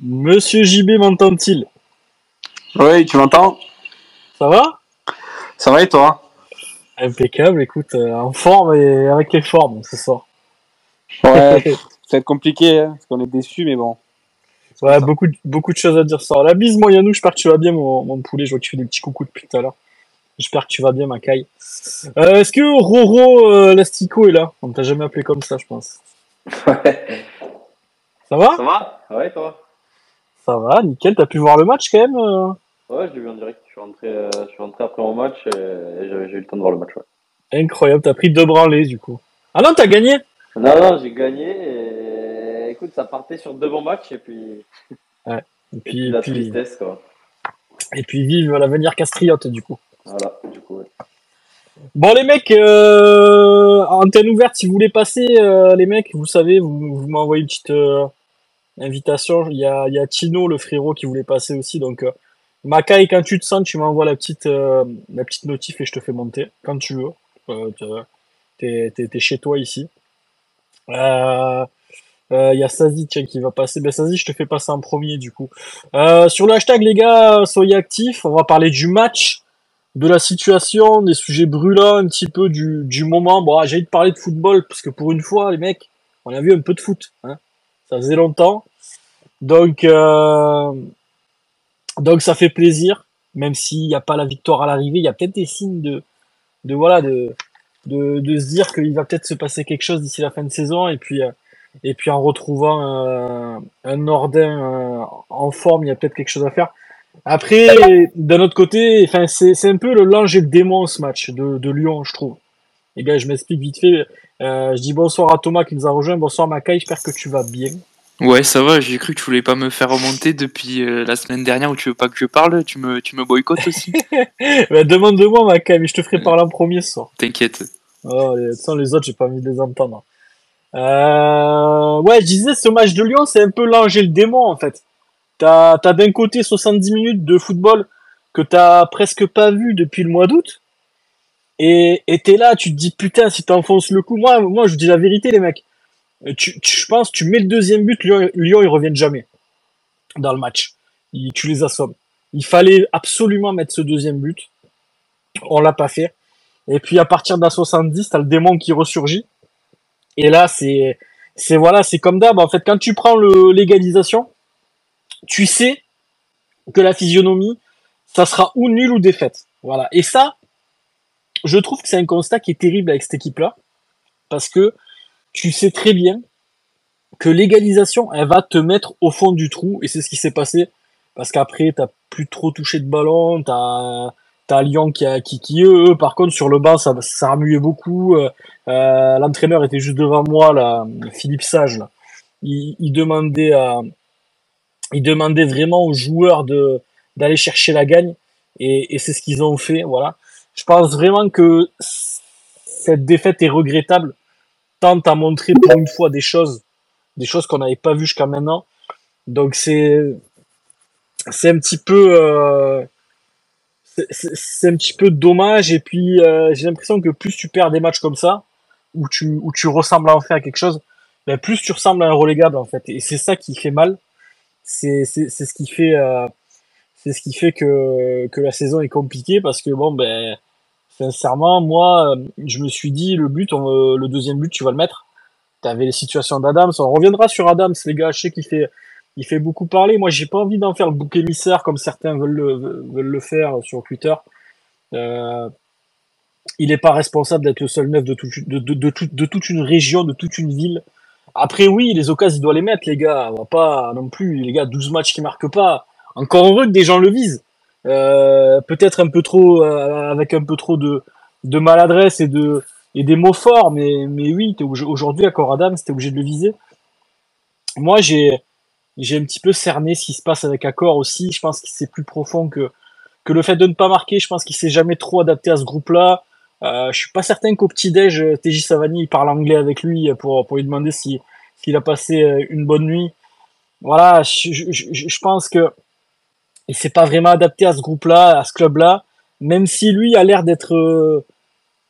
Monsieur JB m'entend-il? Oui, tu m'entends? Ça va? Ça va et toi? Impeccable, écoute, euh, en forme et avec les formes ce soir. Ouais, c'est compliqué, hein, parce qu'on est déçus, mais bon. Ouais, beaucoup, de- beaucoup de choses à dire ça. La bise, moi, Yannou, j'espère que tu vas bien, mon, mon poulet. Je vois que tu fais des petits coucous depuis tout à l'heure. J'espère que tu vas bien, ma caille. Euh, Est-ce que Roro euh, Lastico est là? On t'a jamais appelé comme ça, je pense. Ouais. Ça va? Ça va? Ouais, toi? Ça va, nickel. T'as pu voir le match quand même euh Ouais, je l'ai vu en direct. Je suis rentré, euh, je suis rentré après mon match et, et j'ai j'ai eu le temps de voir le match. Ouais. Incroyable, t'as pris deux branlés du coup. Ah non, t'as gagné Non, non, j'ai gagné et écoute, ça partait sur deux bons matchs et puis, Et et puis puis, la puis- tristesse, quoi. et puis vive l'avenir castriote du coup. Voilà, du coup. ouais. Bon les mecs, euh, antenne ouverte, si vous voulez passer, euh, les mecs, vous savez, vous, vous m'envoyez une petite euh, invitation. Il y a, il y a Tino, le frérot, qui voulait passer aussi. Donc, euh, Makai, quand tu te sens, tu m'envoies la petite, euh, la petite notif et je te fais monter quand tu veux. Euh, t'es, t'es, t'es chez toi ici. Euh, euh, Il y a Sazi tiens, qui va passer. Ben Sazi, je te fais passer en premier du coup. Euh, sur le hashtag, les gars, soyez actifs. On va parler du match de la situation, des sujets brûlants un petit peu du, du moment. Bon, ah, j'ai envie de parler de football parce que pour une fois, les mecs, on a vu un peu de foot. Hein. Ça faisait longtemps. Donc, euh, donc ça fait plaisir, même s'il n'y a pas la victoire à l'arrivée. Il y a peut-être des signes de, de voilà, de, de, se dire qu'il va peut-être se passer quelque chose d'ici la fin de saison. Et puis, euh, et puis en retrouvant un, un Nordin euh, en forme, il y a peut-être quelque chose à faire. Après, d'un autre côté, enfin, c'est, un peu le l'ange et le démon ce match de, Lyon, je trouve. Les gars, je m'explique vite fait. Euh, je dis bonsoir à Thomas qui nous a rejoint. Bonsoir Makai, j'espère que tu vas bien. Ouais, ça va, j'ai cru que tu voulais pas me faire remonter depuis euh, la semaine dernière où tu veux pas que je parle, tu me, tu me boycottes aussi. Bah, Demande-moi Makai, mais je te ferai parler en premier ce soir. T'inquiète. Oh, les- sans les autres, j'ai pas envie de les entendre. Euh, ouais, je disais, ce match de Lyon, c'est un peu l'ange et le démon, en fait. T'as, t'as d'un côté 70 minutes de football que t'as presque pas vu depuis le mois d'août. Et, et t'es là, tu te dis, putain, si t'enfonces le coup, moi, moi, je dis la vérité, les mecs. Euh, Tu, tu- je pense, tu mets le deuxième but, Lyon, Lyon, ils reviennent jamais dans le match. Tu les assommes. Il fallait absolument mettre ce deuxième but. On l'a pas fait. Et puis à partir de la 70, t'as le démon qui ressurgit. Et là, c'est, c'est voilà, c'est comme d'hab. En fait, quand tu prends l'égalisation, tu sais que la physionomie, ça sera ou nul ou défaite. Voilà. Et ça, je trouve que c'est un constat qui est terrible avec cette équipe-là, parce que tu sais très bien que l'égalisation, elle va te mettre au fond du trou, et c'est ce qui s'est passé, parce qu'après, t'as plus trop touché de ballon, t'as T'as Lyon qui, a, qui, qui eux, par contre, sur le banc, ça, ça remuait beaucoup. Euh, euh, L'entraîneur était juste devant moi, là, Philippe Sage. Là. Il, demandait il demandait vraiment aux joueurs d'aller chercher la gagne, et, et c'est ce qu'ils ont fait. Voilà. Je pense vraiment que cette défaite est regrettable, tant à montrer pour une fois des choses, des choses qu'on n'avait pas vues jusqu'à maintenant. Donc c'est c'est un petit peu euh, c'est- un petit peu dommage. Et puis euh, j'ai l'impression que plus tu perds des matchs comme ça où tu où tu ressembles enfin à quelque chose ben plus tu ressembles à un relégable en fait. Et c'est ça qui fait mal. C'est c'est c'est ce qui fait euh, c'est ce qui fait que que la saison est compliquée parce que bon ben sincèrement moi euh, je me suis dit le but euh, le deuxième but tu vas le mettre t'avais les situations d'Adams on reviendra sur Adams les gars je sais qu'il fait il fait beaucoup parler. Moi, j'ai pas envie d'en faire le bouc émissaire comme certains veulent le, veulent le faire sur Twitter. Euh, il n'est pas responsable d'être le seul neuf de toute une région, de toute une ville. Après, oui, les occasions, il doit les mettre, les gars. On va pas non plus, les gars, 12 matchs qui marquent pas. Encore heureux que des gens le visent. Euh, Peut-être un peu trop, euh, avec un peu trop de, de maladresse et de et des mots forts, mais, mais oui, aujourd'hui, à Adam, c'était obligé de le viser. Moi, j'ai j'ai un petit peu cerné ce qui se passe avec Accor aussi. Je pense que c'est plus profond que, que le fait de ne pas marquer. Je pense qu'il s'est jamais trop adapté à ce groupe-là. Euh, je suis pas certain qu'au petit-déj, euh, TJ Savani parle anglais avec lui pour, pour lui demander si, s'il a passé euh, une bonne nuit. Voilà, je, je- je pense que il s'est pas vraiment adapté à ce groupe-là, à ce club-là. Même si lui a l'air d'être euh,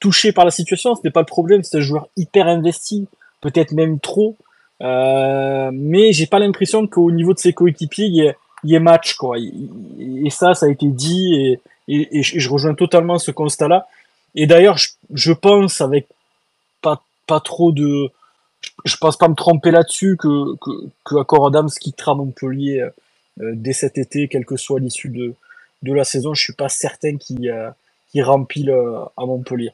touché par la situation, ce n'est pas le problème. C'est un joueur hyper investi, peut-être même trop. Euh, mais j'ai pas l'impression qu'au niveau de ses coéquipiers, il y, ait, match, quoi. Et ça, ça a été dit, et, et, et je rejoins totalement ce constat-là. Et d'ailleurs, je, je, pense, avec pas, pas trop de. Je pense pas me tromper là-dessus que, que, que Accor Adams quittera Montpellier euh, dès cet été, quelle que soit l'issue de, de la saison. Je suis pas certain qu'il euh, qu rempile euh, à Montpellier.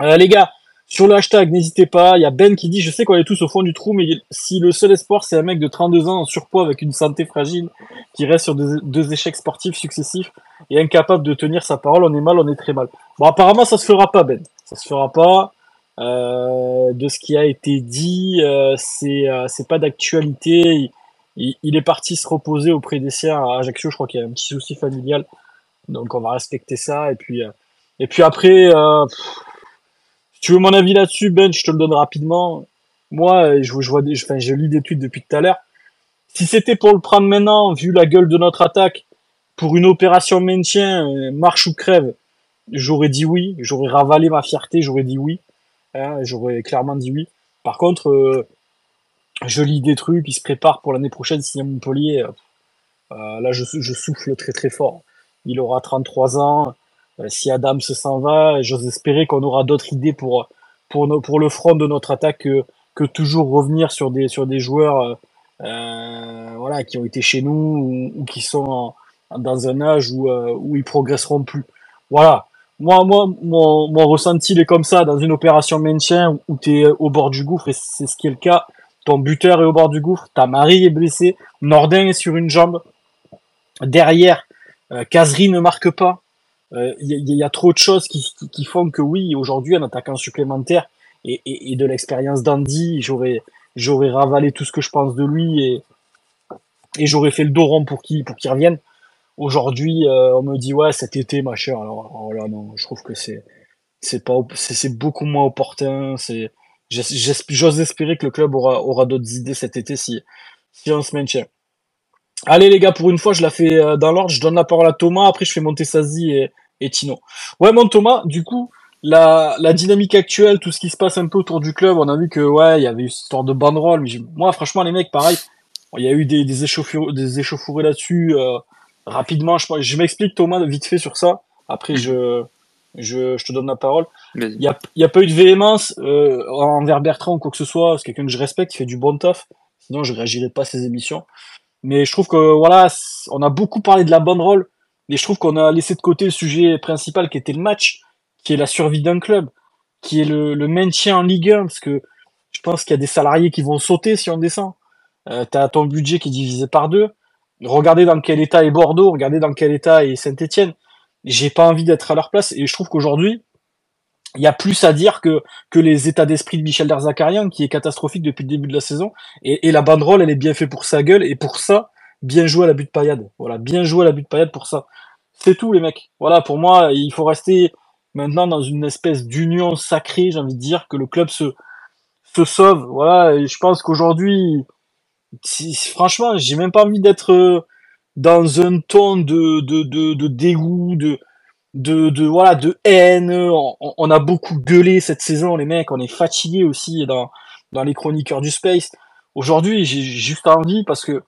Euh, les gars, sur le hashtag, n'hésitez pas. Il y a Ben qui dit Je sais qu'on est tous au fond du trou, mais si le seul espoir, c'est un mec de 32 ans en surpoids avec une santé fragile qui reste sur deux, échecs sportifs successifs et incapable de tenir sa parole, on est mal, on est très mal. Bon, apparemment, ça se fera pas, Ben. Ça se fera pas. Euh, de ce qui a été dit, euh, c'est euh, c'est pas d'actualité. Il, est parti se reposer auprès des siens à Ajaccio. Je crois qu'il y a un petit souci familial, donc on va respecter ça. Et puis, euh, et puis après. Pff, tu veux mon avis là-dessus, Ben, je te le donne rapidement. Moi, je, je vois des, enfin, je lis des tweets depuis tout à l'heure. Si c'était pour le prendre maintenant, vu la gueule de notre attaque, pour une opération maintien, marche ou crève, j'aurais dit oui. J'aurais ravalé ma fierté, j'aurais dit oui. Hein, j'aurais clairement dit oui. Par contre, euh, je lis des trucs, il se prépare pour l'année prochaine si à Montpellier. Euh, là, je, souffle très très fort. Il aura 33 ans. Euh, si Adam se s'en va, j'ose espérer qu'on aura d'autres idées pour pour le front de notre attaque que, que toujours revenir sur des sur des joueurs euh, voilà qui ont été chez nous ou, qui sont dans un âge où euh, où ils progresseront plus. Voilà. Moi, moi, mon, mon ressenti il est comme ça dans une opération maintien où tu es au bord du gouffre et c'est ce qui est le cas. Ton buteur est au bord du gouffre, ta Marie est blessée, Nordin est sur une jambe. Derrière, euh, ne marque pas. Il euh, y, a trop de choses qui, font que oui, aujourd'hui, un attaquant supplémentaire et, de l'expérience d'Andy, j'aurais ravalé tout ce que je pense de lui et, j'aurais fait le dos rond pour qu'il pour revienne. Aujourd'hui, euh, on me dit ouais cet été, ma chère. Alors, alors là non, je trouve que c'est c'est beaucoup moins opportun. C'est j'ose espérer que le club aura aura d'autres idées cet été si si on se maintient. Allez les gars, pour une fois, je la fais euh, dans l'ordre. Je donne la parole à Thomas. Après, je fais monter Sazi et, et Tino. Ouais, mon Thomas, du coup, la, la dynamique actuelle, tout ce qui se passe un peu autour du club, on a vu que ouais, il y avait une histoire de banderole. Mais moi, franchement, les mecs, pareil, il y a eu des, des des échauffourées là-dessus euh, rapidement. Je, je m'explique Thomas vite fait sur ça. Après, je, je, je te donne la parole. Il y a, y a pas eu de véhémence euh, envers Bertrand ou quoi que ce soit. C'est quelqu'un que je respecte, qui fait du bon taf. Sinon, je réagirais pas à ses émissions. Mais je trouve que voilà, on a beaucoup parlé de la banderole, mais je trouve qu'on a laissé de côté le sujet principal qui était le match, qui est la survie d'un club, qui est le, maintien en Ligue 1, parce que je pense qu'il y a des salariés qui vont sauter si on descend. Euh, tu as ton budget qui est divisé par deux. Regardez dans quel état est Bordeaux, regardez dans quel état est Saint-Etienne. J'ai pas envie d'être à leur place et je trouve qu'aujourd'hui, il y a plus à dire que, que les états d'esprit de Michel Derzakarian, qui est catastrophique depuis le début de la saison. Et, la banderole, elle est bien faite pour sa gueule. Et pour ça, bien joué à la butte paillade. Voilà, bien joué à la butte paillade pour ça. C'est tout, les mecs. Voilà, pour moi, il faut rester maintenant dans une espèce d'union sacrée, j'ai envie de dire, que le club se, se sauve. Voilà, et je pense qu'aujourd'hui, franchement, j'ai même pas envie d'être dans un ton de, de, de, de dégoût, de, de, de voilà de haine. On, on, a beaucoup gueulé cette saison, les mecs. On est fatigué aussi dans dans les chroniqueurs du space. Aujourd'hui, j'ai juste envie parce que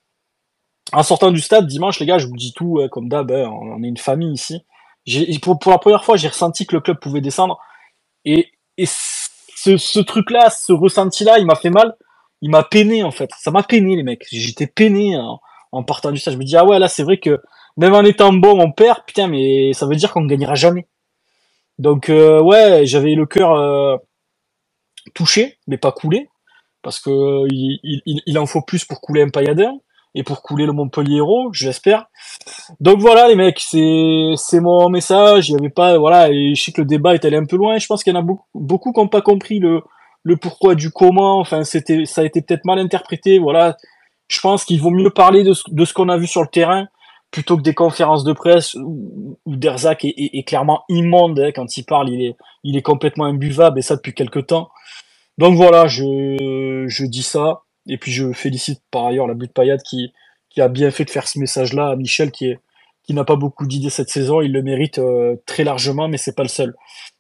en sortant du stade dimanche, les gars, je vous dis tout comme d'hab. Hein, on est une famille ici. Pour, pour la première fois, j'ai ressenti que le club pouvait descendre et et ce, ce truc-là, ce ressenti-là, il m'a fait mal. Il m'a peiné en fait. Ça m'a peiné les mecs. J'étais peiné en, en partant du stade. Je me dis ah ouais là c'est vrai que même en étant bon, on perd, putain, mais ça veut dire qu'on ne gagnera jamais. Donc, euh, ouais, j'avais le cœur euh, touché, mais pas coulé, parce que il, il, il, en faut plus pour couler un pailladin et pour couler le Montpellier Héros, j'espère. Donc voilà, les mecs, c'est c'est mon message. Il y avait pas, voilà, et je sais que le débat est allé un peu loin. Je pense qu'il y en a beaucoup, beaucoup qui n'ont pas compris le le pourquoi du comment. Enfin, c'était, ça a été peut-être mal interprété. Voilà, je pense qu'il vaut mieux parler de ce, de ce qu'on a vu sur le terrain plutôt que des conférences de presse où, où Derzak est, clairement immonde hein, quand il parle, il est, il est complètement imbuvable et ça depuis quelques temps. Donc voilà, je, je dis ça et puis je félicite par ailleurs la butte Payade qui, qui a bien fait de faire ce message-là à Michel qui est qui n'a pas beaucoup d'idées cette saison, il le mérite euh, très largement, mais c'est pas le seul.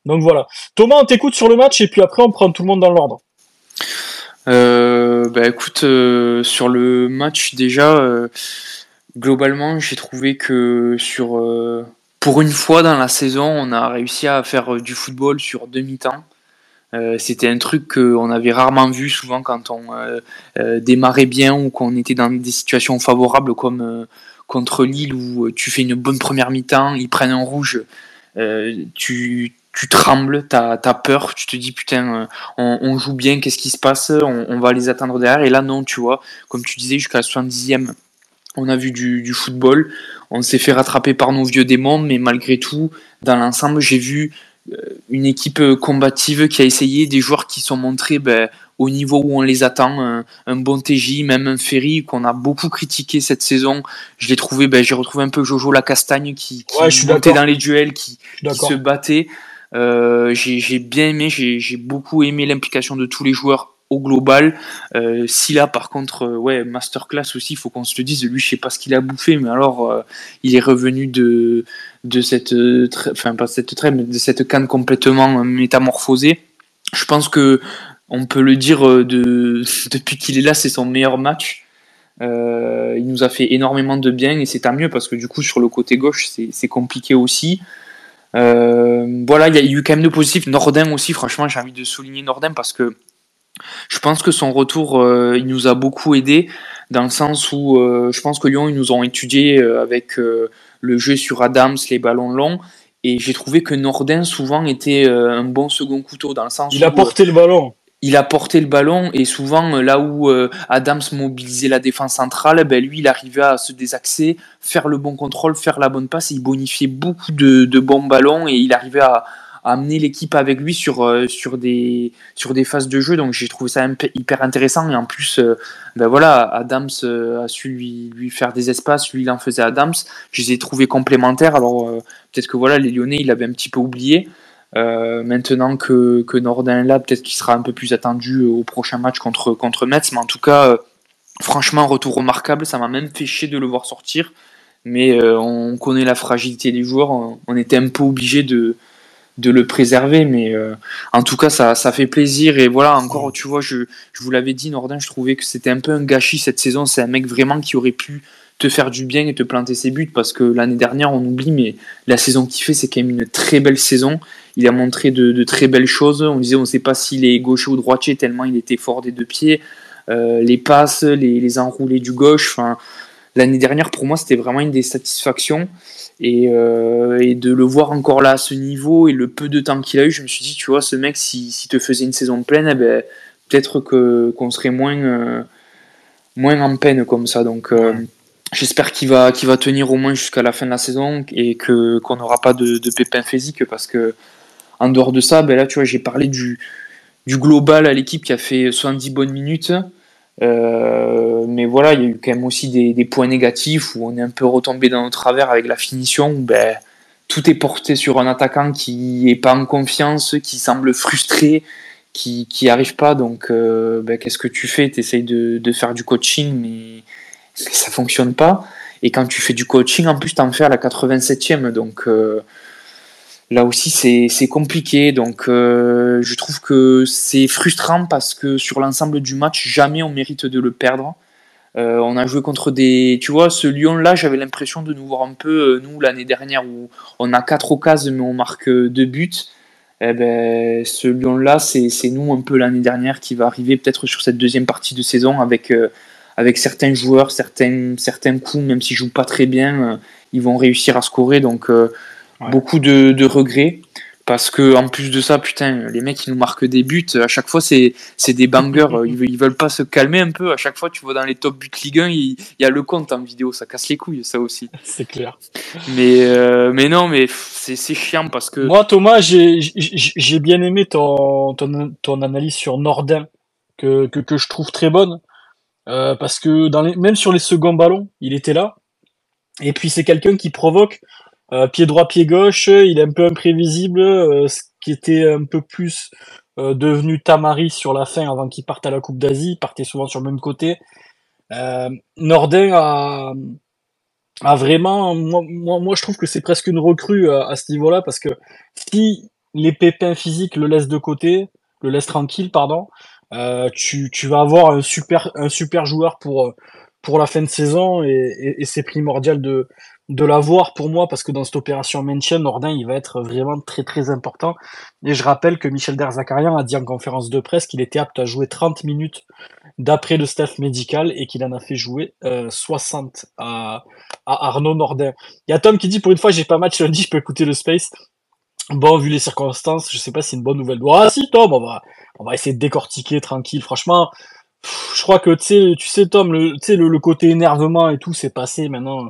Donc voilà. Thomas, on t'écoute sur le match et puis après on prend tout le monde dans l'ordre. euh, Bah écoute, euh, sur le match déjà, globalement, j'ai trouvé que sur pour une fois dans la saison, on a réussi à faire du football sur demi-temps. C'était un truc qu'on avait rarement vu souvent quand on démarrait bien ou qu'on était dans des situations favorables comme contre Lille où tu fais une bonne première mi-temps, ils prennent un rouge, tu tu trembles, tu as, peur, tu te dis putain, euh, on, joue bien, qu'est-ce qui se passe, on, va les attendre derrière. Et là, non, tu vois, comme tu disais, jusqu'à la 70e, on a vu du, football, on s'est fait rattraper par nos vieux démons, mais malgré tout, dans l'ensemble, j'ai vu euh, une équipe combative qui a essayé, des joueurs qui sont montrés ben, au niveau où on les attend. Un, bon TJ, même un Ferry qu'on a beaucoup critiqué cette saison. Je l'ai trouvé, ben, j'ai retrouvé un peu Jojo la castagne qui, qui montait dans les duels, qui, qui se battait. Euh, j'ai bien aimé, j'ai beaucoup aimé l'implication de tous les joueurs au global. Euh, Silla, par contre, euh, ouais, masterclass aussi, il faut qu'on se le dise. Lui, je sais pas ce qu'il a bouffé, mais alors, euh, il est revenu de, de cette, enfin, pas cette trêve, mais de cette canne complètement métamorphosée. Je pense que on peut le dire de, depuis qu'il est là, c'est son meilleur match. il nous a fait énormément de bien et c'est tant mieux parce que du coup, sur le côté gauche, c'est compliqué aussi. Euh, voilà, il y a eu quand même de positif. Nordin aussi, franchement, j'ai envie de souligner Nordin parce que je pense que son retour, euh, il nous a beaucoup aidé dans le sens où euh, je pense que Lyon, ils nous ont étudié avec le jeu sur Adams, les ballons longs. Et j'ai trouvé que Nordin souvent était un bon second couteau dans le sens il a porté le ballon. il a porté le ballon. Et souvent euh, là où euh, Adams mobilisait la défense centrale, ben lui il arrivait à se désaxer, faire le bon contrôle, faire la bonne passe, il bonifiait beaucoup de, bons ballons et il arrivait à, amener l'équipe avec lui sur, euh, sur, des, sur des phases de jeu. Donc j'ai trouvé ça hyper intéressant et en plus, ben voilà, Adams a su lui, lui faire des espaces, lui il en faisait Adams. Je les ai trouvés complémentaires. Alors peut-être que voilà, les Lyonnais il avait un petit peu oublié. Euh, maintenant que, que est là, peut-être qu'il sera un peu plus attendu au prochain match contre, contre Metz. Mais en tout cas, euh, franchement, retour remarquable. Ça m'a même fait chier de le voir sortir. Mais euh, on connaît la fragilité des joueurs. On, était un peu obligé de, de le préserver. Mais en tout cas, ça, ça fait plaisir. Et voilà, encore, tu vois, je, je vous l'avais dit, Nordin, je trouvais que c'était un peu un gâchis cette saison. C'est un mec vraiment qui aurait pu te faire du bien et te planter ses buts parce que l'année dernière on oublie mais la saison qu'il fait c'est quand même une très belle saison il a montré de, très belles choses. On disait, on ne sait pas s'il est gaucher ou droitier, tellement il était fort des deux pieds. Euh, les passes, les, enroulés du gauche. L'année dernière, pour moi, c'était vraiment une des satisfactions. Euh, et, de le voir encore là à ce niveau et le peu de temps qu'il a eu, je me suis dit, tu vois, ce mec, s'il si te faisait une saison pleine, eh ben, peut-être qu'on serait moins, euh, moins en peine comme ça. Donc, j'espère qu'il va, qu'il va tenir au moins jusqu'à la fin de la saison et que qu'on n'aura pas de, de pépins physiques parce que en dehors de ça, ben là, tu vois, j'ai parlé du, du global à l'équipe qui a fait 70 bonnes minutes. Euh, mais voilà, il y a eu quand même aussi des, points négatifs où on est un peu retombé dans notre travers avec la finition. Où, ben, tout est porté sur un attaquant qui est pas en confiance, qui semble frustré, qui n'y arrive pas. Donc, euh, ben, qu'est-ce que tu fais? Tu essayes de, de, faire du coaching, mais, mais ça fonctionne pas. Et quand tu fais du coaching, en plus, tu en fais à la 87e. Donc, euh, là aussi c'est compliqué. Donc euh, je trouve que c'est frustrant parce que sur l'ensemble du match, jamais on mérite de le perdre. Euh, on a joué contre des. Tu vois, ce Lyon-là, j'avais l'impression de nous voir un peu, euh, nous, l'année dernière, où on a quatre occasions, mais on marque deux buts. Eh ben, ce Lyon-là, c'est nous un peu l'année dernière qui va arriver peut-être sur cette deuxième partie de saison avec, avec certains joueurs, certains, certains coups, même s'ils jouent pas très bien, ils vont réussir à scorer. Donc Beaucoup de, regrets. Parce que en plus de ça, putain, les mecs ils nous marquent des buts. À chaque fois, c'est des bangers. Ils, ils veulent pas se calmer un peu. À chaque fois, tu vois dans les top buts Ligue 1, il, y a le compte en vidéo. Ça casse les couilles, ça aussi. C'est clair. Mais, euh, mais non, mais c'est chiant parce que. Moi, Thomas, j'ai bien aimé ton, ton, analyse sur Nordin, que, que, je trouve très bonne. Euh, parce que dans les, même sur les seconds ballons, il était là. Et puis c'est quelqu'un qui provoque euh, pied droit, pied gauche, il est un peu imprévisible, euh, ce qui était un peu plus euh, devenu Tamari sur la fin avant qu'il parte à la Coupe d'Asie, il partait souvent sur le même côté. Nordin a, a vraiment, moi, moi, je trouve que c'est presque une recrue à, ce niveau-là parce que si les pépins physiques le laissent de côté, le laissent tranquille, pardon, Euh, tu, tu vas avoir un super, un super joueur pour, pour la fin de saison et, et, c'est primordial de, de l'avoir pour moi parce que dans cette opération maintien, Nordin il va être vraiment très très important. Et je rappelle que Michel Derzakarian a dit en conférence de presse qu'il était apte à jouer 30 minutes d'après le staff médical et qu'il en a fait jouer euh, 60 à, à Arnaud Nordin. Il y a Tom qui dit pour une fois j'ai pas match lundi, je peux écouter le space. Bon, vu les circonstances, je sais pas si c'est une bonne nouvelle. Ah si Tom, on va, on va essayer de décortiquer tranquille. Franchement, je crois que tu sais, tu sais Tom, le, le, le côté énervement et tout, c'est passé maintenant.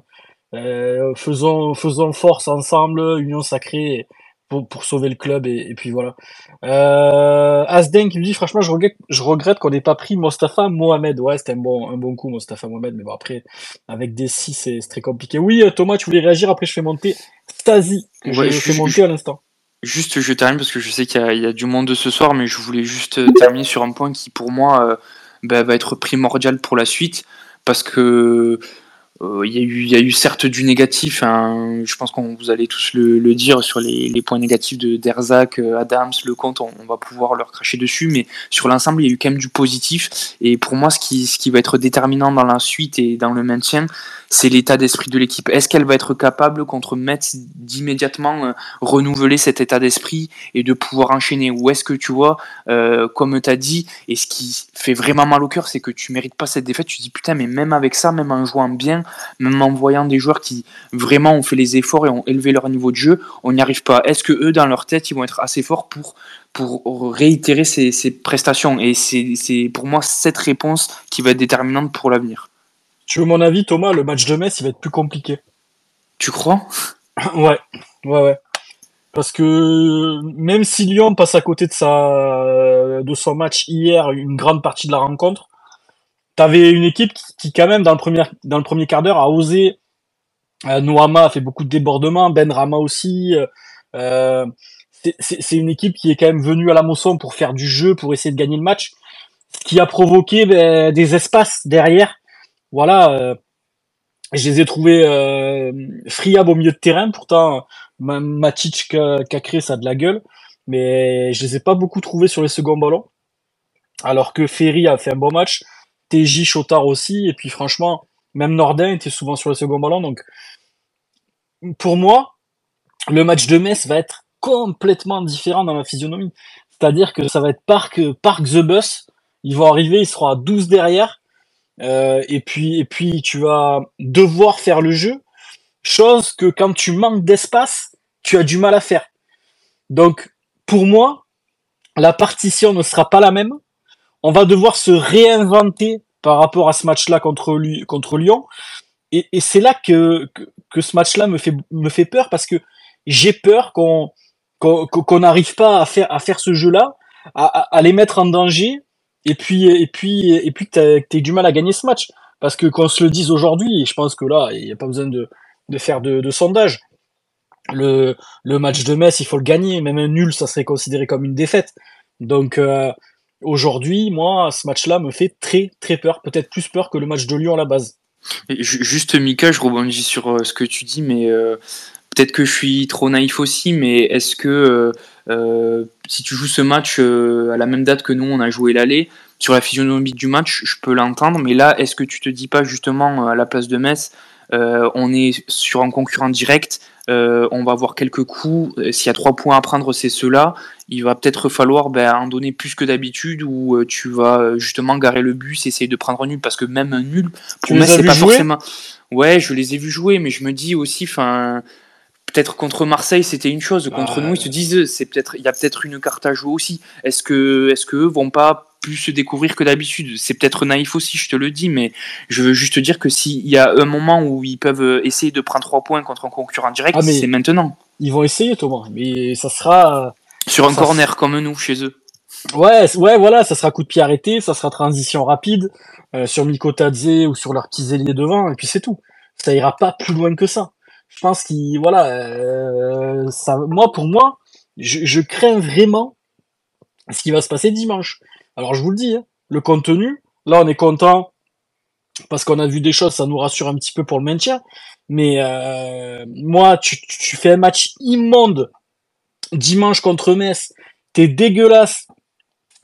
Euh, faisons, faisons force ensemble, union sacrée pour, pour sauver le club et, et puis voilà. Euh, Asden qui me dit franchement je regrette, je regrette qu'on n'ait pas pris Mostafa Mohamed. Ouais c'était un bon, un bon coup Mostafa Mohamed, mais bon après avec des 6 c'est très compliqué. Oui euh, Thomas tu voulais réagir après je fais monter Stasi que je fais monter à l'instant. Juste, je termine parce que je sais qu'il y, y, a du monde de ce soir, mais je voulais juste terminer sur un point qui, pour moi, euh, bah, va être primordial pour la suite parce que euh, il y, a eu, y a eu certes du négatif, hein, je pense qu'on vous allez tous le, dire sur les, points négatifs de Derzak, euh, Adams, Lecomte, on, on va pouvoir leur cracher dessus, mais sur l'ensemble, il y a eu quand même du positif. Et pour moi, ce qui va être déterminant dans la suite et dans le maintien, c'est l'état d'esprit de l'équipe. Est-ce qu'elle va être capable contre Metz d'immédiatement euh, renouveler cet état d'esprit et de pouvoir enchaîner? Ou est-ce que tu vois, euh, comme tu as dit, et ce qui fait vraiment mal au cœur, c'est que tu mérites pas cette défaite, tu te dis putain, mais même avec ça, même en jouant bien, même en voyant des joueurs qui vraiment ont fait les efforts et ont élevé leur niveau de jeu, on n'y arrive pas. Est-ce que eux, dans leur tête, ils vont être assez forts pour, réitérer ces prestations? Et c'est pour moi cette réponse qui va être déterminante pour l'avenir. Tu veux mon avis, Thomas? Le match de Metz, il va être plus compliqué. Tu crois? Ouais, ouais, ouais. Parce que même si Lyon passe à côté de, sa, de son match hier, une grande partie de la rencontre, t'avais une équipe qui, quand même, dans le premier, dans le premier quart d'heure, a osé. Euh, Noama a fait beaucoup de débordements, Ben Rama aussi. Euh, c'est une équipe qui est quand même venue à la Mosson pour faire du jeu, pour essayer de gagner le match, ce qui a provoqué ben, des espaces derrière voilà, euh, je les ai trouvés euh, friables au milieu de terrain. Pourtant, Matic qui a, créé ça de la gueule, mais je les ai pas beaucoup trouvés sur les seconds ballons. Alors que Ferry a fait un bon match, TJ Chotard aussi, et puis franchement, même Nordin était souvent sur les second ballon. Donc, pour moi, le match de Metz va être complètement différent dans la physionomie. C'est-à-dire que ça va être Park, Park the Bus. Ils vont arriver, ils seront à 12 derrière. Euh, et puis et puis tu vas devoir faire le jeu, chose que quand tu manques d'espace, tu as du mal à faire. Donc pour moi, la partition ne sera pas la même. On va devoir se réinventer par rapport à ce match-là contre, Lyon. Et, c'est là que, ce match-là me fait, me fait peur parce que j'ai peur qu'on n'arrive pas à faire, ce jeu-là, à, les mettre en danger et puis et puis et puis que du mal à gagner ce match. Parce que qu'on se le dise aujourd'hui je pense que là il n'y a pas besoin de, de faire de, de, sondage. Le, le match de Metz il faut le gagner. Même un nul ça serait considéré comme une défaite. Donc euh, aujourd'hui moi ce match là me fait très très peur. Peut-être plus peur que le match de Lyon à la base. Juste Mika, je rebondis sur euh, ce que tu dis, mais euh, peut-être que je suis trop naïf aussi, mais est-ce que euh, euh, si tu joues ce match euh, à la même date que nous, on a joué l'aller, sur la physionomie du match, je peux l'entendre, mais là, est-ce que tu te dis pas justement à la place de Metz, euh, on est sur un concurrent direct, on va avoir quelques coups, s'il y a trois points à prendre, c'est ceux-là, il va peut-être falloir ben, en donner plus que d'habitude, ou tu vas justement garer le bus, essayer de prendre un nul, parce que même un nul, pour Metz, c'est pas forcément... Ouais, je les ai vus jouer, mais je me dis aussi, enfin peut-être contre Marseille c'était une chose contre bah, nous ils se disent c'est peut-être il y a peut-être une carte à jouer aussi. Est-ce que est-ce que eux vont pas plus se découvrir que d'habitude? C'est peut-être naïf aussi je te le dis mais je veux juste te dire que s'il y a un moment où ils peuvent essayer de prendre trois points contre un concurrent direct ah, c'est maintenant. ils vont essayer Thomas mais ça sera sur un corner sera... comme nous chez eux. Ouais ouais voilà ça sera coup de pied arrêté ça sera transition rapide euh, sur Mikotadze ou sur leur petits ailiers devant et puis c'est tout. Ça ira pas plus loin que ça je pense qu'il voilà euh, moi pour moi je, crains vraiment ce qui va se passer dimanche. Alors je vous le dis hein, le contenu là on est content parce qu'on a vu des choses ça nous rassure un petit peu pour le maintien. Mais euh, moi tu, fais un match immonde dimanche contre Metz. T'es dégueulasse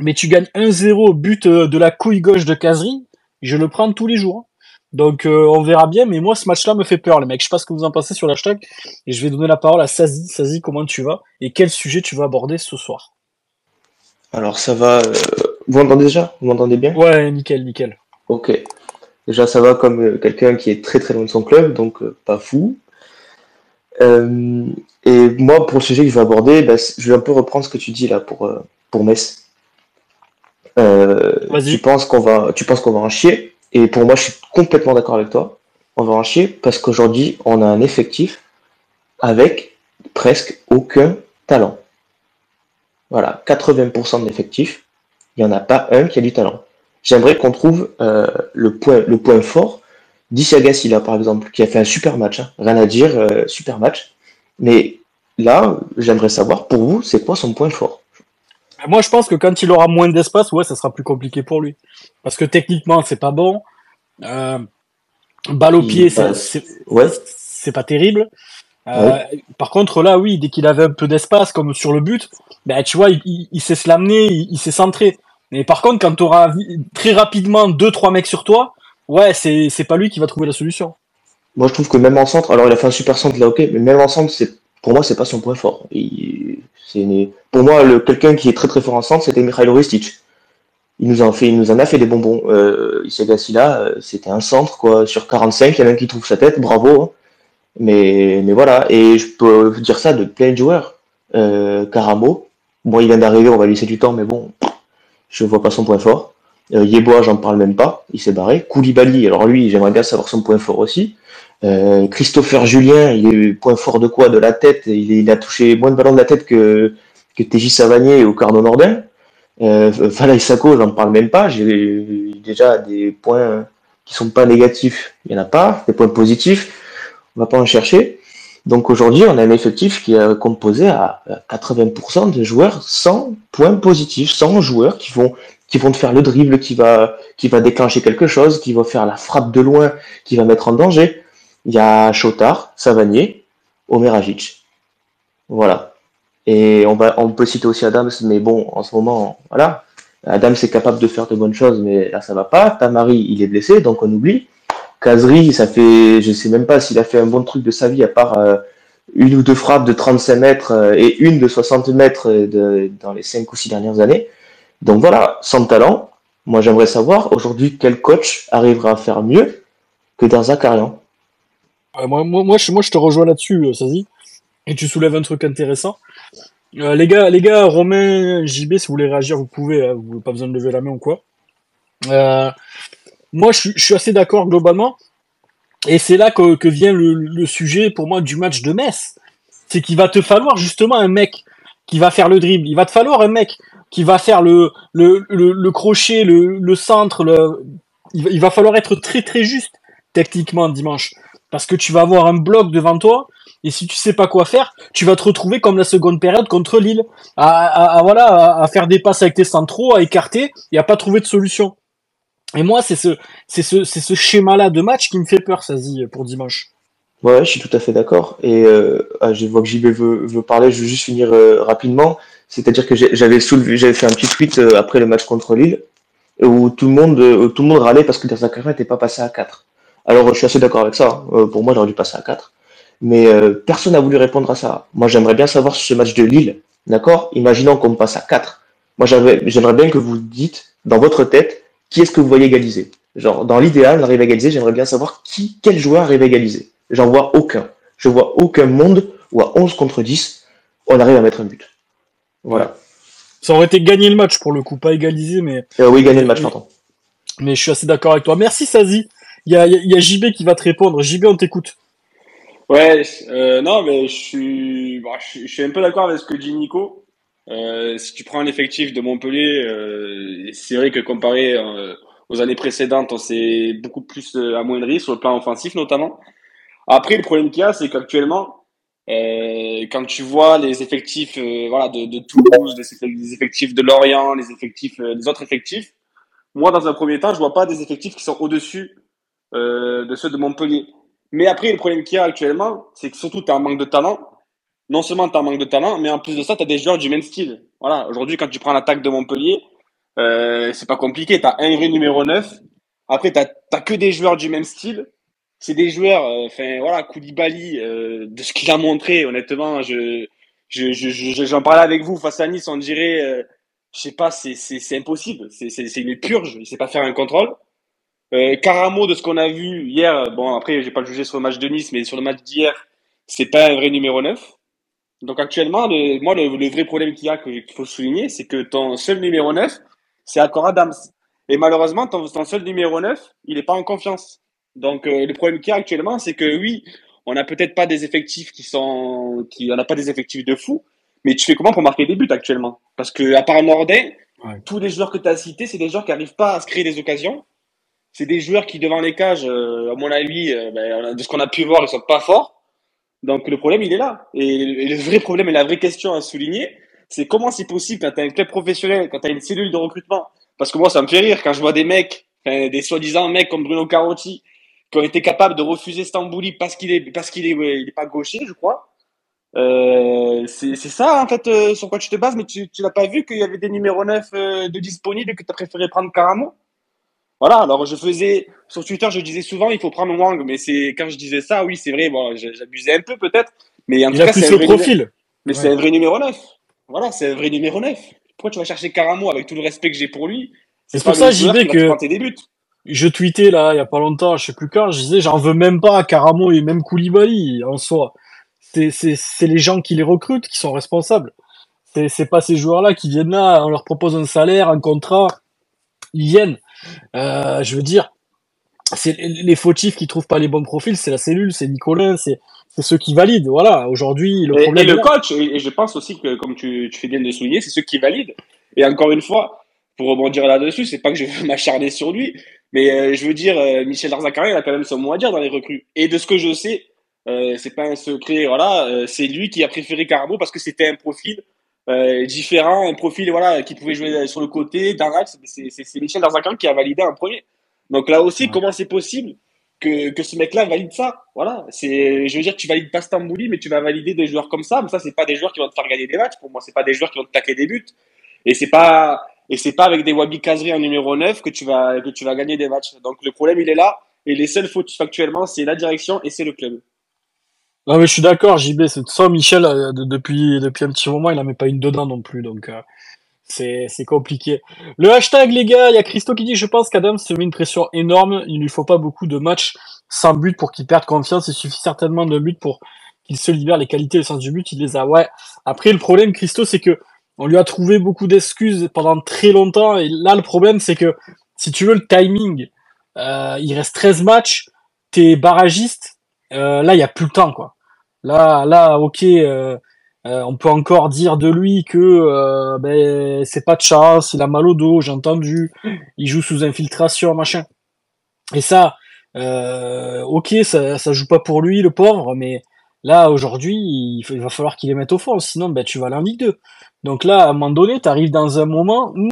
mais tu gagnes 1-0 au but euh, de la couille gauche de Kazri, je le prends tous les jours. Donc euh, on verra bien, mais moi ce match-là me fait peur, les mecs. Je sais pas ce que vous en pensez sur l'hashtag, et je vais donner la parole à Sazi. Sazi, comment tu vas et quel sujet tu vas aborder ce soir? Alors ça va. euh, Vous m'entendez déjà? Vous m'entendez bien? Ouais, nickel, nickel. Ok. Déjà ça va comme euh, quelqu'un qui est très très loin de son club, donc pas fou. Et moi pour le sujet que je vais aborder, bah, je vais un peu reprendre ce que tu dis là pour pour Metz. Tu penses qu'on va, tu penses qu'on va en chier, et pour moi je suis complètement d'accord avec toi. On va en chier parce qu'aujourd'hui on a un effectif avec presque aucun talent. Voilà, 80% de l'effectif, il n'y en a pas un qui a du talent. J'aimerais qu'on trouve euh, le, point, le point fort d'Isiaga Silla, par exemple, qui a fait un super match. hein. Rien à dire, euh, super match. Mais là, j'aimerais savoir, pour vous, c'est quoi son point fort? Moi, je pense que quand il aura moins d'espace, ouais, ça sera plus compliqué pour lui. Parce que techniquement, c'est pas bon. Euh, balle au pied, passe. c'est Ouais, pas terrible. Euh, Par contre, là, oui, dès qu'il avait un peu d'espace, comme sur le but, ben, tu vois, il, il, il sait se l'amener, il, il sait centrer. Mais par contre, quand tu auras très rapidement deux, trois mecs sur toi, ouais, c'est pas lui qui va trouver la solution. moi je trouve que même en centre, alors il a fait un super centre là, ok, mais même en centre, c'est, pour moi, c'est pas son point fort. Une- pour moi, le, quelqu'un qui est très très fort en centre, c'était Mikhailo Ristic. Il nous en a fait des bonbons. Euh, Isiaga Silla, euh, c'était un centre, quoi, sur 45, il y en a un qui trouve sa tête, bravo. hein. Mais, voilà, et je peux dire ça de plein de joueurs. Euh, Caramo, bon, il vient d'arriver, on va lui laisser du temps, mais bon, je vois pas son point fort. Euh, Yeboah, j'en parle même pas, il s'est barré. Koulibaly, alors lui, j'aimerais bien savoir son point fort aussi. Euh, Christopher Julien, il est point fort de quoi? De la tête, il, a touché moins de ballons de la tête que, que TJ Savanier ou Carno Nordin. Euh, Fala Isako, j'en parle même pas, j'ai déjà des points qui sont pas négatifs, il y en a pas, des points positifs, on va pas en chercher. Donc aujourd'hui, on a un effectif qui est composé à 80% de joueurs sans points positifs, sans joueurs qui vont qui vont te faire le dribble, qui va qui va déclencher quelque chose, qui va faire la frappe de loin, qui va mettre en danger. Il y a Chotard, Savanier, Omeragic. Voilà. Et on peut citer aussi Adams, mais bon, en ce moment, voilà. Adams est capable de faire de bonnes choses, mais là ça va pas. Tamari, il est blessé, donc on oublie. Kazri, ça fait, je sais même pas s'il a fait un bon truc de sa vie, à part euh, une ou deux frappes de 35 mètres euh, et une de 60 mètres euh, dans les 5 ou 6 dernières années. Donc voilà, sans talent, moi j'aimerais savoir aujourd'hui quel coach arrivera à faire mieux que dans Zakarian. Euh, moi, moi, je, te rejoins là-dessus, Sazi. Et tu soulèves un truc intéressant. Euh, les gars, les gars, Romain, JB, si vous voulez réagir, vous pouvez. hein, vous n'avez pas besoin de lever la main ou quoi. Euh, moi, je, suis- assez d'accord globalement. Et c'est là que, vient le, sujet pour moi du match de Metz. C'est qu'il va te falloir justement un mec qui va faire le dribble. Il va te falloir un mec qui va faire le, le, le, crochet, le, centre. Il va falloir être très très juste techniquement dimanche. Parce que tu vas avoir un bloc devant toi. Et si tu sais pas quoi faire, tu vas te retrouver comme la seconde période contre Lille, à, voilà, à, faire des passes avec tes centraux, à écarter et à pas trouver de solution. Et moi, c'est ce, c'est ce, c'est ce schéma-là de match qui me fait peur, Sazi, pour dimanche. Ouais, je suis tout à fait d'accord. Et euh, ah, je vois que JB veut, parler, je veux juste finir euh, rapidement. C'est-à-dire que j'avais soulevé, j'avais fait un petit tweet euh, après le match contre Lille où tout le monde, euh, râlait parce que Derzakarian n'était pas passé à 4. Alors je suis assez d'accord avec ça. hein. Euh, pour moi, il aurait dû passer à 4. Mais euh, personne n'a voulu répondre à ça. Moi, j'aimerais bien savoir sur ce match de Lille. D'accord? Imaginons qu'on passe à 4. Moi, j'aimerais bien que vous dites dans votre tête qui est-ce que vous voyez égaliser? Genre, dans l'idéal, on arrive à égaliser, j'aimerais bien savoir qui, quel joueur arrive à égaliser. J'en vois aucun. Je vois aucun monde où à 11 contre 10, on arrive à mettre un but. Voilà. Ça aurait été gagner le match pour le coup, pas égaliser, mais, Euh, oui, gagner le match, pardon. mais je suis assez d'accord avec toi. Merci, Sazi. Il y a, y a- JB qui va te répondre. JB, on t'écoute. Ouais, euh, non, mais je suis, bon, je, suis- je suis un peu d'accord avec ce que dit Nico. Euh, si tu prends l'effectif de Montpellier, euh, c'est vrai que comparé aux années précédentes, on s'est beaucoup plus amoindri sur le plan offensif notamment. Après, le problème qu'il y a, c'est qu'actuellement, quand tu vois les effectifs voilà, de, de Toulouse, les effectifs, de Lorient, les effectifs, les autres effectifs, moi, dans un premier temps, je vois pas des effectifs qui sont au-dessus euh, de ceux de Montpellier. Mais après, le problème qu'il y a actuellement, c'est que surtout, tu as un manque de talent. Non seulement tu as un manque de talent, mais en plus de ça, tu as des joueurs du même style. Voilà, aujourd'hui, quand tu prends l'attaque de Montpellier, Euh, c'est pas compliqué. T'as un vrai numéro 9. Après, t'as as que des joueurs du même style. C'est des joueurs, euh, enfin voilà, Koulibaly, euh, de ce qu'il a montré, honnêtement, je je, je, j'en parlais avec vous face à Nice, on dirait, je sais pas, c'est, c'est, impossible. C'est, c'est, c'est une purge. Il sait pas faire un contrôle. Euh, Caramo, de ce qu'on a vu hier, bon, après, j'ai pas jugé sur le match de Nice, mais sur le match d'hier, c'est pas un vrai numéro 9. Donc actuellement, le, moi, le, le vrai problème qu'il y a, qu'il faut souligner, c'est que ton seul numéro 9, c'est Accor Adams. Et malheureusement, ton, ton seul numéro 9, il est pas en confiance. Donc euh, le problème qu'il y a actuellement, c'est que oui, on n'a peut-être pas des effectifs qui sont, qui, on n'a pas des effectifs de fou, mais tu fais comment pour marquer des buts actuellement? Parce que à part Nordin, Ouais. tous les joueurs que tu as cités, c'est des joueurs qui n'arrivent pas à se créer des occasions. C'est des joueurs qui devant les cages, euh, à mon avis, euh, ben, de ce qu'on a pu voir, ils sont pas forts. Donc le problème, il est là. Et, le vrai problème et la vraie question à souligner, c'est comment c'est possible quand tu as un club professionnel, quand tu as une cellule de recrutement? Parce que moi, ça me fait rire quand je vois des mecs, des soi-disant mecs comme Bruno Carotti, qui ont été capables de refuser Stambouli parce qu'il est, parce qu'il est, ouais, il est pas gaucher, je crois. Euh, c'est c'est ça, en fait, euh, sur quoi tu te bases, mais tu, tu n'as pas vu qu'il y avait des numéros 9 euh, de disponibles et que tu as préféré prendre Caramo Voilà, alors je faisais, sur Twitter, je disais souvent, il faut prendre Wang, mais c'est, quand je disais ça, oui, c'est vrai, bon, j'abusais un peu peut-être, mais en tout a cas, c'est un profil. mais Ouais. c'est un vrai numéro 9. Voilà, c'est un vrai numéro 9. Pourquoi tu vas chercher Caramo avec tout le respect que j'ai pour lui? C'est pour ça, JB, que- des buts. Je tweetais là, il y a pas longtemps, je sais plus quand, je disais, j'en veux même pas à Caramo et même Koulibaly en soi. C'est, les gens qui les recrutent qui sont responsables. C'est, c'est pas ces joueurs-là qui viennent là, on leur propose un salaire, un contrat, ils viennent. Euh, je veux dire, c'est les fautifs qui trouvent pas les bons profils, c'est la cellule, c'est Nicolas, c'est, ceux qui valident. Voilà, aujourd'hui, le Et, problème et le là. coach, et, je pense aussi que, comme tu, tu fais bien de souligner, c'est ceux qui valident. Et encore une fois, pour rebondir là-dessus, c'est pas que je veux m'acharner sur lui, mais euh, je veux dire, euh, Michel Darzacari, il a quand même son mot à dire dans les recrues. Et de ce que je sais, euh, c'est pas un secret, voilà, c'est lui qui a préféré Caramo parce que c'était un profil euh, différent, un profil voilà qui pouvait jouer sur le côté, dans l'axe. C'est Michel Darzacari qui a validé en premier. Donc là aussi, Ouais. comment c'est possible que, que ce mec-là valide ça? Voilà, c'est, je veux dire, tu valides pas Stambouli, mais tu vas valider des joueurs comme ça. Mais ça, c'est pas des joueurs qui vont te faire gagner des matchs. Pour moi, c'est pas des joueurs qui vont te taquer des buts. Et c'est pas, et c'est pas avec des Wabi Kazri en numéro 9 que tu vas, que tu vas gagner des matchs. Donc le problème, il est là. Et les seuls fautifs actuellement, c'est la direction et c'est le club. Non mais je suis d'accord, JB, c'est ça, Michel, euh, de- depuis, depuis un petit moment, il en met pas une dedans non plus, donc euh, c'est c'est compliqué. Le hashtag, les gars, il y a Christo qui dit, je pense qu'Adam se met une pression énorme, il lui faut pas beaucoup de matchs sans but pour qu'il perde confiance, il suffit certainement d'un but pour qu'il se libère les qualités et le sens du but, il les a. Ouais, après le problème, Christo, c'est que on lui a trouvé beaucoup d'excuses pendant très longtemps, et là le problème, c'est que si tu veux le timing, euh, il reste 13 matchs, t'es barragiste, euh, là il y a plus le temps, quoi. Là, là, ok, euh, euh, on peut encore dire de lui que euh, ben, c'est pas de chance, il a mal au dos, j'ai entendu, il joue sous infiltration, machin. Et ça, euh, ok, ça, ça joue pas pour lui, le pauvre, mais là, aujourd'hui, il, va falloir qu'il les mette au fond, sinon ben, tu vas aller en Ligue 2. Donc là, à un moment donné, tu dans un moment où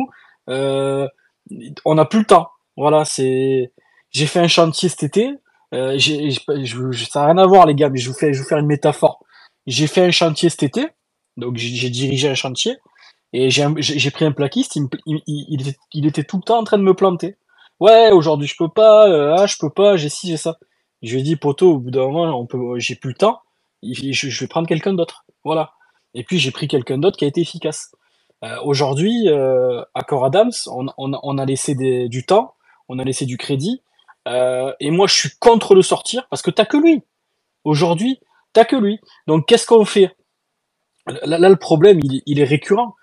on n'a plus le temps. Voilà, c'est. J'ai fait un chantier cet été, euh, j'ai, ça n'a rien à voir, les gars, mais je vous fais, je vous faire une métaphore. J'ai fait un chantier cet été, donc j'ai, dirigé un chantier, et j'ai, pris un plaquiste, il, il, il, il était, tout le temps en train de me planter. Ouais, aujourd'hui je peux pas, euh, ah, je peux pas, j'ai ci, j'ai ça. Je lui ai dit, poteau, au bout d'un moment, on peut, j'ai plus le temps, je, je vais prendre quelqu'un d'autre. Voilà. Et puis j'ai pris quelqu'un d'autre qui a été efficace. Euh, aujourd'hui, euh, à Cor Adams, on, on, on a laissé des, du temps, on a laissé du crédit, euh, et moi, je suis contre le sortir parce que t'as que lui. Aujourd'hui, t'as que lui. Donc, qu'est-ce qu'on fait? Là, le problème, il, est récurrent.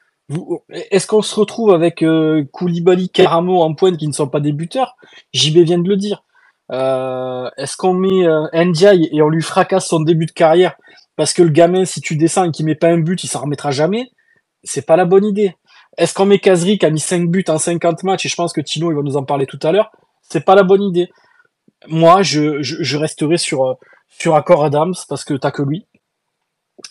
Est-ce qu'on se retrouve avec euh, Koulibaly, Caramo en pointe qui ne sont pas des buteurs? JB vient de le dire. Euh, Est-ce qu'on met euh, et on lui fracasse son début de carrière parce que le gamin, si tu descends et qu'il met pas un but, il s'en remettra jamais? C'est pas la bonne idée. Est-ce qu'on met Kazri qui a mis 5 buts en 50 matchs? Et je pense que Tino il va nous en parler tout à l'heure C'est pas la bonne idée moi, je, je, resterai sur, euh, sur Accor Adams parce que t'as que lui.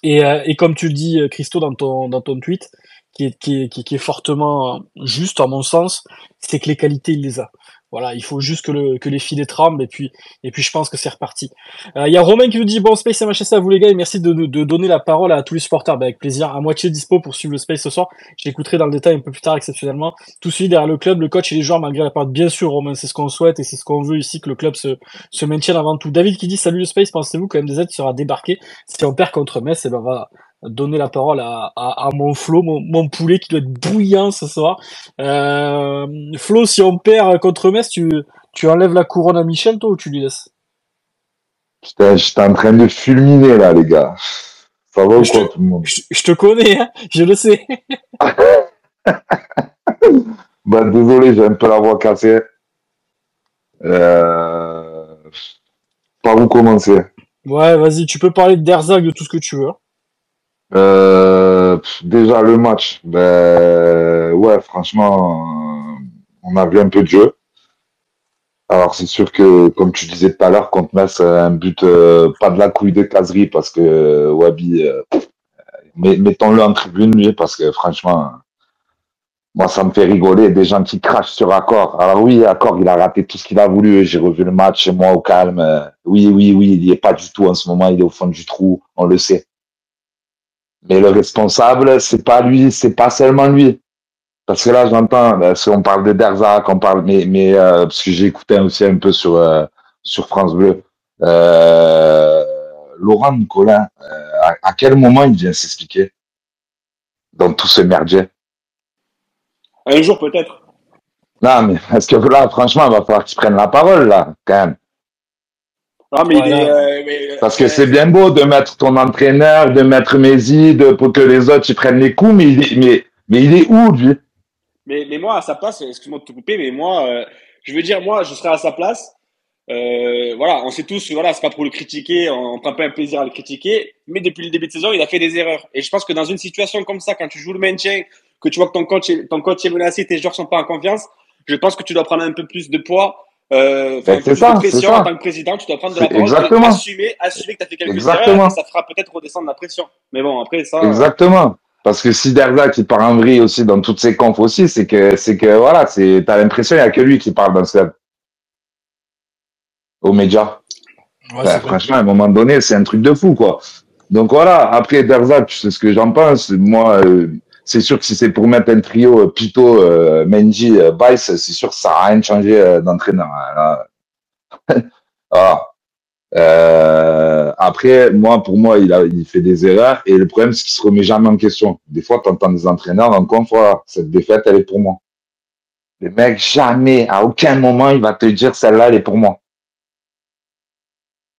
Et, euh, et comme tu le dis, euh, Christo, dans ton, dans ton tweet, qui est, qui est, qui est, fortement juste, à mon sens, c'est que les qualités, il les a. Voilà, il faut juste que, le, que les filets tremblent et puis, et puis je pense que c'est reparti. Euh, Il y a Romain qui nous dit bon Space MHS à vous les gars et merci de, de, donner la parole à tous les supporters. Ben, avec plaisir, à moitié dispo pour suivre le Space ce soir. J'écouterai dans le détail un peu plus tard exceptionnellement. Tout suivi derrière le club, le coach et les joueurs malgré la part. Bien sûr, Romain, c'est ce qu'on souhaite et c'est ce qu'on veut ici que le club se, se maintienne avant tout. David qui dit salut le Space, pensez-vous que MDZ sera débarqué si on perd contre Metz? Et ben on va donner la parole à, à, à mon Flo, mon, mon, poulet qui doit être bouillant ce soir. Euh, Flo, si on perd contre Metz, tu, tu enlèves la couronne à Michel, toi, ou tu lui laisses? Putain, j'étais en train de fulminer là, les gars. Ça va ou Je quoi, te- tout le monde? je, je te connais, hein, je le sais. Bah, désolé, j'ai un peu la voix cassée. Euh... Par où commencer? Ouais, vas-y, tu peux parler de Derzag, de tout ce que tu veux. Euh, déjà le match, ben ouais, franchement, euh, on a vu un peu de jeu. Alors c'est sûr que, comme tu disais tout à l'heure, contre Metz, euh, un but euh, pas de la couille de caserie parce que Wabi, mais- mettons-le en tribune lui parce que franchement, moi ça me fait rigoler des gens qui crachent sur Accor. Alors oui, Accor, il a raté tout ce qu'il a voulu. J'ai revu le match moi au calme. Oui, oui, oui, il y est pas du tout en ce moment. Il est au fond du trou, on le sait. Mais le responsable, c'est pas lui, c'est pas seulement lui. Parce que là, j'entends, ben, si on parle de Derzac, on parle, mais, mais euh, parce que j'ai écouté aussi un peu sur euh, sur France Bleu, euh, Laurent Nicolin, euh, à, à quel moment il vient s'expliquer dans tout ce merdier? Un jour peut-être. Non, mais est-ce que là, franchement, il va falloir qu'il prenne la parole là, quand même. Non, mais il est, euh, mais, Parce que c'est bien beau de mettre ton entraîneur, de mettre Messi, de, pour que les autres ils prennent les coups, mais il est, mais, mais il est où lui? Mais, mais moi, à sa place, excuse-moi de te couper, mais moi, euh, je veux dire, moi, je serais à sa place. Euh, voilà, on sait tous, voilà, c'est pas pour le critiquer, on, on prend pas un plaisir à le critiquer, mais depuis le début de saison, il a fait des erreurs. Et je pense que dans une situation comme ça, quand tu joues le maintien, que tu vois que ton coach, est, ton coach est menacé, tes joueurs sont pas en confiance, je pense que tu dois prendre un peu plus de poids, euh, Ben, c'est ça, pression ça. en tant que président, tu dois prendre de la parole, exactement. assumer, assumer que tu as fait quelques Exactement. erreurs, et ça fera peut-être redescendre la pression. Mais bon, après ça, Exactement. Parce que si Derzac il part en vrille aussi dans toutes ses confs aussi, c'est que c'est que voilà, c'est t'as l'impression il y a que lui qui parle dans ce club. Aux médias. Ouais, Ben, franchement, à un moment donné, c'est un truc de fou, quoi. Donc voilà, après Derzac, tu sais ce que j'en pense. Moi, euh, c'est sûr que si c'est pour mettre un trio euh, Pito, euh, Mendy, euh, c'est sûr que ça n'a rien changé euh, d'entraîneur. hein, voilà. Euh, après, moi, pour moi, il, fait des erreurs et le problème, c'est qu'il se remet jamais en question. Des fois, tu entends des entraîneurs en conf, voilà, cette défaite, elle est pour moi. Le mec, jamais, à aucun moment, il va te dire celle-là, elle est pour moi.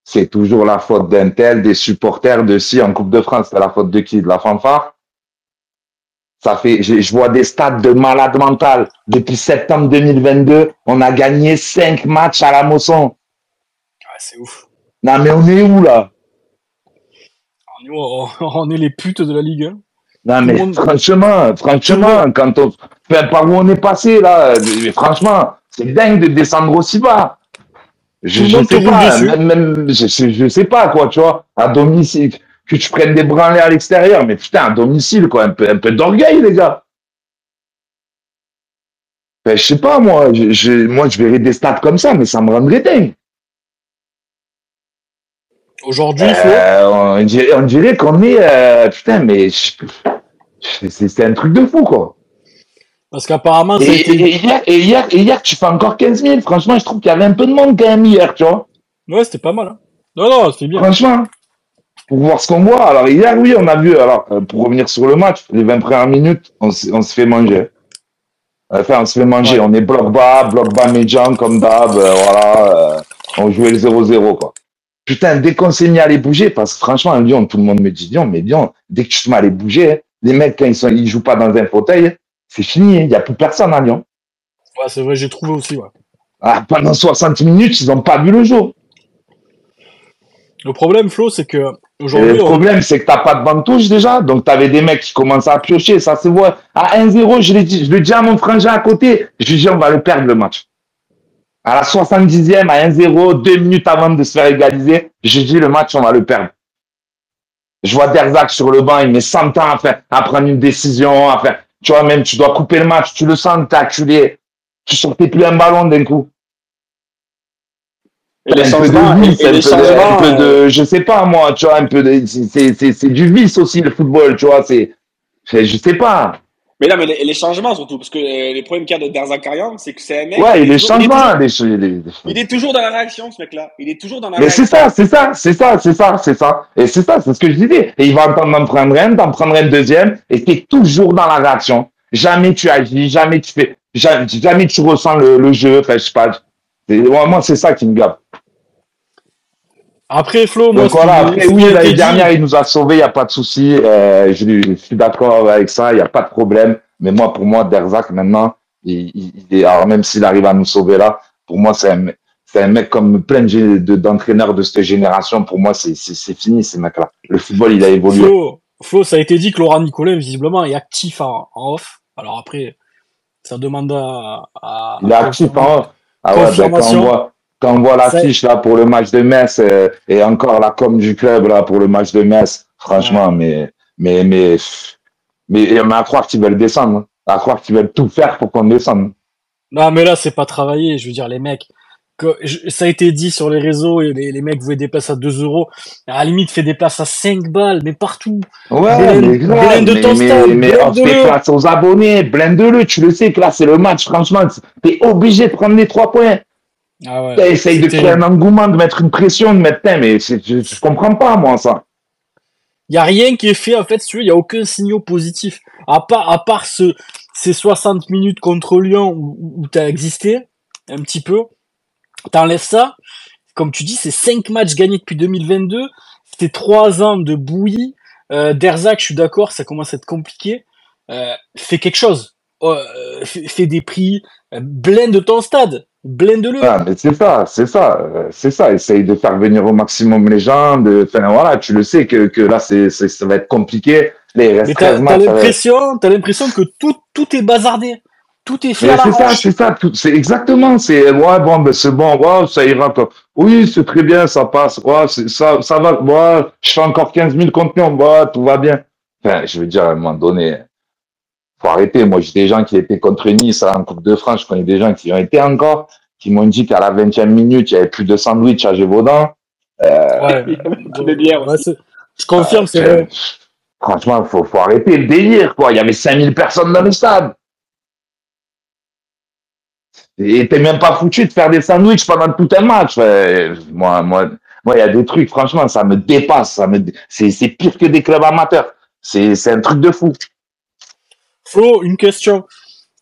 C'est toujours la faute d'un tel, des supporters de si en Coupe de France. C'est la faute de qui? De la fanfare? Ça fait, je, je vois des stades de malade mental. Depuis septembre 2022, on a gagné cinq matchs à la Mosson. Ouais, c'est ouf. Non, mais on est où, là? On, on est les putes de la Ligue 1. Non, mais monde- franchement, franchement, quand on, enfin, par où on est passé, là, mais franchement, c'est dingue de descendre aussi bas. Je, je sais pas, même, même- je, je, je sais pas, quoi, tu vois, à domicile, que tu prennes des branlées à l'extérieur, mais putain, à domicile, quoi, un peu, un peu d'orgueil, les gars. Ben, je sais pas, moi, je, je- moi, je verrais des stats comme ça, mais ça me rendrait dingue. Aujourd'hui, Euh, on dirait, on dirait qu'on est, euh, putain, mais c'est un truc de fou, quoi. parce qu'apparemment, Et, été- et hier, et, hier, et hier, tu fais encore 15 000. Franchement, je trouve qu'il y avait un peu de monde quand même hier, tu vois. Ouais, c'était pas mal. Hein. Non, non, c'était bien. Franchement, pour voir ce qu'on voit. Alors hier, oui, on a vu, alors, euh, pour revenir sur le match, les 20 premières minutes, on, se fait manger. Enfin, on se fait manger. Ouais. On est bloc bas, bloc bas médian, comme d'hab, euh, voilà. euh, on jouait le 0-0, quoi. Putain, dès qu'on s'est mis à les bouger, parce que franchement, à Lyon, tout le monde me dit Lyon, mais Lyon, dès que tu te mets à les bouger, hein, les mecs, quand ils sont, ils jouent pas dans un fauteuil, c'est fini, hein. il n'y a plus personne à Lyon. Ouais, c'est vrai, j'ai trouvé aussi. Ouais. Ah, pendant 60 minutes, ils n'ont pas vu le jour. Le problème, Flo, c'est que aujourd'hui, le on- problème, c'est que t'as pas de banc de touche déjà. Donc, tu avais des mecs qui commencent à piocher. Ça se voit. À 1-0, je l'ai dit, je le dis à mon frangin à côté. Je lui dis, on va le perdre le match. À la 70e, à 1-0, deux minutes avant de se faire égaliser, je dis, le match, on va le perdre. Je vois Derzac sur le banc, il met 100 ans à, faire, à prendre une décision, à faire, tu vois, même, tu dois couper le match, tu le sens, t'es acculé. Tu sortais plus un ballon d'un coup. Et les un peu changements, de vice, et un les peu de- un changements, peu euh, de, je sais pas moi, tu vois, un peu de, c'est, c'est, c'est du vice aussi le football, tu vois, c'est, c'est- je sais pas. Mais là, mais les, les changements surtout, parce que euh, les problèmes qu'il y a de Derzakarian, c'est que c'est un mec. Ouais, il est toujours- il est changements, toujours- les, ch- les- Il est toujours dans la réaction, ce mec-là. Il est toujours dans la mais c'est réaction. ça, c'est ça, c'est ça, c'est ça, c'est ça, et c'est ça, c'est ce que je disais. Et il va t'en prendre un, t'en prendre un deuxième, et t'es toujours dans la réaction. Jamais tu agis, jamais tu fais, jamais, jamais tu ressens le, le jeu, enfin, je sais pas. C'est- Moi, moi, c'est ça qui me gave. Après, Flo, moi, Donc voilà, après, oui, l'année dernière, il nous a sauvés, il n'y a pas de souci. Euh, je, je suis d'accord avec ça, il n'y a pas de problème. Mais moi, pour moi, Derzak, maintenant, il, est, alors même s'il arrive à nous sauver là, pour moi, c'est un, me- c'est un mec comme plein de- d'entraîneurs de cette génération. Pour moi, c'est, c'est, c'est fini, ces mecs-là. Le football, il a évolué. Flo, Flo, ça a été dit que Laurent Nicolet, visiblement, est actif en, en off. Alors après, ça demande à. à- Il est actif en Ah ouais, ben, quand on voit, quand on voit Ça- l'affiche là pour le match de Metz euh, et encore la com du club là pour le match de Metz, franchement, mais, mais, mais, mais, mais à croire qu'ils veulent descendre, hein. à croire qu'ils veulent tout faire pour qu'on descende. Non, mais là, c'est pas travaillé. Je veux dire, les mecs, que, je- ça a été dit sur les réseaux, et les, les mecs voulaient des places à 2 euros. À la limite, fait des places à 5 balles, mais partout. Ouais, mais blende mais, ton mais, mais offre places aux abonnés, blinde-le, tu le sais que là c'est le match, franchement, t'es obligé de prendre les trois points. Ah ouais. T'as essayé de créer un engouement, de mettre une pression, de mettre, mais je, je comprends pas moi ça. Il y a rien qui est fait, en fait, si tu veux, il y a aucun signal positif. À part, à part ce, ces 60 minutes contre Lyon où, où, où t'as existé, un petit peu. T'enlèves ça. Comme tu dis, c'est 5 matchs gagnés depuis 2022. C'était 3 ans de bouillie. Euh, Derzac, je suis d'accord, ça commence à être compliqué. Euh, fais quelque chose. Euh, fais, fais des prix. Euh, blinde ton stade. Blinde-le. Ah, mais c'est ça, c'est ça, euh, c'est ça. Essaye de faire venir au maximum les gens. De, enfin, voilà, tu le sais que, que là, c'est, c'est, ça va être compliqué. Reste Mais t'as 13 t'as matchs. ça va être- l'impression, t'as l'impression que tout, tout est bazardé. Tout est fait Mais c'est ça, c'est ça, tout- c'est exactement, c'est, ouais, bon, ben, c'est bon, ouais, ça ira, quoi. Oui, c'est très bien, ça passe, ouais, c'est, ça, ça va, ouais, je fais encore 15 000 contenus, ouais, tout va bien. Enfin, je veux dire, à un moment donné, faut arrêter. Moi, j'ai des gens qui étaient contre Nice en Coupe de France, je connais des gens qui y ont été encore, qui m'ont dit qu'à la 20e minute, il y avait plus de sandwich à Gévaudan. Ouais. Bières Ouais, c'est- je confirme, c'est vrai. Franchement, faut, faut arrêter le délire, quoi. Il y avait 5000 personnes dans le stade. Et t'es même pas foutu de faire des sandwichs pendant tout un match. Moi, moi, moi, il y a des trucs, franchement, ça me dépasse. Ça me, c'est, c'est pire que des clubs amateurs. C'est, c'est un truc de fou. Flo, une question.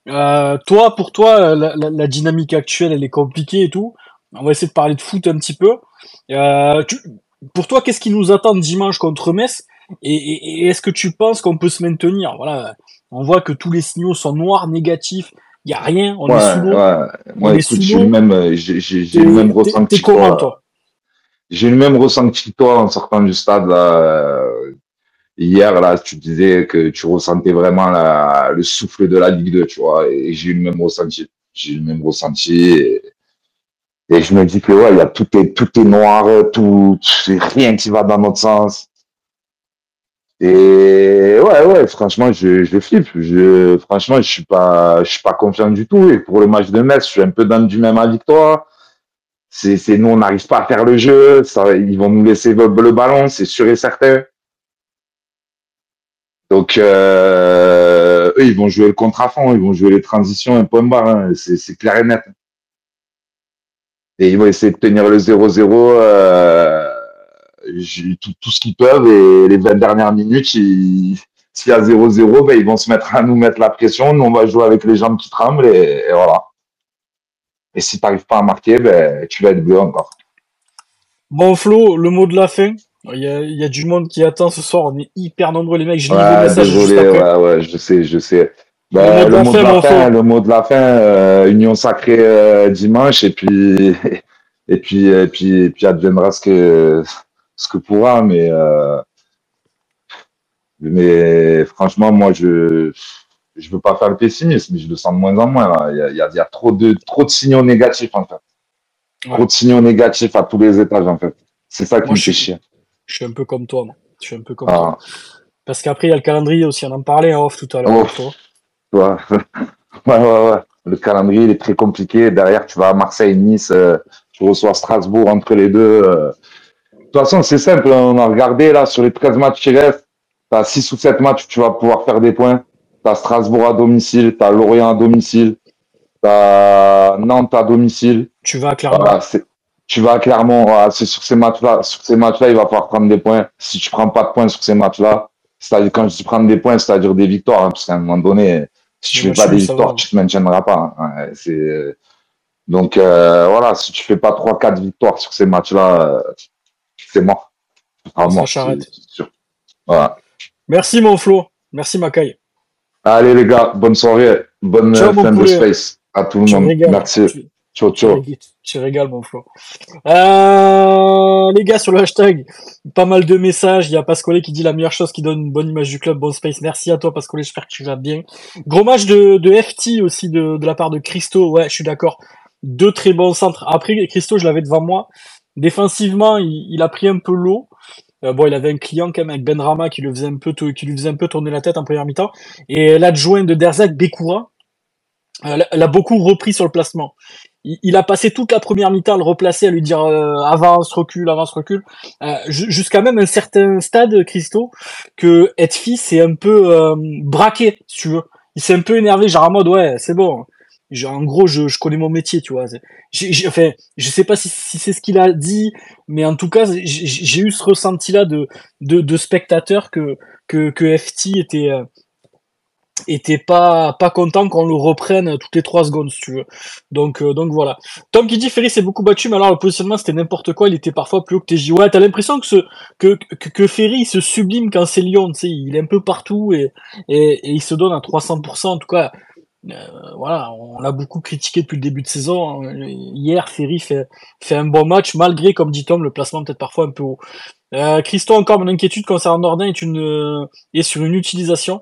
Euh, toi, pour toi, la, dynamique actuelle, elle est compliquée et tout. On va essayer de parler de foot un petit peu. Euh, pour toi, qu'est-ce qui nous attend dimanche contre Metz? Et, et- et est-ce que tu penses qu'on peut se maintenir? Voilà, on voit que tous les signaux sont noirs, négatifs. Il y a rien, on est sous l'eau. ouais. Moi, écoute, j'ai le même, euh, j'ai, j'ai, j'ai T'es- le même ressenti T'es que toi. comment, toi J'ai eu le même ressenti que toi en sortant du stade là, euh, hier. Là, tu disais que tu ressentais vraiment la, le souffle de la Ligue 2, tu vois. Et j'ai eu le même ressenti. J'ai eu le même ressenti. Et, et je me dis que ouais, il y a tout est tout est noir, tout c'est rien qui va dans notre sens. Et ouais, ouais, franchement, je, je flippe. Je, franchement, je suis pas, je suis pas confiant du tout. Et pour le match de Metz, je suis un peu dans du même avis que toi c'est, c'est nous, on n'arrive pas à faire le jeu. Ils vont nous laisser le, ballon, c'est sûr et certain. Donc, euh, eux, ils vont jouer le contre à fond, ils vont jouer les transitions, un point barre. hein. C'est, clair et net. Et ils vont essayer de tenir le 0-0, euh, j'ai- tout, tout ce qu'ils peuvent. Et les 20 dernières minutes, ils- s'il y a 0-0, ben, ils vont se mettre à nous mettre la pression. Nous, on va jouer avec les jambes qui tremblent et, et voilà. Et si tu n'arrives pas à marquer, ben, tu vas être bleu encore. Bon, Flo, le mot de la fin. Il y a, il y a du monde qui attend ce soir. On est hyper nombreux, les mecs. Je lis vos Ouais, messages juste désolé, après. ouais, ouais, je sais, je sais. Ben, Le le, mot de la fin, le mot de la fin, euh, Union sacrée euh, dimanche, et puis, et puis, et puis, et puis adviendra ce que, ce que pourra, mais, euh, mais franchement, moi, je, je veux pas faire le pessimiste, mais je le sens de moins en moins. Là. Il y a, il y a, il y a trop de, trop de signaux négatifs en fait. Ouais. Trop de signaux négatifs à tous les étages en fait. C'est ça qui Moi, me fait chier. Je suis un peu comme toi, moi. Je suis un peu comme toi. Ah, Parce qu'après, il y a le calendrier aussi. On en parlait en off tout à l'heure. Oh. toi. Ouais, ouais, ouais, ouais. Le calendrier, il est très compliqué. Derrière, tu vas à Marseille, Nice, euh, Tu reçois Strasbourg entre les deux. euh. De toute façon, c'est simple. On a regardé là sur les 13 matchs qui restent. Tu as 6 ou 7 matchs où tu vas pouvoir faire des points. Tu as Strasbourg à domicile, tu as Lorient à domicile, tu as Nantes à domicile. Tu vas clairement. Voilà, c'est- tu vas clairement, voilà, c'est sur ces matchs-là, sur ces matchs-là, il va falloir prendre des points. Si tu prends pas de points sur ces matchs-là, c'est-à-dire quand je dis prendre des points, c'est-à-dire des victoires, hein, parce qu'à un moment donné, si tu Moi, fais pas des victoires, va. tu te maintiendras pas. hein. Ouais, c'est donc euh, voilà, si tu fais pas trois, quatre victoires sur ces matchs-là, euh, c'est c'est sûr. Voilà. Merci mon Flo. Merci Makai. Allez les gars, bonne soirée, bonne Ciao, fin de space à tout le Tu monde. régales. Merci. Tu- Ciao, ciao. Tu, tu régales, mon Flo. Euh, les gars, sur le hashtag, pas mal de messages. Il y a Pascolé qui dit la meilleure chose qui donne une bonne image du club, bon space. Merci à toi, Pascolé. J'espère que tu vas bien. Gros match de, de FT aussi de, de la part de Christo. Ouais, je suis d'accord. Deux très bons centres. Après, Christo, je l'avais devant moi. Défensivement, il, a pris un peu l'eau. Euh, bon, il avait un client quand même avec Ben Rama qui, le faisait un peu, qui lui faisait un peu tourner la tête en première mi-temps. Et l'adjoint de Derzak, Bekoura, euh, l'a- beaucoup repris sur le placement. Il, a passé toute la première mi-temps à le replacer, à lui dire euh, avance, recule, avance, recule, euh, ju- jusqu'à même un certain stade, Christo, que Edfi s'est un peu braqué, si tu veux. Il s'est un peu énervé, genre en mode ouais, c'est bon. En gros, je, connais mon métier, tu vois. C'est- J'ai, j'ai- enfin, je sais pas si, c'est ce qu'il a dit, mais en tout cas, j'ai, eu ce ressenti-là de, de, spectateur que, que, que FT était, euh, était pas pas content qu'on le reprenne toutes les trois secondes si tu veux. Donc euh, donc voilà. Tom qui dit Ferry s'est beaucoup battu mais alors le positionnement c'était n'importe quoi. Il était parfois plus haut que TJ ouais t'as l'impression que que, que Ferry se sublime quand c'est Lyon tu sais. Il est un peu partout et, et et il se donne à 300% en tout cas euh, voilà on l'a beaucoup critiqué depuis le début de saison hein. hier Ferry fait fait un bon match malgré comme dit Tom le placement peut-être parfois un peu haut euh, Christo encore mon inquiétude concernant Nordin est une euh, sur une utilisation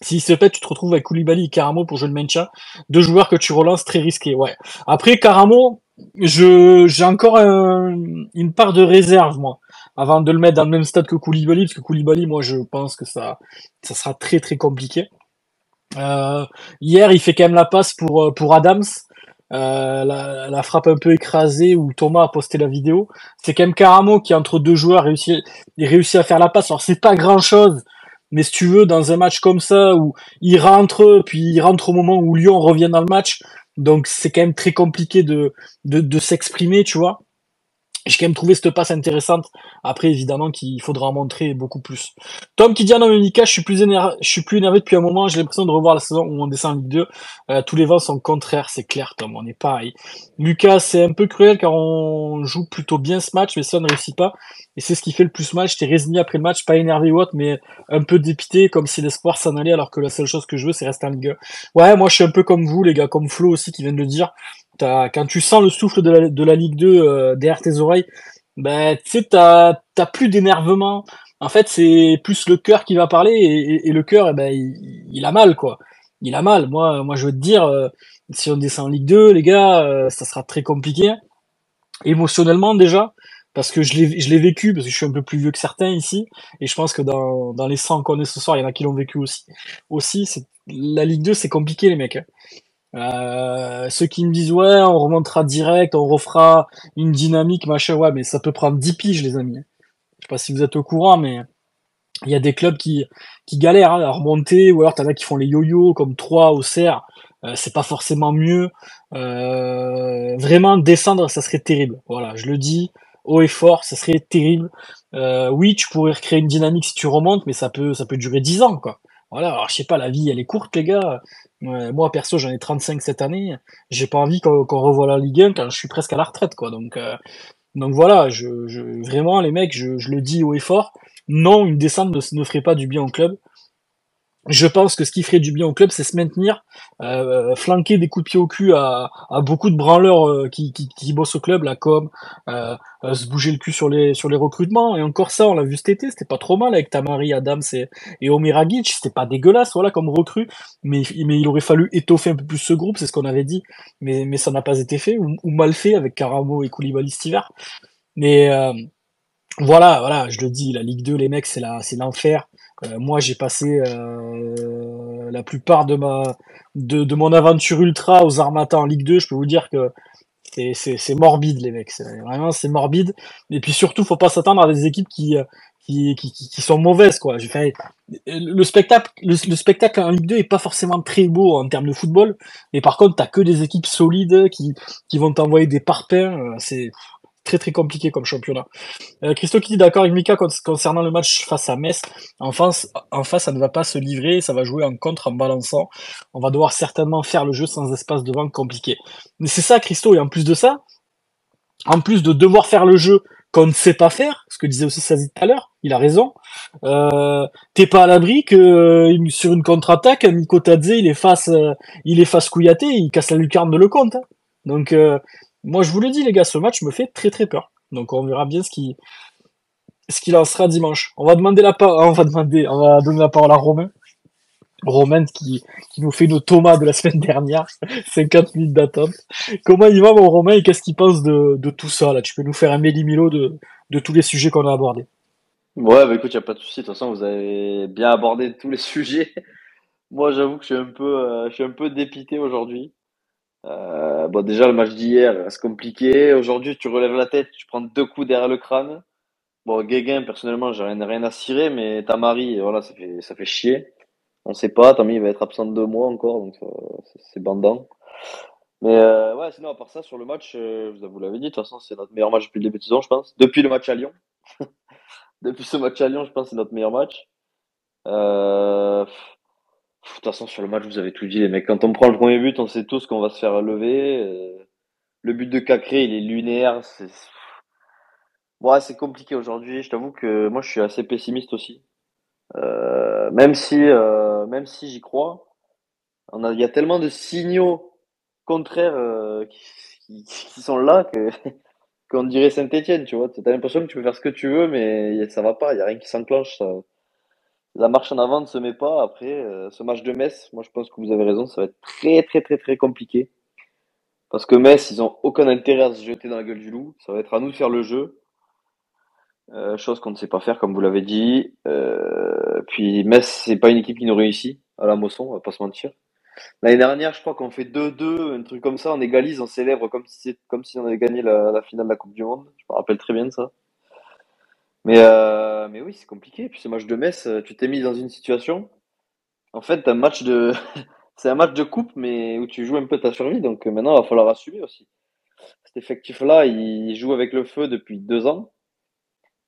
s'il se pète, tu te retrouves avec Koulibaly et Caramo pour jouer le maintien. Deux joueurs que tu relances très risqués. Ouais. Après, Caramo, je, j'ai encore un- une part de réserve, moi, avant de le mettre dans le même stade que Koulibaly, parce que Koulibaly, moi, je pense que ça, ça sera très, très compliqué. Euh, hier, il fait quand même la passe pour, euh, pour Adams. Euh, la, frappe un peu écrasée où Thomas a posté la vidéo. C'est quand même Caramo qui, entre deux joueurs, réussit, réussit à faire la passe. Alors, c'est pas grand chose, mais si tu veux, dans un match comme ça où il rentre, puis il rentre au moment où Lyon revient dans le match, donc c'est quand même très compliqué de, de s'exprimer, tu vois. J'ai quand même trouvé cette passe intéressante. Après, évidemment, qu'il faudra en montrer beaucoup plus. Tom qui dit ah non mais Mika, je suis plus énervé, suis plus énervé depuis un moment. J'ai l'impression de revoir la saison où on descend en Ligue 2. Euh, tous les vents sont contraires, c'est clair, Tom. On est pareil. Lucas, c'est un peu cruel car on joue plutôt bien ce match, mais ça ne réussit pas. Et c'est ce qui fait le plus mal. J'étais résigné après le match, pas énervé ou autre, mais un peu dépité, comme si l'espoir s'en allait, alors que la seule chose que je veux, c'est rester en Ligue 1. Ouais, moi je suis un peu comme vous, les gars, comme Flo aussi qui vient de le dire. Quand tu sens le souffle de la, Ligue 2 euh, derrière tes oreilles, ben tu sais, t'as plus d'énervement. En fait, c'est plus le cœur qui va parler et, le cœur, eh ben, il, a mal, quoi. Il a mal. Moi, moi, je veux te dire, euh, si on descend en Ligue 2, les gars, euh, ça sera très compliqué. Émotionnellement déjà, parce que je l'ai vécu, parce que je suis un peu plus vieux que certains ici, et je pense que dans, les 100 qu'on est ce soir, il y en a qui l'ont vécu aussi. Aussi, la Ligue 2, c'est compliqué, les mecs. hein. Euh, ceux qui me disent ouais, on remontera direct, on refera une dynamique, machin, ouais, mais ça peut prendre 10 piges, les amis. Je sais pas si vous êtes au courant, mais il y a des clubs qui, qui galèrent hein, à remonter, ou alors t'en as qui font les yo-yo, comme 3 au Serre, euh, c'est pas forcément mieux. Euh, vraiment, descendre, ça serait terrible. Voilà, je le dis, haut et fort, ça serait terrible. Euh, oui, tu pourrais recréer une dynamique si tu remontes, mais ça peut, ça peut durer 10 ans, quoi. Voilà, alors je sais pas, la vie, elle est courte, les gars. Moi, perso, j'en ai 35 cette année. J'ai pas envie qu'on revoie la Ligue 1 quand je suis presque à la retraite, quoi. Donc, euh, donc voilà, je, je, vraiment, les mecs, je, je le dis haut et fort. Non, une descente ne, ne ferait pas du bien au club. Je pense que ce qui ferait du bien au club, c'est se maintenir, euh, flanquer des coups de pied au cul à, à beaucoup de branleurs euh, qui, qui, qui bossent au club, la com, euh, euh, se bouger le cul sur les sur les recrutements. Et encore ça, on l'a vu cet été, c'était pas trop mal avec Tamari, Adams et, et Omeragic, c'était pas dégueulasse, voilà, comme recrue. Mais, mais il aurait fallu étoffer un peu plus ce groupe, c'est ce qu'on avait dit. Mais, mais ça n'a pas été fait, ou, mal fait avec Caramo et Koulibaly cet hiver. Mais euh, voilà, voilà, je le dis, la Ligue 2, les mecs, c'est l'enfer. Euh, moi, j'ai passé euh, la plupart de ma, de, de mon aventure ultra aux Armata en Ligue 2. Je peux vous dire que C'est, morbide, les mecs. Vraiment, c'est morbide. Et puis surtout, faut pas s'attendre à des équipes qui, euh, qui, qui, qui, qui sont mauvaises, quoi. J'ai fait, le spectacle, le, le, spectacle en Ligue 2 est pas forcément très beau en termes de football. Mais par contre, t'as que des équipes solides qui, qui vont t'envoyer des parpaings. C'est, très compliqué comme championnat. Euh, Christo qui dit d'accord avec Mika concernant le match face à Metz. En face, en face, ça ne va pas se livrer, ça va jouer en contre en balançant. On va devoir certainement faire le jeu sans espace devant compliqué. Mais c'est ça, Christo, et en plus de ça, en plus de devoir faire le jeu qu'on ne sait pas faire, ce que disait aussi Sazi tout à l'heure, il a raison. Euh, T'es pas à l'abri que euh, sur une contre-attaque, Nico Tadze, il est face, il est face Kouyaté, il casse la lucarne de Lecomte. Hein. Donc moi, je vous le dis, les gars, ce match me fait très très peur. Donc, on verra bien ce qui, ce qu'il en sera dimanche. On va demander la on va demander, on va donner la parole à Romain. Romain qui, qui nous fait nos Thomas de la semaine dernière. 50 minutes d'attente. Comment il va, mon Romain, et qu'est-ce qu'il pense de, de tout ça, là? Tu peux nous faire un méli-milo de, de tous les sujets qu'on a abordés. Ouais, bah écoute, y a pas de souci. De toute façon, vous avez bien abordé tous les sujets. Moi, j'avoue que je suis un peu, euh, je suis un peu dépité aujourd'hui. Euh, bon, déjà, le match d'hier c'est compliqué. Aujourd'hui, tu relèves la tête, tu prends deux coups derrière le crâne. Bon, Guéguin, personnellement, j'ai rien, rien à cirer, mais ta Marie, voilà, ça fait, ça fait chier. On sait pas, Tammy il va être absent de deux mois encore, donc c'est bandant. Mais euh, ouais, sinon, à part ça, sur le match, euh, vous l'avez dit, de toute façon, c'est notre meilleur match depuis le début de saison, je pense. Depuis le match à Lyon. depuis ce match à Lyon, je pense c'est notre meilleur match. Euh, de toute façon, sur le match, vous avez tout dit, les mecs. Quand on prend le premier but, on sait tous qu'on va se faire lever. Euh, le but de Cacré, il est lunaire. C'est ouais, c'est compliqué aujourd'hui. Je t'avoue que moi, je suis assez pessimiste aussi. Euh, même si, euh, même si j'y crois, on a, il y a tellement de signaux contraires qui, sont là que qu'on dirait Saint-Étienne, tu vois. T'as l'impression que tu peux faire ce que tu veux, mais ça va pas. Il y a rien qui s'enclenche. La marche en avant ne se met pas. Après, euh, ce match de Metz, moi je pense que vous avez raison, ça va être très très très très compliqué. Parce que Metz, ils ont aucun intérêt à se jeter dans la gueule du loup. Ça va être à nous de faire le jeu. Euh, chose qu'on ne sait pas faire, comme vous l'avez dit. Euh, puis Metz, c'est pas une équipe qui nous réussit à la Mosson, on va pas se mentir. L'année dernière, je crois qu'on fait 2-2, un truc comme ça, on égalise, on célèbre comme si, comme si on avait gagné la, la finale de la Coupe du Monde. Je me rappelle très bien de ça. Mais, euh, mais oui, c'est compliqué. Puis ce match de Metz, euh, tu t'es mis dans une situation. En fait, un match de, c'est un match de coupe, mais où tu joues un peu ta survie. Donc euh, maintenant, il va falloir assumer aussi. Cet effectif-là, il joue avec le feu depuis deux ans.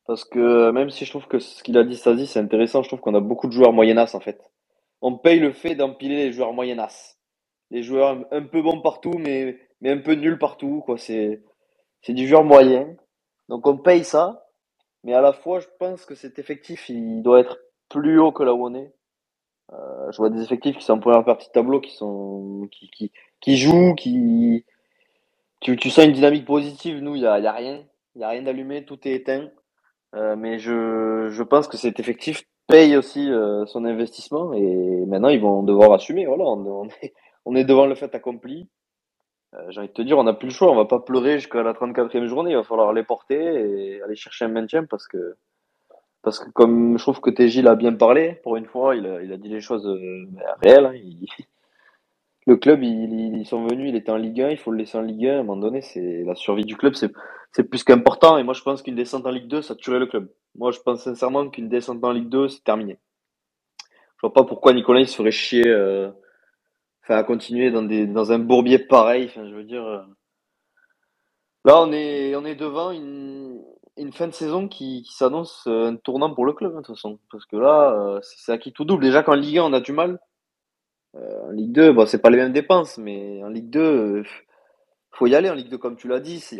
Parce que même si je trouve que ce qu'il a dit, Stasi, c'est intéressant, je trouve qu'on a beaucoup de joueurs moyennas en fait. On paye le fait d'empiler les joueurs moyennas. Les joueurs un peu bons partout, mais, mais un peu nuls partout. Quoi. C'est, c'est du joueur moyen. Donc on paye ça. Mais à la fois, je pense que cet effectif, il doit être plus haut que là où on est. Euh, je vois des effectifs qui sont en première partie de tableau, qui sont, qui, qui, qui jouent, qui, tu, tu sens une dynamique positive. Nous, il y a, y a rien, il y a rien d'allumé, tout est éteint. Euh, mais je, je pense que cet effectif paye aussi euh, son investissement et maintenant ils vont devoir assumer. Voilà, on, est, on est devant le fait accompli. Euh, j'ai envie de te dire, on n'a plus le choix, on va pas pleurer jusqu'à la 34e journée, il va falloir les porter et aller chercher un maintien parce que, parce que comme je trouve que TJ l'a bien parlé, pour une fois, il a, dit les choses euh, réelles. Hein, le club, ils, sont venus, il était en Ligue 1, il faut le laisser en Ligue 1. À un moment donné, la survie du club, c'est, c'est plus qu'important. Et moi, je pense qu'une descente en Ligue 2, ça tuerait le club. Moi, je pense sincèrement qu'une descente en Ligue 2, c'est terminé. Je vois pas pourquoi Nicolas il se ferait chier. Euh, à continuer dans, des, dans un bourbier pareil. Enfin, je veux dire, euh, là, on est, on est devant une, une fin de saison qui, qui s'annonce un tournant pour le club, de toute façon. Parce que là, euh, c'est acquis tout double. Déjà qu'en Ligue 1, on a du mal. Euh, en Ligue 2, bon, c'est pas les mêmes dépenses, mais en Ligue 2, faut y aller en Ligue 2, comme tu l'as dit. C'est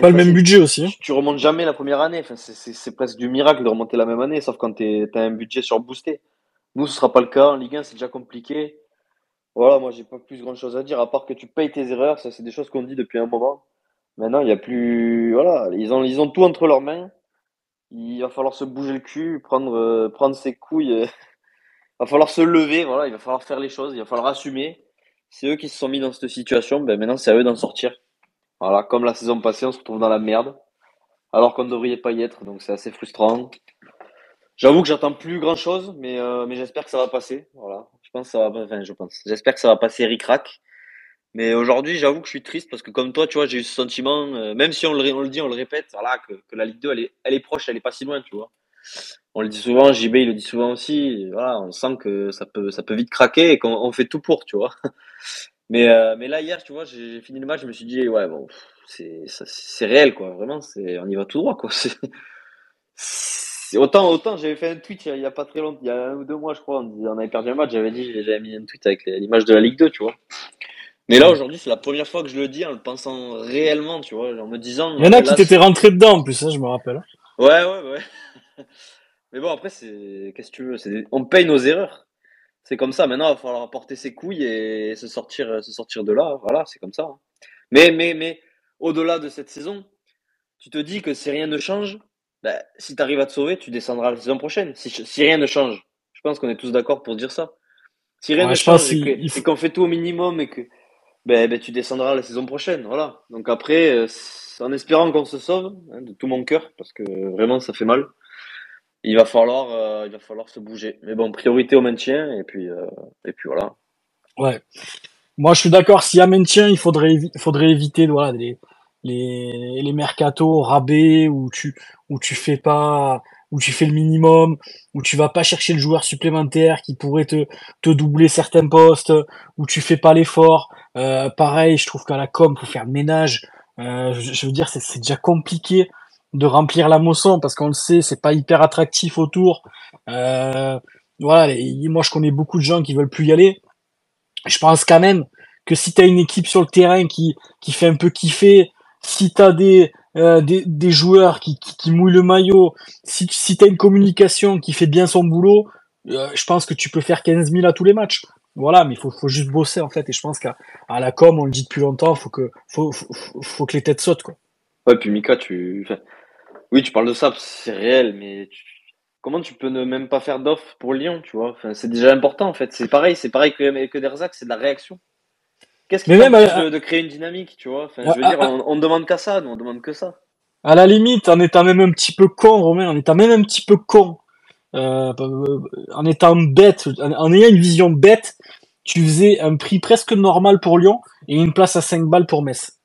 pas le même budget aussi. Hein. Tu, remontes jamais la première année. Enfin, c'est presque du miracle de remonter la même année, sauf quand tu as un budget surboosté. Nous, ce sera pas le cas. En Ligue 1, c'est déjà compliqué. Voilà, moi j'ai pas plus grand chose à dire, à part que tu payes tes erreurs, ça c'est des choses qu'on dit depuis un moment. Maintenant, il y a plus. Voilà, ils ont, ils ont tout entre leurs mains. Il va falloir se bouger le cul, prendre, euh, prendre ses couilles. il va falloir se lever, voilà, il va falloir faire les choses, il va falloir assumer. C'est eux qui se sont mis dans cette situation, ben maintenant c'est à eux d'en sortir. Voilà, comme la saison passée, on se retrouve dans la merde, alors qu'on ne devrait pas y être, donc c'est assez frustrant. J'avoue que j'attends plus grand chose, mais, euh, mais j'espère que ça va passer. Voilà. Je pense que ça va, enfin, je pense. J'espère que ça va passer ric-rac. Mais aujourd'hui, j'avoue que je suis triste parce que comme toi, tu vois, j'ai eu ce sentiment, euh, même si on le, on le dit, on le répète, voilà, que, que la Ligue 2, elle est, elle est proche, elle est pas si loin, tu vois. On le dit souvent, JB, il le dit souvent aussi. Voilà, on sent que ça peut, ça peut vite craquer et qu'on on fait tout pour, tu vois. Mais, euh, mais là, hier, tu vois, j'ai fini le match, je me suis dit, ouais, bon, c'est, réel, quoi. Vraiment, on y va tout droit, quoi. autant, autant, j'avais fait un tweet il y a, pas très longtemps, il y a un ou deux mois, je crois, on, avait perdu un match, j'avais dit, j'avais mis un tweet avec l'image de la Ligue 2, tu vois. Mais là, aujourd'hui, c'est la première fois que je le dis en le pensant réellement, tu vois, en me disant. Il y en a qui t'étaient rentrés dedans en plus, hein, je me rappelle. Ouais, ouais, ouais. Mais bon, après, c'est, qu'est-ce que tu veux, des- on paye nos erreurs. C'est comme ça. Maintenant, il va falloir porter ses couilles et se sortir, se sortir de là. Voilà, c'est comme ça. hein. Mais, mais, mais, au-delà de cette saison, tu te dis que si rien ne change, ben, si tu arrives à te sauver, tu descendras la saison prochaine. Si, si rien ne change, je pense qu'on est tous d'accord pour dire ça. Si rien Ouais, ne je change il et qu'on fait tout au minimum et que ben, ben, tu descendras la saison prochaine. Voilà. Donc après, euh, c'est en espérant qu'on se sauve, hein, de tout mon cœur, parce que vraiment ça fait mal. Il va falloir, euh, il va falloir se bouger. Mais bon, priorité au maintien et puis, euh, et puis voilà. Ouais. Moi, je suis d'accord. S'il y a maintien, il faudrait, évi- faudrait éviter voilà, les, les, les mercatos rabais où tu, où tu fais pas, où tu fais le minimum, où tu vas pas chercher le joueur supplémentaire qui pourrait te, te doubler certains postes, où tu fais pas l'effort. Euh, pareil, je trouve qu'à la com, faut faire le ménage. Euh, je, veux dire, c'est c'est déjà compliqué de remplir la moisson parce qu'on le sait, c'est pas hyper attractif autour. Euh, voilà, et moi je connais beaucoup de gens qui veulent plus y aller. Je pense quand même que si tu as une équipe sur le terrain qui, qui fait un peu kiffer, si tu as des, euh, des, des joueurs qui, mouillent le maillot, si, si tu as une communication qui fait bien son boulot, euh, je pense que tu peux faire 15 000 à tous les matchs. Voilà, mais il faut, juste bosser en fait. Et je pense qu'à la com, on le dit depuis longtemps, faut que, faut, faut, que les têtes sautent. Quoi. Ouais, puis Mika, tu, oui, tu parles de ça, c'est réel, mais tu- comment tu peux ne même pas faire d'offre pour Lyon, tu vois? C'est déjà important en fait. C'est pareil, c'est pareil que, que c'est de la réaction. Qu'est-ce qui Mais même, t'empêche euh, de, de créer une dynamique, tu vois? Enfin, je veux dire, ah, on, on demande qu'à ça, nous, on demande que ça. À la limite, en étant même un petit peu con, Romain, en étant même un petit peu con, euh, euh, en étant bête, en, en ayant une vision bête, tu faisais un prix presque normal pour Lyon et une place à 5 balles pour Metz.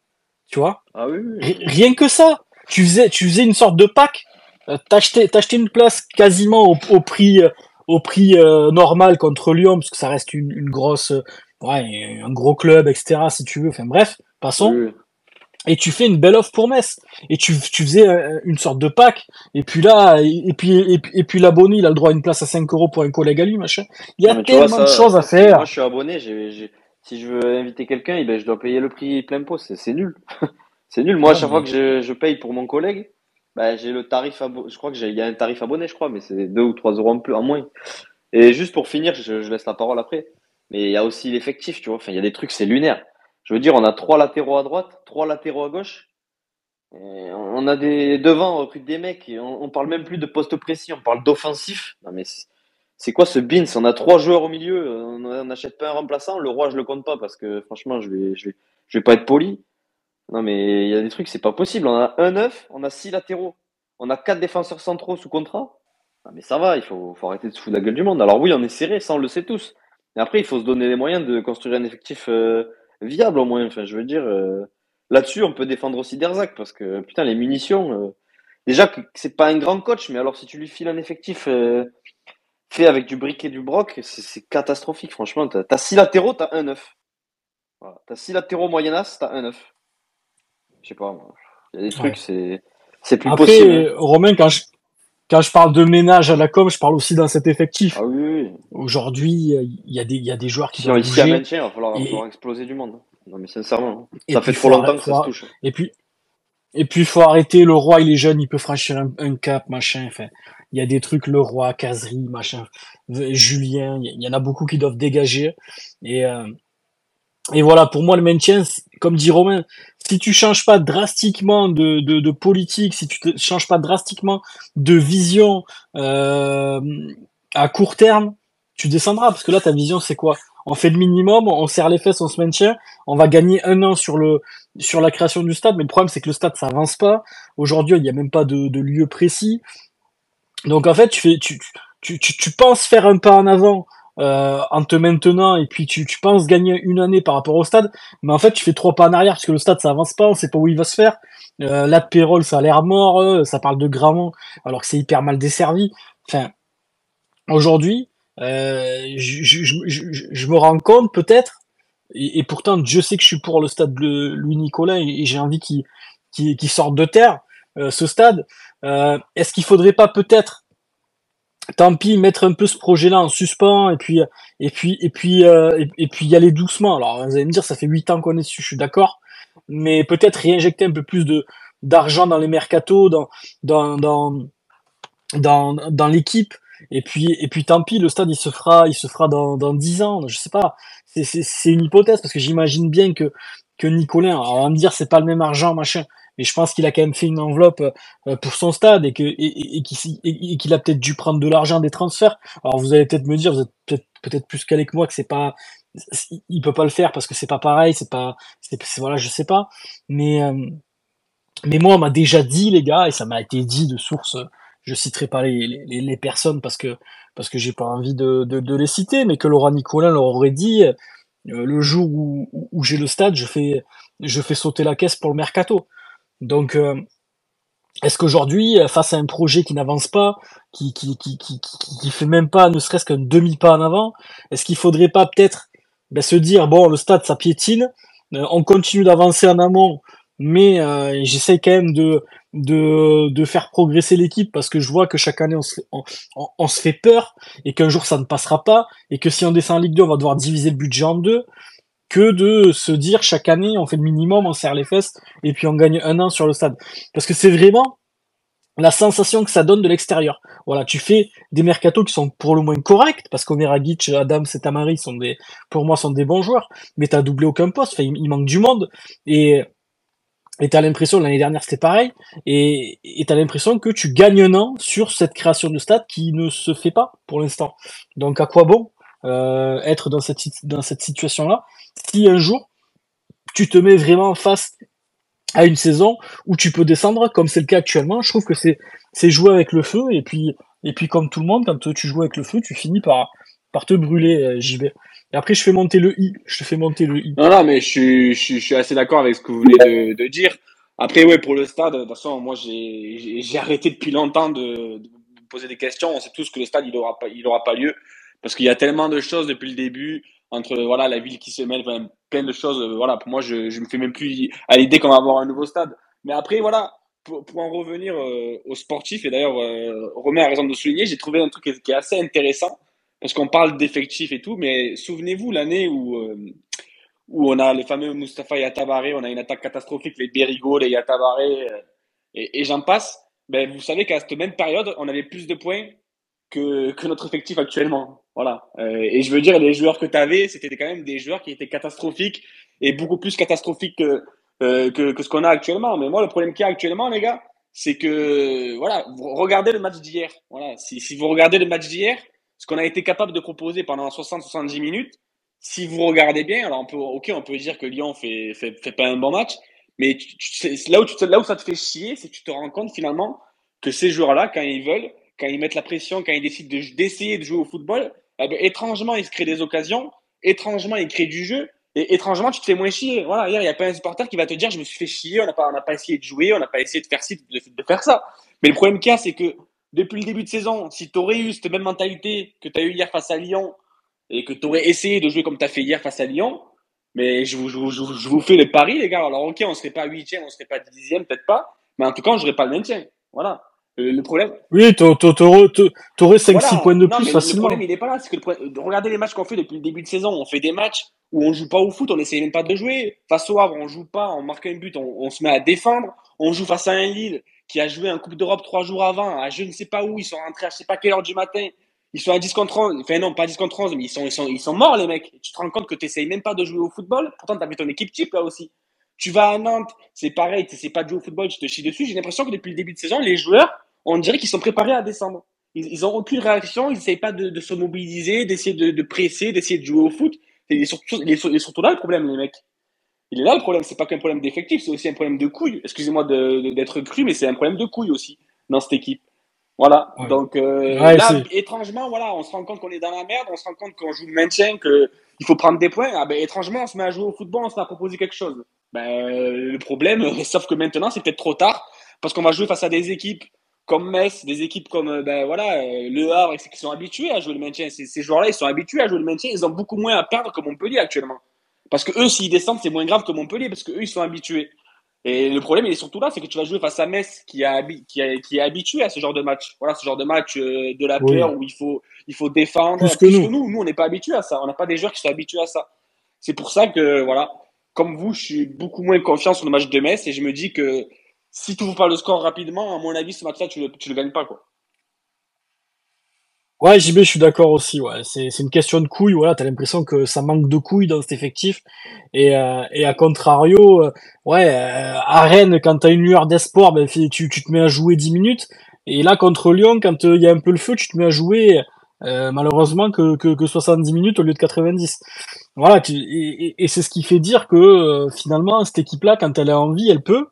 Tu vois? Ah oui, oui. Ri- Rien que ça. Tu faisais, tu faisais une sorte de pack. Euh, T'achetais, une place quasiment au, au prix, euh, au prix euh, normal contre Lyon, parce que ça reste une, une grosse, euh, ouais, un gros club, etc. Si tu veux. Enfin bref, passons Oui, et tu fais une belle offre pour Metz et tu, tu faisais euh, une sorte de pack et puis là et, puis et, puis- et puis l'abonné il a le droit à une place à 5 euros pour un collègue à lui machin il y a vois, tellement de choses à faire Moi, je suis abonné, si je veux inviter quelqu'un, eh ben, je dois payer le prix plein pot. C'est, nul. c'est nul. Moi, à chaque fois que je, je paye pour mon collègue, ben, j'ai le tarif abo- Je crois que il y a un tarif abonné, je crois, mais c'est 2 ou 3 euros en plus, en moins. Et juste pour finir, je, je laisse la parole après. Mais il y a aussi l'effectif, tu vois. Enfin, il y a des trucs, c'est lunaire. Je veux dire, on a trois latéraux à droite, trois latéraux à gauche. On a des devant, on recrute des mecs. Et on, on parle même plus de poste précis, on parle d'offensif. Non mais c'est quoi ce Beans On a trois joueurs au milieu, on n'achète pas un remplaçant. Le roi, je le compte pas parce que franchement, je vais, je vais, je vais pas être poli. Non mais il y a des trucs, c'est pas possible. On a un neuf, on a six latéraux, on a quatre défenseurs centraux sous contrat. Non mais ça va, il faut, faut arrêter de se foutre la gueule du monde. Alors oui, on est serré, ça on le sait tous. Mais après, il faut se donner les moyens de construire un effectif euh, viable au moins. Enfin, je veux dire, euh, là-dessus, on peut défendre aussi Derzac parce que putain, les munitions. euh, déjà c'est pas un grand coach, mais alors si tu lui files un effectif fait avec du brick et du broc, c'est catastrophique. Franchement, t'as as six latéraux, t'as un neuf. Voilà. T'as six latéraux moyennas, t'as un neuf. Je sais pas. Il y a des trucs, Ouais. c'est c'est plus après possible. Romain quand je quand je parle de ménage à la com je parle aussi dans cet effectif Ah oui, oui. aujourd'hui il y a des il y a des joueurs qui doivent ici à bouger maintien, il va falloir, Et- va falloir exploser du monde. Non mais sincèrement, hein. Et ça fait trop longtemps que ça se touche. et puis et puis faut arrêter le roi il est jeune il peut franchir un, un cap machin enfin il y a des trucs le roi Casery machin Julien il y- en a beaucoup qui doivent dégager et euh, et voilà pour moi le maintien comme dit Romain si tu changes pas drastiquement de, politique si tu te changes pas drastiquement de vision euh, à court terme tu descendras parce que là ta vision c'est quoi? On fait le minimum on serre les fesses on se maintient on va gagner un an sur le sur la création du stade, mais le problème c'est que le stade ça avance pas. Aujourd'hui, il n'y a même pas de, lieu précis. Donc en fait, tu tu, tu, tu, tu penses faire un pas en avant euh, en te maintenant et puis tu, tu penses gagner une année par rapport au stade, mais en fait tu fais trois pas en arrière parce que le stade ça avance pas, on sait pas où il va se faire. Euh, de Pérol ça a l'air mort, euh, ça parle de Gramont alors que c'est hyper mal desservi. Enfin, aujourd'hui, euh, je, je, je, je, me rends compte peut-être, et, et, pourtant je sais que je suis pour le stade de Louis Nicolas et, j'ai envie qu'il qu'il sorte de terre euh, ce stade. Euh, Est-ce qu'il faudrait pas peut-être tant pis mettre un peu ce projet-là en suspens et puis et puis et puis euh, et, puis y aller doucement. Alors vous allez me dire ça fait huit ans qu'on est dessus, je suis d'accord, mais peut-être réinjecter un peu plus de d'argent dans les mercatos, dans dans dans dans, l'équipe. Et puis et puis tant pis, le stade il se fera il se fera dans dans dix ans, je sais pas. C'est c'est une hypothèse parce que j'imagine bien que que Nicolin, alors on va me dire c'est pas le même argent machin, mais je pense qu'il a quand même fait une enveloppe euh, pour son stade et que et, et, et qu'il a peut-être dû prendre de l'argent des transferts. Alors vous allez peut-être me dire, vous êtes peut-être peut-être plus calé que moi que c'est pas il peut pas le faire parce que c'est pas pareil, c'est pas c'est voilà, je sais pas. Mais euh, mais moi on m'a déjà dit les gars et ça m'a été dit de source je citerai pas les, les, les personnes parce que parce que j'ai pas envie de, de, de, les citer, mais que Laurent Nicolin leur aurait dit euh, le jour où, où j'ai le stade, je fais je fais sauter la caisse pour le mercato. Donc, euh, est-ce qu'aujourd'hui, face à un projet qui n'avance pas, qui qui, qui, qui, qui, fait même pas ne serait-ce qu'un demi-pas en avant, est-ce qu'il faudrait pas peut-être ben, se dire, bon, le stade, ça piétine, euh, on continue d'avancer en amont, mais euh, j'essaye quand même de, de, de faire progresser l'équipe parce que je vois que chaque année on se, on se fait peur et qu'un jour ça ne passera pas et que si on descend en Ligue 2 on va devoir diviser le budget en deux que de se dire chaque année on fait le minimum, on serre les fesses et puis on gagne un an sur le stade. Parce que c'est vraiment la sensation que ça donne de l'extérieur. Voilà, tu fais des mercatos qui sont pour le moins corrects, parce qu'Omeragic, Adam et Tamari sont des, pour moi, sont des bons joueurs, mais t'as doublé aucun poste, enfin, il, manque du monde, et, et t'as l'impression, l'année dernière c'était pareil, et, et t'as l'impression que tu gagnes un an sur cette création de stade qui ne se fait pas pour l'instant. Donc à quoi bon euh, être dans cette, dans cette situation-là? Si un jour tu te mets vraiment face à une saison où tu peux descendre comme c'est le cas actuellement, je trouve que c'est jouer avec le feu et puis comme tout le monde quand tu joues avec le feu, tu finis par te brûler JB. Et après je fais monter le i, je te fais monter le i. Non non, mais je suis assez d'accord avec ce que vous venez de, dire. Après ouais pour le stade, de toute façon moi j'ai arrêté depuis longtemps de, poser des questions, on sait tous que le stade il aura pas il aura pas lieu parce qu'il y a tellement de choses depuis le début entre voilà la ville qui se mêle, enfin, plein de choses. Voilà, pour moi, je je me fais même plus à l'idée qu'on va avoir un nouveau stade. Mais après, voilà, pour, en revenir euh, aux sportifs, et d'ailleurs, euh, Romain a raison de souligner, j'ai trouvé un truc qui est assez intéressant parce qu'on parle d'effectifs et tout, mais souvenez-vous l'année où euh, où on a le fameux Mustapha Yatabare, on a une attaque catastrophique, les Berigo, les Yatabare, euh, et, et j'en passe. Ben, vous savez qu'à cette même période, on avait plus de points que, notre effectif actuellement. Voilà. Euh, et je veux dire, les joueurs que tu avais, c'était quand même des joueurs qui étaient catastrophiques et beaucoup plus catastrophiques que, euh, que, que, ce qu'on a actuellement. Mais moi, le problème qu'il y a actuellement, les gars, c'est que, voilà, regardez le match d'hier. Voilà. Si, vous regardez le match d'hier, ce qu'on a été capable de proposer pendant 60-70 minutes, si vous regardez bien, alors on peut, ok, on peut dire que Lyon fait, fait, pas un bon match, mais là, où là où ça te fait chier, c'est que tu te rends compte finalement que ces joueurs-là, quand ils veulent, quand ils mettent la pression, quand ils décident d'essayer de, jouer au football, eh ben, étrangement, ils se créent des occasions, étrangement, ils créent du jeu, et étrangement, tu te fais moins chier. Hier, il n'y a pas un supporter qui va te dire, je me suis fait chier, on n'a pas, essayé de jouer, on n'a pas essayé de faire ci, de, faire ça. Mais le problème qu'il y a, c'est que depuis le début de saison, si tu aurais eu cette même mentalité que tu as eu hier face à Lyon, et que tu aurais essayé de jouer comme tu as fait hier face à Lyon, mais je vous, fais le pari, les gars. Alors, ok, on serait pas huitième, on serait pas dixième, peut-être pas, mais en tout cas, on jouerait pas le maintien. Voilà. Le, problème. Oui, t'aurais 5-6 voilà, points de plus facilement. Le problème, il n'est pas là. C'est que regardez les matchs qu'on fait depuis le début de saison. On fait des matchs où on joue pas au foot, on essaye même pas de jouer. Face au Havre, on joue pas, on marque un but, on, se met à défendre. On joue face à un Lille qui a joué un Coupe d'Europe trois jours avant, à je ne sais pas où, ils sont rentrés à je sais pas quelle heure du matin. Ils sont à 10 contre 11. Enfin, non, pas 10 contre 11, mais ils sont, ils sont, ils sont morts, les mecs. Tu te rends compte que tu n'essayes même pas de jouer au football. Pourtant, tu as mis ton équipe type là aussi. Tu vas à Nantes, c'est pareil, tu sais pas de jouer au football, tu te chies dessus. J'ai l'impression que depuis le début de saison, les joueurs, on dirait qu'ils sont préparés à descendre. Ils, ils ont aucune réaction, ils n'essayent pas de, de, se mobiliser, d'essayer de, de, presser, d'essayer de jouer au foot. Il est, surtout, il, est, il est surtout là le problème, les mecs. Il est là le problème, c'est pas qu'un problème d'effectif, c'est aussi un problème de couilles. Excusez-moi d'être cru, mais c'est un problème de couilles aussi dans cette équipe. Voilà. Ouais. Donc euh, Ouais, là, étrangement, voilà, on se rend compte qu'on est dans la merde, on se rend compte qu'on joue le maintien, que il faut prendre des points. Ah ben étrangement, on se met à jouer au football, on se met à proposer quelque chose. Ben le problème, sauf que maintenant c'est peut-être trop tard parce qu'on va jouer face à des équipes comme Metz, des équipes comme euh, ben voilà euh, Le Havre, qui sont habitués à jouer le maintien. Ces, ces joueurs-là, ils sont habitués à jouer le maintien. Ils ont beaucoup moins à perdre que Montpellier actuellement. Parce que eux, s'ils descendent, c'est moins grave que Montpellier parce que eux, ils sont habitués. Et le problème, il est surtout là, c'est que tu vas jouer face à Metz, qui, a, qui, a- qui est habitué à ce genre de match. Voilà, ce genre de match euh, de la Oui. peur où il faut, il faut défendre. Plus que nous. nous, nous, on n'est pas habitué à ça. On n'a pas des joueurs qui sont habitués à ça. C'est pour ça que, voilà, comme vous, je suis beaucoup moins confiant sur le match de Metz et je me dis que si tu ouvres pas le score rapidement, à mon avis, ce match-là, tu le, le gagnes pas, quoi. Ouais, JB, je suis d'accord aussi. Ouais, c'est une question de couilles. Voilà, t'as l'impression que ça manque de couilles dans cet effectif. Et euh, et à contrario, euh, ouais, euh, à Rennes, quand t'as une lueur d'espoir, ben tu tu te mets à jouer 10 minutes. Et là, contre Lyon, quand il y a un peu le feu, tu te mets à jouer euh, malheureusement que, que que 70 minutes au lieu de 90. Voilà, tu, et, et- c'est ce qui fait dire que euh, finalement cette équipe-là, quand elle a envie, elle peut.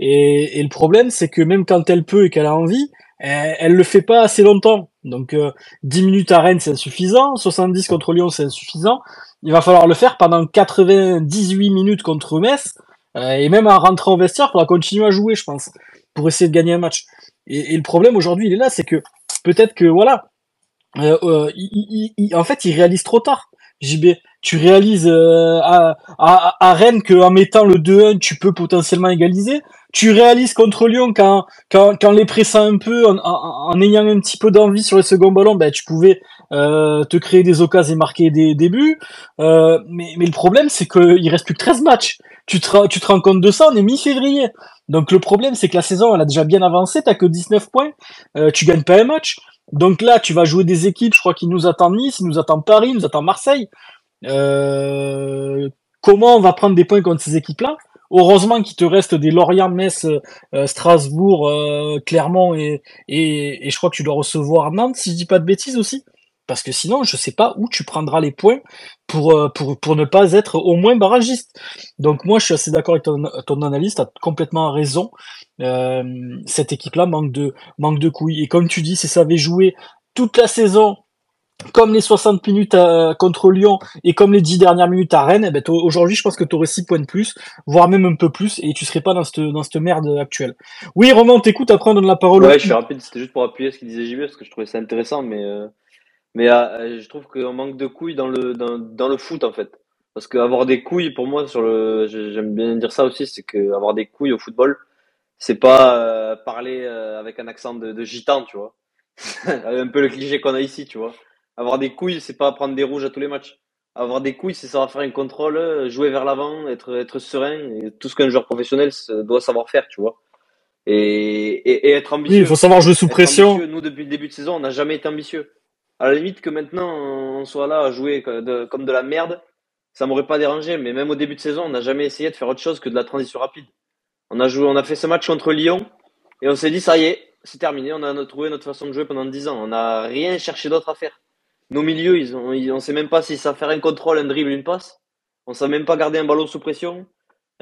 Et, et le problème, c'est que même quand elle peut et qu'elle a envie, elle, elle le fait pas assez longtemps. Donc euh, 10 minutes à Rennes, c'est insuffisant. 70 contre Lyon, c'est insuffisant. Il va falloir le faire pendant 98 minutes contre Metz. euh, et même en rentrant au vestiaire, faudra continuer à jouer, je pense, pour essayer de gagner un match. Et, et le problème aujourd'hui, il est là, c'est que peut-être que voilà, euh, euh, il, il- il- en fait, il réalise trop tard. JB, tu réalises euh, à, à, à Rennes qu'en mettant le 2-1, tu peux potentiellement égaliser. Tu réalises contre Lyon quand les pressant un peu, en, en, en ayant un petit peu d'envie sur le second ballon, ben, tu pouvais euh, te créer des occasions et marquer des, des buts. Euh, mais, mais le problème, c'est qu'il reste plus que 13 matchs. Tu te, tu rends compte de ça, on est mi-février. Donc le problème, c'est que la saison, elle a déjà bien avancé, t'as que 19 points, euh, tu gagnes pas un match. Donc là, tu vas jouer des équipes, je crois qu'il nous attend Nice, il nous attend Paris, il nous attend Marseille. Euh, comment on va prendre des points contre ces équipes-là? Heureusement qu'il te reste des Lorient, Metz, euh, Strasbourg, euh, Clermont et, et, et je crois que tu dois recevoir Nantes, si je dis pas de bêtises aussi. Parce que sinon, je sais pas où tu prendras les points pour, euh, pour, pour ne pas être au moins barragiste. Donc moi, je suis assez d'accord avec ton, ton analyse, tu as complètement raison. Euh, cette équipe-là manque de, manque de couilles. Et comme tu dis, si ça avait joué toute la saison comme les 60 minutes à- contre Lyon et comme les 10 dernières minutes à Rennes, eh ben, aujourd'hui, je pense que tu aurais 6 points de plus, voire même un peu plus, et tu serais pas dans cette, dans cette merde actuelle. Oui, Romain, on t'écoute, après on donne la parole Ouais, je suis rapide, c'était juste pour appuyer ce qu'il disait JB parce que je trouvais ça intéressant, mais, euh, mais euh, je trouve qu'on manque de couilles dans le, dans, dans le foot en fait. Parce qu'avoir des couilles, pour moi, sur le, j'ai- j'aime bien dire ça aussi, c'est que avoir des couilles au football, c'est pas euh, parler euh, avec un accent de, de gitan, tu vois. un peu le cliché qu'on a ici, tu vois. Avoir des couilles, c'est pas prendre des rouges à tous les matchs. Avoir des couilles, c'est savoir faire un contrôle, euh, jouer vers l'avant, être, être serein, et tout ce qu'un joueur professionnel doit savoir faire, tu vois. Et, et, et être Oui, ambitieux. il faut savoir jouer sous Être pression. ambitieux. Nous, depuis le début de saison, on n'a jamais été ambitieux. À la limite que maintenant, on soit là à jouer comme de la merde, ça m'aurait pas dérangé. Mais même au début de saison, on n'a jamais essayé de faire autre chose que de la transition rapide. On a joué, on a fait ce match contre Lyon et on s'est dit, ça y est, c'est terminé. On a trouvé notre façon de jouer pendant 10 ans. On n'a rien cherché d'autre à faire. Nos milieux, ils ont, on sait même pas si ça faire un contrôle, un dribble, une passe. On sait même pas garder un ballon sous pression.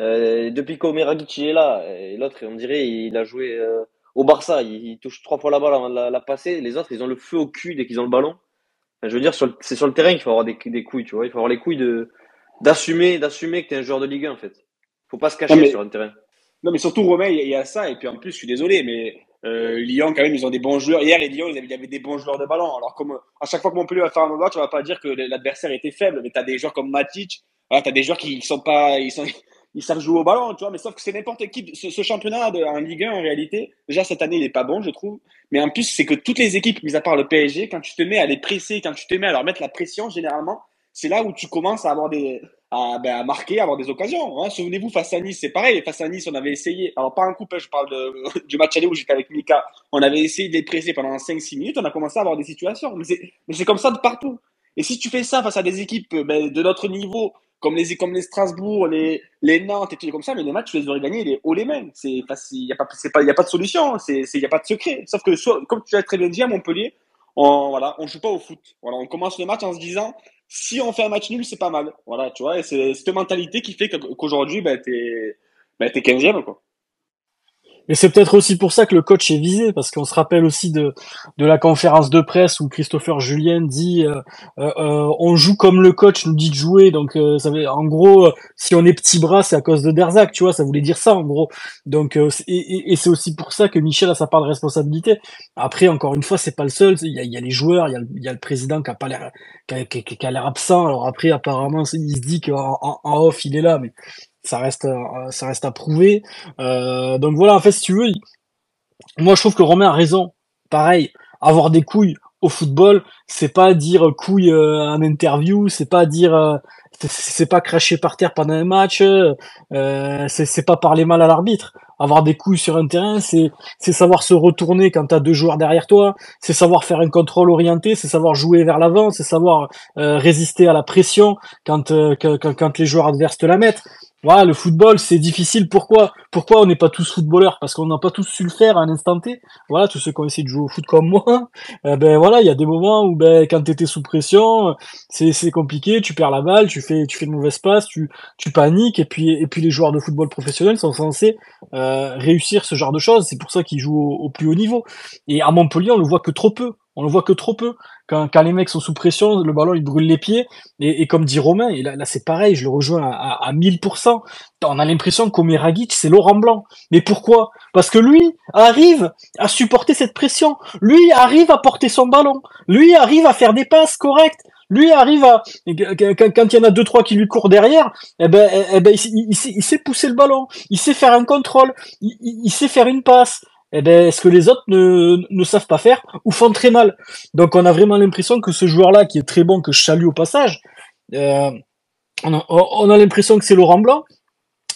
Euh, depuis qu'Omeragic il est là, et l'autre, on dirait, il a joué euh, au Barça. Il, il touche trois fois la balle avant de la, la passer. Les autres, ils ont le feu au cul dès qu'ils ont le ballon. Enfin, je veux dire, c'est sur le terrain qu'il faut avoir des, des couilles, tu vois. Il faut avoir les couilles de d'assumer, d'assumer que t'es un joueur de Ligue 1, en fait. Faut pas se cacher Non, mais- sur un terrain. Non, mais surtout, Romain, il y a- il y a ça. Et puis en plus, je suis désolé, mais euh, Lyon, quand même, ils ont des bons joueurs. Hier, les Lyon, ils avaient- il y avait des bons joueurs de ballon. Alors, comme à chaque fois que Montpellier va faire un match, on va pas dire que l'adversaire était faible. Mais tu as des joueurs comme Matic. Voilà, tu as des joueurs qui sont pas. Ils, sont, ils savent jouer au ballon, tu vois. Mais sauf que c'est n'importe qui. Ce, ce championnat de, en Ligue 1, en réalité, déjà, cette année, il est pas bon, je trouve. Mais en plus, c'est que toutes les équipes, mis à part le PSG, quand tu te mets à les presser, quand tu te mets à leur mettre la pression, généralement, c'est là où tu commences à avoir des, à, ben, à marquer, à avoir des occasions. Hein. Souvenez-vous, face à Nice, c'est pareil. Face à Nice, on avait essayé, alors pas un couple, je parle de, du match aller où j'étais avec Mika, on avait essayé de les presser pendant 5-6 minutes, on a commencé à avoir des situations. Mais c'est, mais c'est comme ça de partout. Et si tu fais ça face à des équipes ben, de notre niveau, comme les, comme les Strasbourg, les, les Nantes et tout comme ça, mais les matchs, tu les aurais gagnés les haut les. C'est, il n'y a, pas- pas- y a pas de solution, il n'y a pas de secret. Sauf que, soit, comme tu l'as très bien dit à Montpellier, on voilà, on joue pas au foot. Voilà, on commence le match en se disant, si on fait un match nul, c'est pas mal. Voilà, tu vois, et c'est cette mentalité qui fait qu'aujourd'hui, t'es, ben, t'es 15e, quoi. Et c'est peut-être aussi pour ça que le coach est visé, parce qu'on se rappelle aussi de, de la conférence de presse où Christopher Julien dit euh, euh, euh, on joue comme le coach nous dit de jouer. Donc ça veut, en gros, si on est petit bras, c'est à cause de Derzac, tu vois, ça voulait dire ça en gros. Donc et, et, c'est aussi pour ça que Michel a sa part de responsabilité. Après, encore une fois, c'est pas le seul. Il y a, il y a les joueurs, il y a, il y a le président qui a pas l'air qui a, qui a l'air absent. Alors après, apparemment, il se dit qu'en en off il est là, mais ça reste, euh, ça reste à prouver. Euh, donc voilà, en fait, si tu veux, moi je trouve que Romain a raison. Pareil, avoir des couilles au football, c'est pas dire couilles euh, en interview, c'est pas dire, c'est pas cracher par terre pendant un match, c'est pas parler mal à l'arbitre. Avoir des couilles sur un terrain, c'est savoir se retourner quand t'as deux joueurs derrière toi, c'est savoir faire un contrôle orienté, c'est savoir jouer vers l'avant, c'est savoir résister à la pression quand, quand, quand les joueurs adverses te la mettent. Voilà, le football, c'est difficile. Pourquoi? Pourquoi on n'est pas tous footballeurs? Parce qu'on n'a pas tous su le faire à un instant T. Voilà, tous ceux qui ont essayé de jouer au foot comme moi, eh ben voilà, il y a des moments où ben quand t'étais sous pression, c'est c'est compliqué. Tu perds la balle, tu fais tu fais de mauvaises passes, tu tu paniques et puis et puis les joueurs de football professionnels sont censés euh, réussir ce genre de choses. C'est pour ça qu'ils jouent au, au, plus haut niveau. Et à Montpellier, on le voit que trop peu. On le voit que trop peu. Quand, les mecs sont sous pression, le ballon il brûle les pieds. Et, et comme dit Romain, et là, là c'est pareil, je le rejoins à, à, 1000%. On a l'impression qu'Omeragic c'est Laurent Blanc. Mais pourquoi? Parce que lui arrive à supporter cette pression. Lui arrive à porter son ballon. Lui arrive à faire des passes correctes. Lui arrive à quand il y en a deux trois qui lui courent derrière, eh ben, eh, eh ben il, sait, pousser le ballon, il sait faire un contrôle, il sait faire une passe eh ben, ce que les autres ne, savent pas faire ou font très mal? Donc on a vraiment l'impression que ce joueur-là, qui est très bon, que je salue au passage, euh, on a, on a l'impression que c'est Laurent Blanc,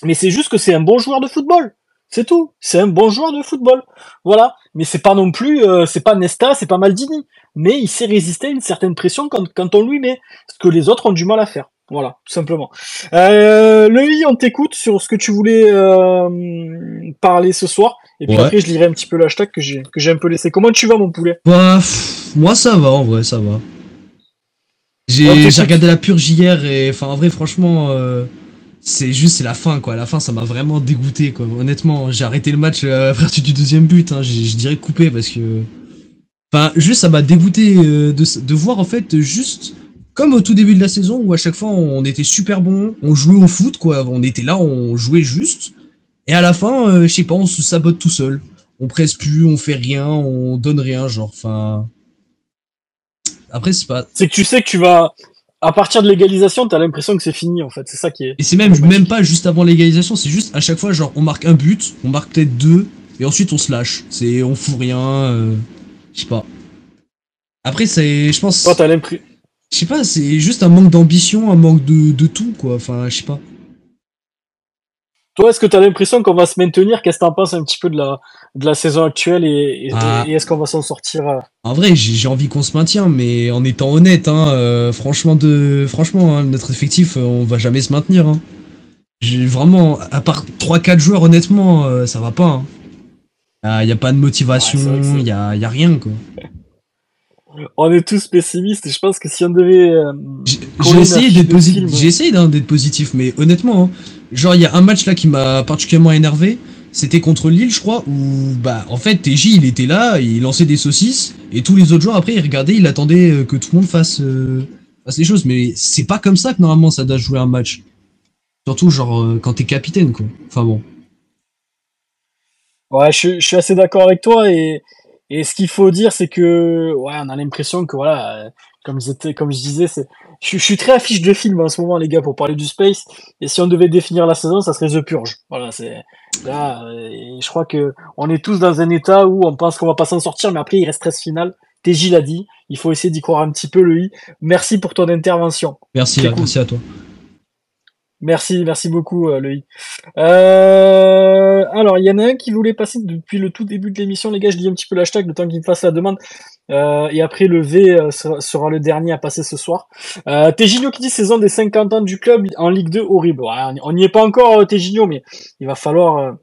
mais c'est juste que c'est un bon joueur de football. C'est tout. C'est un bon joueur de football. Voilà. Mais c'est pas non plus, euh, c'est pas Nesta, c'est pas Maldini. Mais il sait résister à une certaine pression quand, quand on lui met. Ce que les autres ont du mal à faire. Voilà, tout simplement. Euh, on t'écoute sur ce que tu voulais euh, parler ce soir. Et puis après, je lirai un petit peu l'hashtag que j'ai que j'ai un peu laissé. Comment tu vas, mon poulet? Bah, Moi, ça va, en vrai, ça va. J'ai regardé la purge hier et, enfin, en vrai, franchement, euh, c'est juste c'est la fin, quoi. la fin, ça m'a vraiment dégoûté, quoi. Honnêtement, j'ai arrêté le match euh, à partir du deuxième but. Hein. Je dirais coupé parce que, enfin, juste ça m'a dégoûté de, de voir en fait juste comme au tout début de la saison où à chaque fois on était super bon, on jouait au foot quoi, on était là, on jouait juste. Et à la fin, euh, je sais pas, on se sabote tout seul. On presse plus, on fait rien, on donne rien, genre. Enfin. Après, c'est pas. C'est que tu sais que tu vas. À partir de l'égalisation, t'as l'impression que c'est fini en fait. C'est ça qui est. Et c'est même même pas juste avant l'égalisation, c'est juste à chaque fois genre on marque un but, on marque peut-être deux, et ensuite on se lâche. C'est on fout rien. Euh... Je sais pas. Après c'est, je pense. Toi t'as l'impression je sais pas, c'est juste un manque d'ambition, un manque de, de tout, quoi. Enfin, je sais pas. Toi, est-ce que tu as l'impression qu'on va se maintenir? Qu'est-ce que t'en penses un petit peu de la, de la saison actuelle et, et, ah. est-ce qu'on va s'en sortir euh? En vrai, j'ai envie qu'on se maintienne, mais en étant honnête, hein, euh, franchement, de, franchement, hein, notre effectif, euh, on va jamais se maintenir. Hein. J'ai vraiment, à part 3-4 joueurs, honnêtement, ça va pas. Il hein. n'y a, pas de motivation, il n'y a, y a rien, quoi on est tous pessimistes et je pense que si on devait. Euh, j'ai essayé d'être positif. J'ai essayé d'être positif, mais honnêtement, hein, genre il y a un match là qui m'a particulièrement énervé. C'était contre Lille, je crois, où bah en fait TJ il était là, il lançait des saucisses et tous les autres joueurs après ils regardaient, ils attendaient euh, que tout le monde fasse, euh, fasse les choses. Mais c'est pas comme ça que normalement ça doit jouer un match. Surtout genre quand t'es capitaine quoi. Enfin bon. Ouais, je, je suis assez d'accord avec toi et et ce qu'il faut dire, c'est que, ouais, on a l'impression que, voilà, comme, comme je disais, c'est, je, suis très affiche de film en ce moment, les gars, pour parler du space. Et si on devait définir la saison, ça serait The Purge. Voilà, c'est, là, je crois que on est tous dans un état où on pense qu'on va pas s'en sortir, mais après, il reste 13 finales. TJ l'a dit. Il faut essayer d'y croire un petit peu, lui. Merci pour ton intervention. Merci, merci à toi. Merci, merci beaucoup, euh, Loïc. Euh, alors, il y en a un qui voulait passer depuis le tout début de l'émission, les gars. Je dis un petit peu l'hashtag, le temps qu'il me fasse la demande. Euh, et après, le V euh, sera, le dernier à passer ce soir. Euh, qui dit saison des 50 ans du club en Ligue 2, horrible. on n'y est pas encore, euh, Tejino, mais il va falloir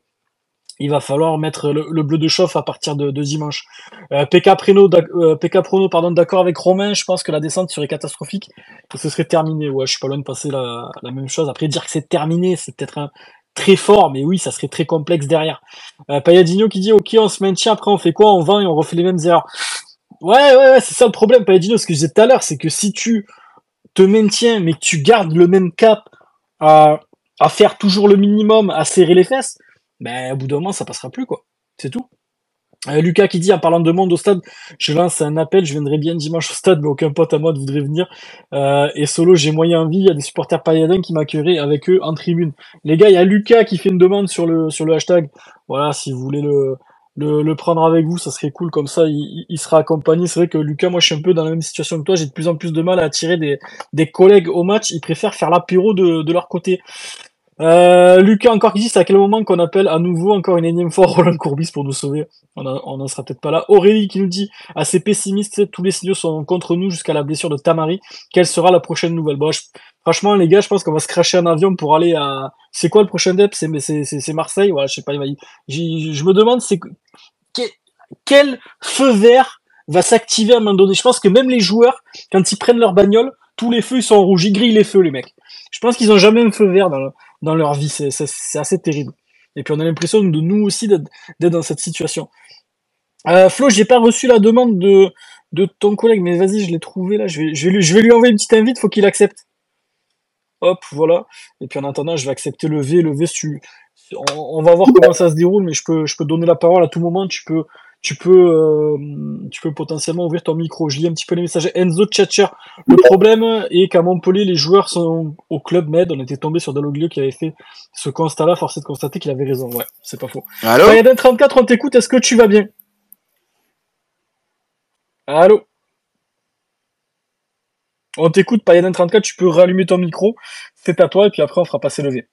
il va falloir mettre le, bleu de chauffe à partir de, dimanche. Euh, PK Preno, euh, PK Prono, pardon, d'accord avec Romain. Je pense que la descente serait catastrophique, que ce serait terminé. Ouais, je suis pas loin de passer la, la même chose. Après, dire que c'est terminé, c'est peut-être un, très fort, mais oui, ça serait très complexe derrière. Euh, qui dit, ok, on se maintient, après on fait quoi? On vend et on refait les mêmes erreurs. Ouais, ouais, ouais, c'est ça le problème, Payadinho, ce que je disais tout à l'heure, c'est que si tu te maintiens, mais que tu gardes le même cap à, à faire toujours le minimum, à serrer les fesses, ben, au bout d'un moment, ça passera plus, quoi. C'est tout. Euh, Lucas qui dit en parlant de monde au stade, je lance un appel, je viendrai bien dimanche au stade, mais aucun pote à moi ne voudrait venir. Euh, et solo, j'ai moyen envie, il y a des supporters payadins qui m'accueilleraient avec eux en tribune. Les gars, il y a Lucas qui fait une demande sur le sur le hashtag. Voilà, si vous voulez le le, prendre avec vous, ça serait cool comme ça, il, il sera accompagné. C'est vrai que Lucas, moi je suis un peu dans la même situation que toi, j'ai de plus en plus de mal à attirer des, des collègues au match, ils préfèrent faire l'apéro de, de leur côté. Euh, Lucas encore qui dit c'est à quel moment qu'on appelle à nouveau encore une énième fois Roland Courbis pour nous sauver. On n'en sera peut-être pas là. Aurélie qui nous dit assez pessimiste, tous les signaux sont contre nous jusqu'à la blessure de Tamari. Quelle sera la prochaine nouvelle? Bon, je- Franchement les gars, je pense qu'on va se cracher un avion pour aller à. C'est quoi le prochain dep? C'est c'est Marseille? Voilà, je sais pas. Je me demande c'est que- que- quel feu vert va s'activer à un moment donné? Je pense que même les joueurs, quand ils prennent leur bagnole, tous les feux ils sont en rouge. Ils grillent les feux les mecs. Je pense qu'ils ont jamais un feu vert dans, le- dans leur vie. C'est c'est- c'est assez terrible. Et puis on a l'impression de nous aussi d'être d'être dans cette situation. Euh, Flo, j'ai pas reçu la demande de, de ton collègue, mais vas-y, je l'ai trouvé là. Je vais, je, vais lui, je vais lui envoyer une petite invite, faut qu'il accepte. Hop, voilà. Et puis en attendant, je vais accepter le V. Le V, on, on va voir comment ça se déroule, mais je peux, je peux donner la parole à tout moment. Tu peux, tu peux, euh, tu peux potentiellement ouvrir ton micro. Je lis un petit peu les messages. Enzo Tchatcher. Le problème est qu'à Montpellier, les joueurs sont au club Med. On était tombé sur Dalloglio qui avait fait ce constat-là. Force est de constater qu'il avait raison. Ouais, c'est pas faux. Allô Payaden 34, on t'écoute. Est-ce que tu vas bien? Allô On t'écoute, Payaden 34. Tu peux rallumer ton micro. C'est à toi et puis après on fera passer le V.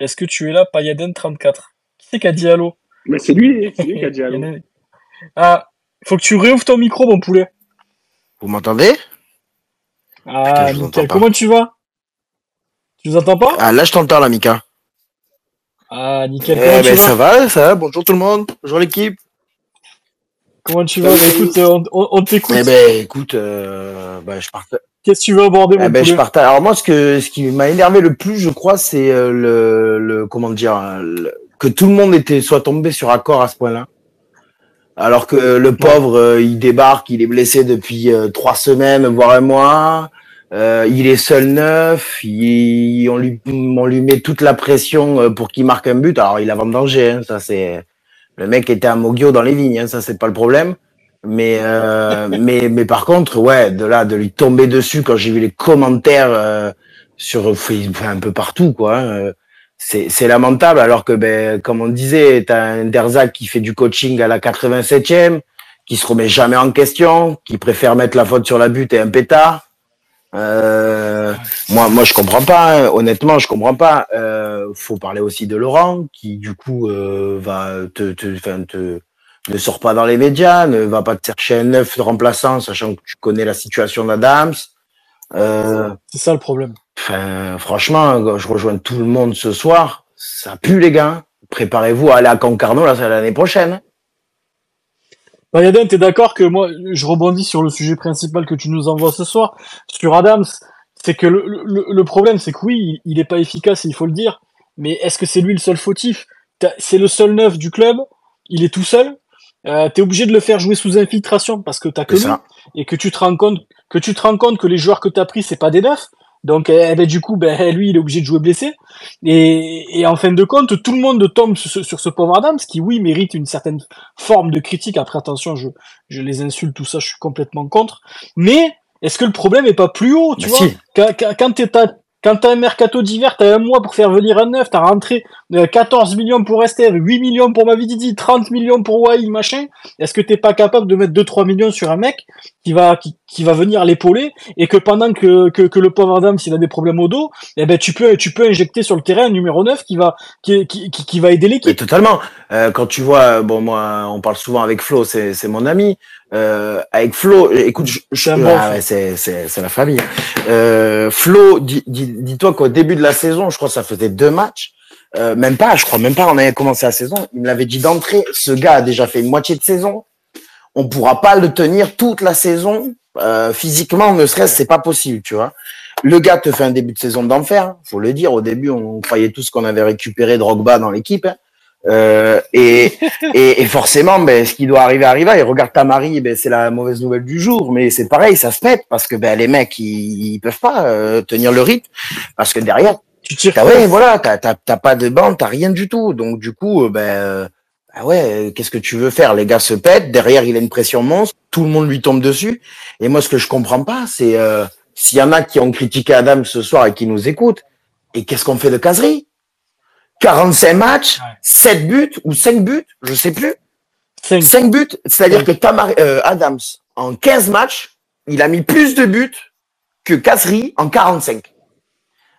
Est-ce que tu es là, Payaden 34 Qui c'est qui a dit allô Mais c'est lui, c'est lui qui a dit allô. Ah, faut que tu réouvres ton micro, mon poulet. Vous m'entendez? Ah, Putain, pas. Comment tu vas? Tu nous entends pas? Ah là je t'entends là Mika. Ah, Eh nickel. Comment ben tu vas? ça va, ça va, bonjour tout le monde, bonjour l'équipe. Comment tu vas? Bah, Écoute, on, on- on t'écoute. Eh ben écoute, euh, bah, je partage. Qu'est-ce que tu veux aborder, mon Eh ben, je partage. Alors moi, ce que ce qui m'a énervé le plus, je crois, c'est euh, le, le comment dire, le- que tout le monde était soit tombé sur accord à ce point-là. Alors que le pauvre, euh, il débarque, il est blessé depuis euh, trois semaines, voire un mois. Euh, il est seul neuf. Il, on lui on lui met toute la pression euh, pour qu'il marque un but. Alors il a danger, hein, ça c'est. Le mec était un Mogio dans les vignes, hein, ça c'est pas le problème. Mais euh, mais mais par contre, ouais, de là de lui tomber dessus quand j'ai vu les commentaires euh, sur Facebook, enfin, un peu partout, quoi. hein, c'est lamentable. Alors que ben comme on disait, t'as un Derzac qui fait du coaching à la 87e, qui se remet jamais en question, qui préfère mettre la faute sur la butte et un pétard. Euh, moi, moi, je comprends pas. hein. Honnêtement, je comprends pas. Euh, faut parler aussi de Laurent, qui du coup euh, va te, te, te, ne sort pas dans les médias, ne va pas te chercher un neuf remplaçant, sachant que tu connais la situation d'Adams. Euh, C'est ça le problème. Enfin, franchement, je rejoins tout le monde ce soir. Ça pue, les gars. Préparez-vous à aller à Concarneau la- l'année prochaine. Bayaden, t'es d'accord que moi, je rebondis sur le sujet principal que tu nous envoies ce soir, sur Adams. C'est que le, le, le problème, c'est que oui, il est pas efficace, il faut le dire. Mais est-ce que c'est lui le seul fautif? C'est le seul neuf du club. Il est tout seul. Euh, t'es obligé de le faire jouer sous infiltration parce que t'as que lui ça. et que tu te rends compte que tu te rends compte que les joueurs que t'as pris c'est pas des neufs. Donc eh ben, du coup ben lui il est obligé de jouer blessé et, et en fin de compte tout le monde tombe sur, ce- sur ce pauvre Adams qui oui mérite une certaine forme de critique. Après attention je je les insulte tout ça je suis complètement contre. Mais est-ce que le problème est pas plus haut tu Bah vois si. quand, quand, t'es- quand t'as un mercato d'hiver, t'as un mois pour faire venir un neuf, t'as rentré euh, 14 millions pour Esther, 8 millions pour Mavididi, 30 millions pour Wai, machin. Est-ce que t'es pas capable de mettre 2-3 millions sur un mec qui va, qui, qui va venir l'épauler et que pendant que, que, que le pauvre Adam, s'il a des problèmes au dos, eh ben, tu peux, tu peux injecter sur le terrain un numéro 9 qui va, qui, qui, qui, va aider l'équipe. totalement. Euh, quand tu vois, bon, moi, on parle souvent avec Flo, c'est c'est mon ami. Euh, avec Flo, écoute, je, je- ah ouais, c'est c'est c'est la famille. Euh, Flo, dis- dis- dis-toi qu'au début de la saison, je crois que ça faisait deux matchs. Euh, même pas, je crois même pas, on avait commencé la saison. Il me l'avait dit d'entrée. Ce gars a déjà fait une moitié de saison. On pourra pas le tenir toute la saison. Euh, physiquement, ne serait-ce, c'est pas possible, tu vois. Le gars te fait un début de saison d'enfer, hein, faut le dire. Au début, on croyait tous qu'on avait récupéré Drogba dans l'équipe. hein. Euh, et, et, et forcément, ben, ce qui doit arriver arriva. Et regarde ta Marie, ben, c'est la mauvaise nouvelle du jour. Mais c'est pareil, ça se pète parce que ben, les mecs, ils, ils peuvent pas euh, tenir le rythme parce que derrière, Tu tires. T'as, ouais, voilà, t'as, t'as, t'as pas de bande, t'as rien du tout. Donc, du coup, euh, ben, euh, bah ouais, qu'est-ce que tu veux faire? Les gars se pètent, derrière, il a une pression monstre, tout le monde lui tombe dessus. Et moi, ce que je comprends pas, c'est, euh, s'il y en a qui ont critiqué Adam ce soir et qui nous écoutent, et qu'est-ce qu'on fait de caserie? 45 matchs, Ouais. 7 buts ou 5 buts, je sais plus. Cinq. 5 buts, c'est-à-dire que Tamar, euh, Adams, en 15 matchs, il a mis plus de buts que Caserie en 45.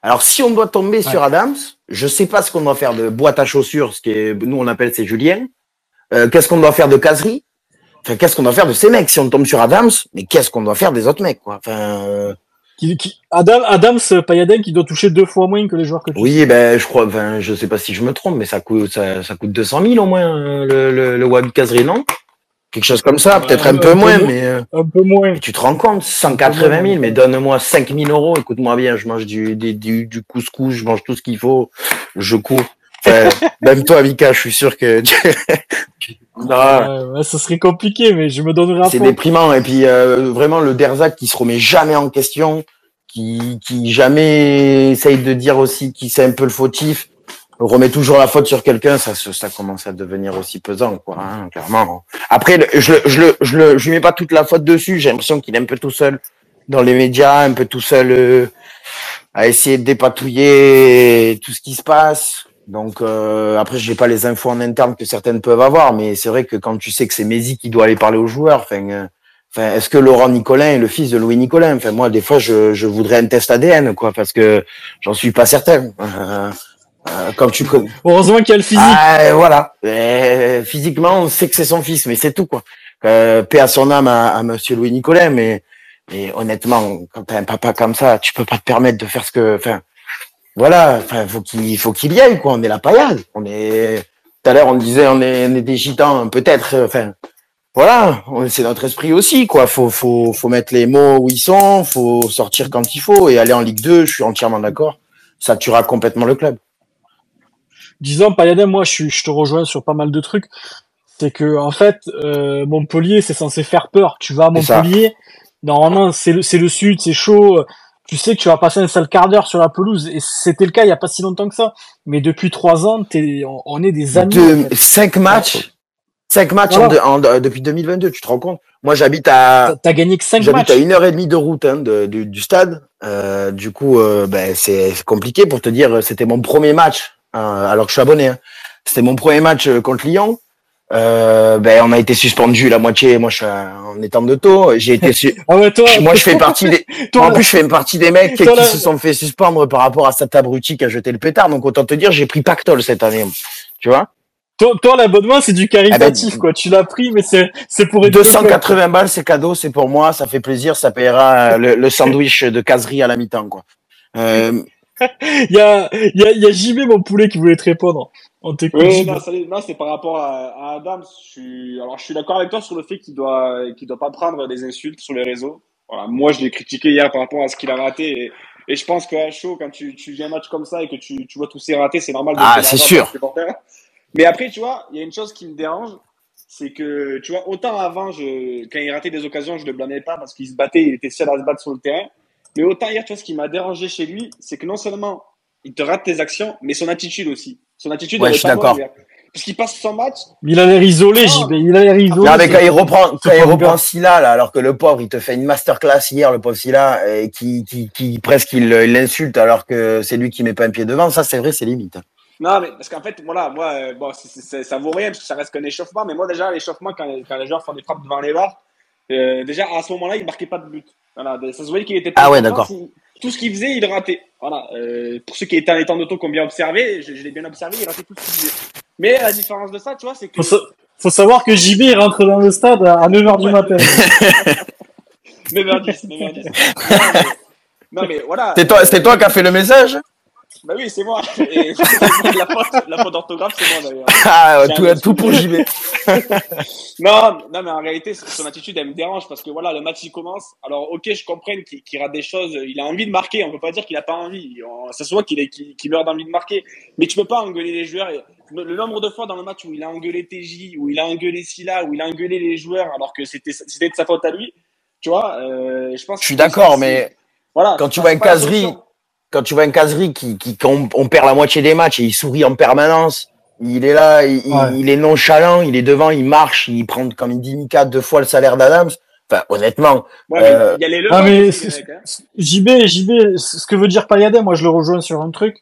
Alors, si on doit tomber sur Adams, je sais pas ce qu'on doit faire de boîte à chaussures, ce qui est, nous, on appelle c'est Julien. Euh, qu'est-ce qu'on doit faire de Caserie? Enfin, qu'est-ce qu'on doit faire de ces mecs? Si on tombe sur Adams, mais qu'est-ce qu'on doit faire des autres mecs, quoi? Enfin, euh, Qui, qui, Adam, Adams Payadin qui doit toucher deux fois moins que les joueurs que tu oui, ben, je crois, enfin, je sais pas si je me trompe, mais ça coûte, ça, ça coûte 200 000 au moins, euh, le, le, le non? Quelque chose comme ça, peut-être un un peu peu moins, mais, euh, Un peu moins. Mais tu te rends compte, 180 000, mais donne-moi 5 000 euros, écoute-moi bien, je mange du, du, du couscous, je mange tout ce qu'il faut, je cours. Enfin, même toi, Mika, je suis sûr que Non, Ouais, ouais, ça serait compliqué, mais je me donnerai à c'est déprimant. Et puis, euh, vraiment, le Derzac qui se remet jamais en question, qui, qui jamais essaye de dire aussi qui c'est un peu le fautif, remet toujours la faute sur quelqu'un, ça, ça commence à devenir aussi pesant, quoi, hein, clairement. Après, je, je, je, je lui mets pas toute la faute dessus, j'ai l'impression qu'il est un peu tout seul dans les médias, un peu tout seul euh, à essayer de dépatouiller tout ce qui se passe. Donc euh, après, j'ai pas les infos en interne que certaines peuvent avoir, mais c'est vrai que quand tu sais que c'est Mézi qui doit aller parler aux joueurs, enfin, euh, enfin, est-ce que Laurent Nicolin est le fils de Louis Nicolin? Enfin, moi, des fois, je, je voudrais un test ADN, quoi, parce que j'en suis pas certain. Euh, euh, comme tu connais. Heureusement qu'il y a le physique. Ah, voilà. Euh, physiquement, on sait que c'est son fils, mais c'est tout, quoi. Euh, paix à son âme à, à Monsieur Louis Nicolin, mais, mais honnêtement, quand t'as un papa comme ça, tu peux pas te permettre de faire ce que, enfin, voilà, enfin, faut qu'il, faut qu'il y aille, quoi. On est la paillade. On est, tout à l'heure, on disait, on est, on est des gitans, peut-être, enfin, voilà, c'est notre esprit aussi, quoi. Faut, faut, faut mettre les mots où ils sont, faut sortir quand il faut et aller en Ligue 2, je suis entièrement d'accord. Ça tuera complètement le club. Disons, Payadin, moi, je, suis- je te rejoins sur pas mal de trucs. C'est que, en fait, euh, Montpellier, c'est censé faire peur. Tu vas à. Montpellier, normalement, c'est le, c'est le sud, c'est chaud. Tu sais que tu vas passer un sale quart d'heure sur la pelouse. Et c'était le cas il y a pas si longtemps que ça. Mais depuis trois ans, on, on est des amis. en de, fait. cinq matchs, cinq matchs Voilà. en en- depuis 2022, tu te rends compte? Moi, j'habite à, T'as- gagné que cinq j'habite matchs. à une heure et demie de route hein, de- du, du stade. Euh, du coup, euh, ben, c'est c'est compliqué pour te dire. C'était mon premier match, hein, alors que je suis abonné. hein. C'était mon premier match euh, contre Lyon. Euh, ben, on a été suspendu la moitié. Moi, je suis en étant de taux. J'ai été su- Ah ouais, toi, moi, je fais partie des. toi, en plus, je fais partie des mecs qui, se sont fait suspendre par rapport à cet abruti qui a jeté le pétard. Donc, autant te dire, j'ai pris pactole cette année. Tu vois toi, toi, l'abonnement, c'est du caritatif, Ah ben, quoi. Tu l'as pris, mais c'est, c'est pour club. 280 balles, c'est cadeau, c'est pour moi, ça fait plaisir, ça payera euh, le, le sandwich de caserie à la mi-temps, quoi. Euh, Il y a, il y a, il y a JB, mon poulet, qui voulait te répondre. On t'écoute. Oui, non, c'est par rapport à, à Adam. Je suis, alors, je suis d'accord avec toi sur le fait qu'il doit, qu'il doit pas prendre des insultes sur les réseaux. Voilà, moi, je l'ai critiqué hier par rapport à ce qu'il a raté. Et, et je pense qu'à chaud, quand tu, tu viens un match comme ça et que tu, tu vois tous ces ratés, c'est normal de Ah, c'est sûr. Mais après, tu vois, il y a une chose qui me dérange, c'est que, tu vois, autant avant, je, quand il ratait des occasions, je le blâmais pas parce qu'il se battait, il était seul à se battre sur le terrain. Mais autant hier, tu vois, ce qui m'a dérangé chez lui, c'est que non seulement il te rate tes actions, mais son attitude aussi. Son attitude, Ouais, je est suis pas d'accord. hier. Parce qu'il passe son match, Mais il a l'air isolé. JB. Il a l'air isolé. non, mais quand il reprend, quand il reprend. Silla, là, alors que le pauvre, il te fait une masterclass hier, le pauvre Silla, et qui, qui, qui presque il il l'insulte alors que c'est lui qui met pas un pied devant, ça, c'est vrai, c'est limite. Non, mais parce qu'en fait, voilà, moi, euh, bon, c'est- c'est- c'est- ça vaut rien parce que ça reste qu'un échauffement. Mais moi, déjà, l'échauffement, quand, quand les joueurs font des frappes devant les barres, euh, déjà, à ce moment-là, il marquait pas de but. Voilà, ça se voyait qu'il était pas Ah ouais, d'accord. Tout ce qu'il faisait, il ratait. Voilà. Euh, pour ceux qui étaient en étant d'auto, qui ont bien observé, je, je l'ai bien observé, il ratait tout ce qu'il faisait. Mais la différence de ça, tu vois, c'est que. Faut, sa- faut savoir que JB il rentre dans le stade à 9h du Ouais. matin. 9h10, 9h10. Non, mais, non, mais voilà. C'est toi, c'est toi qui as fait le message? Bah oui, c'est moi. Et la faute, la faute d'orthographe, c'est moi d'ailleurs. Ah, tout, un tout pour JB. Non, non, mais en réalité, son attitude, elle me dérange parce que voilà, le match, il commence. Alors, ok, je comprends qu'il qu'il rate des choses. Il a envie de marquer. On peut pas dire qu'il a pas envie. On- Ça se voit qu'il est- qu'il qu'il meurt d'envie de marquer. Mais tu peux pas engueuler les joueurs. Et le nombre de fois dans le match où il a engueulé TJ, où il a engueulé Silla, où il a engueulé les joueurs alors que c'était c'était de sa faute à lui, tu vois, euh, je pense Je suis que d'accord, mais voilà, quand tu vois la caserie. Quand tu vois un caserie qui, qui, qu'on- on perd la moitié des matchs et il sourit en permanence, il est là, il, il- Ouais. il est nonchalant, il est devant, il marche, il prend, comme il dit Mika, deux fois le salaire d'Adams. Enfin, honnêtement, Ouais, mais euh, il y a les Ah, mais hein. JB, JB, ce que veut dire Payadem, moi je le rejoins sur un truc,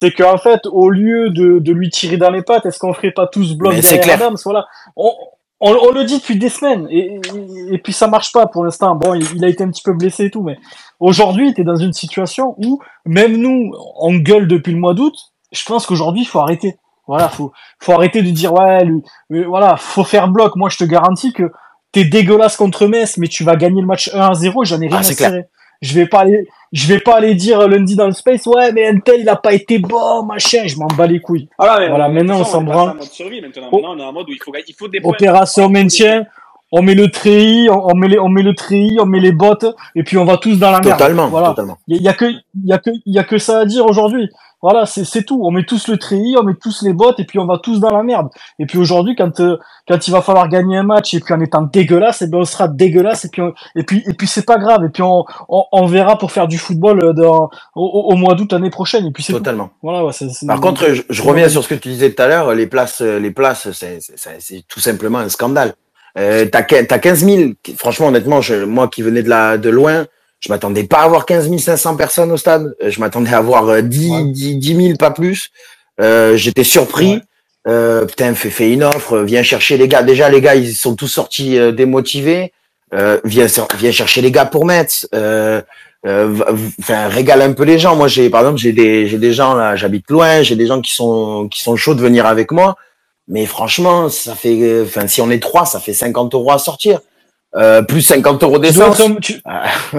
c'est qu'en fait, au lieu de, de lui tirer dans les pattes, est-ce qu'on ferait pas tous bloc derrière clair. Adams Voilà. On, on, on le dit depuis des semaines, et, et, et puis ça marche pas pour l'instant. Bon, il, il a été un petit peu blessé et tout, mais aujourd'hui, tu es dans une situation où, même nous, on gueule depuis le mois d'août, je pense qu'aujourd'hui, il faut arrêter. Voilà, faut, faut arrêter de dire, ouais, lui, mais voilà, faut faire bloc. Moi, je te garantis que t'es dégueulasse contre Metz, mais tu vas gagner le match 1 à 0, j'en ai rien Ah, à c'est clair. cirer. Je vais pas aller, je vais pas aller dire lundi dans le space, ouais, mais Intel, il a pas été bon, machin, je m'en bats les couilles. Ah là, mais Voilà, maintenant, on s'en branle. en mode survie maintenant. Oh. Maintenant, on est en mode où il faut, il faut des points. Opération il maintien, on met le treillis, on, on met les, on met le treillis, on met les bottes, et puis on va tous dans la merde. totalement, Voilà. totalement. Il y, a- y a que, y a que, y a que ça à dire aujourd'hui. Voilà, c'est, tout. On met tous le treillis, on met tous les bottes, et puis on va tous dans la merde. Et puis aujourd'hui, quand, euh, quand il va falloir gagner un match, et puis en étant dégueulasse, et ben on sera dégueulasse, et puis, on- et puis, et puis c'est pas grave. Et puis on, on, on verra pour faire du football euh, dans, au, mois d'août l'année prochaine. Et puis tout. Totalement. Voilà, ouais, Par contre, je, je reviens sur ce que tu disais tout à l'heure, les places, euh, les places, c'est, tout simplement un scandale. Euh, t'as, quin- t'as 15 000, franchement, honnêtement, je, moi qui venais de la, de loin, je m'attendais pas à avoir 15 500 personnes au stade. Euh, Je m'attendais à avoir euh, 10, Ouais. 10, 10 000, pas plus. Euh, j'étais surpris. Ouais. Euh, putain, fais, fais une offre, viens chercher les gars. Déjà, les gars, ils sont tous sortis euh, démotivés. Euh, viens, viens chercher les gars pour Metz. Euh, euh, v- enfin, régale un peu les gens. Moi, j'ai, par exemple, j'ai des, j'ai des gens là, j'habite loin, j'ai des gens qui sont, qui sont chauds de venir avec moi. Mais franchement, ça fait, euh, enfin, si on est trois, ça fait 50 euros à sortir. Euh, plus 50 euros d'essence. tu, Ah.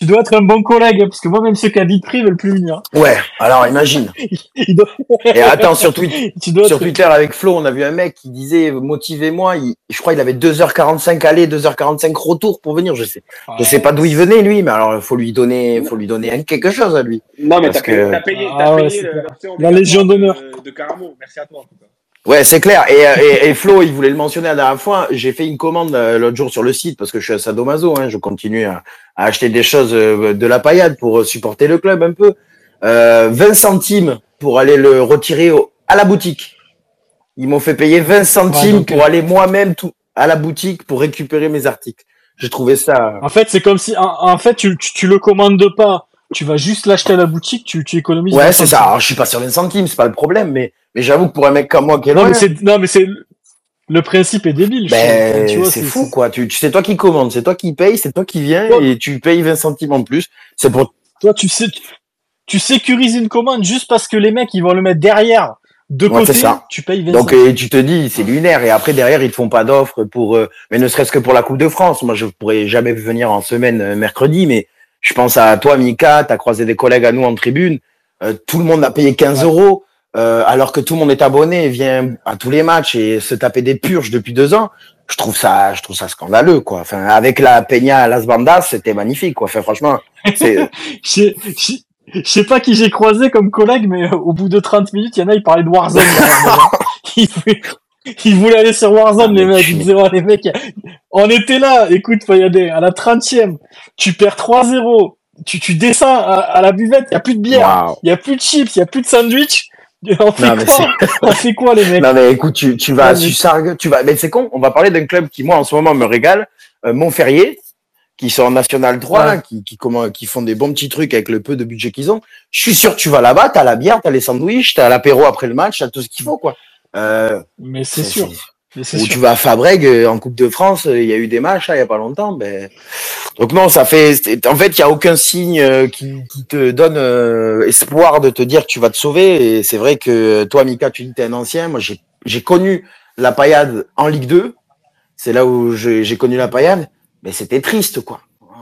tu dois être un bon collègue, parce que moi, même ceux qui habitent prix veulent plus venir. Ouais, alors imagine. Il doit- Et attends, sur Twitter, tu dois sur être- Twitter avec Flo, on a vu un mec qui disait motivez-moi. Il- Je crois qu'il avait 2h45 aller, 2h45 retour pour venir. Je sais, je sais pas d'où il venait lui, mais alors faut lui donner, faut lui donner un- quelque chose à lui. Non, mais Parce t'as payé, que- t'as payé, Ah ouais, payé le- clair. l'option La Légion d'honneur. De, de Caramo. Merci à toi, en tout cas. Ouais, c'est clair. Et, et, et Flo, il voulait le mentionner la dernière fois. J'ai fait une commande euh, l'autre jour sur le site parce que je suis à sadomaso. Hein, je continue à, à acheter des choses euh, de la paillade pour euh, supporter le club un peu. Euh, 20 centimes pour aller le retirer au- à la boutique. Ils m'ont fait payer 20 centimes donc, pour euh, aller moi-même tout à la boutique pour récupérer mes articles. J'ai trouvé ça. En fait, c'est comme si, en, en fait, tu, tu, tu le commandes pas. Tu vas juste l'acheter à la boutique, tu, tu économises. Ouais, 20 c'est ça. Alors, je suis pas sur 20 centimes, c'est pas le problème, mais mais j'avoue que pour un mec comme moi qui est Non, mais c'est, non, mais c'est, le principe est débile. Ben, c'est fou, quoi. Tu, tu c'est toi qui commande, c'est toi qui paye, c'est toi qui viens Ouais. et tu payes 20 centimes en plus. C'est pour, Toi, tu sais, tu sécurises une commande juste parce que les mecs, ils vont le mettre derrière, de Ouais, côté. c'est ça. Tu payes 20 donc, centimes. tu te dis, c'est lunaire. Et après, derrière, ils te font pas d'offres pour, euh, mais ne serait-ce que pour la Coupe de France. Moi, je pourrais jamais venir en semaine, euh, mercredi, mais je pense à toi, Mika, t'as croisé des collègues à nous en tribune. Euh, tout le monde a payé 15 euros, euh, alors que tout le monde est abonné et vient à tous les matchs et se taper des purges depuis deux ans. Je trouve ça, je trouve ça scandaleux, quoi. Enfin, avec la Peña à Las Bandas, c'était magnifique, quoi. Enfin, franchement, c'est, Je sais- pas qui j'ai croisé comme collègue, mais euh, au bout de 30 minutes, il y en a, ils parlaient de Warzone. ils voulaient aller sur Warzone, Ah, les mais mecs. Ils disaient, ouais, les mecs, on était là. Écoute, Fayadé, à la 30e, tu perds 3-0. Tu, tu descends à, à la buvette, il y a plus de bière, il y a plus de chips, il y a plus de sandwich. On fait Non, mais quoi On fait quoi, les mecs Non mais écoute, tu, tu vas à Sussargues, tu vas. Mais c'est con. On va parler d'un club qui moi en ce moment me régale, euh, Montferrier, qui sont en National 3, là, Ouais. qui qui comment, qui font des bons petits trucs avec le peu de budget qu'ils ont. Je suis sûr que tu vas là-bas, t'as la bière, t'as les sandwichs, t'as l'apéro après le match, t'as tout ce qu'il faut quoi. Euh, Mais c'est sûr. Mais Ou sûr. tu vas à Fabrègue euh, en Coupe de France, euh, il y a eu des matchs là, il y a pas longtemps. Ben... Donc non, ça fait. En fait, il y a aucun signe qui, qui te donne euh, espoir de te dire que tu vas te sauver. Et c'est vrai que toi, Mika, tu dis que t'es un ancien. Moi, j'ai connu la paillade en Ligue 2. C'est là où j'ai j'ai connu la paillade. Mais c'était triste, quoi.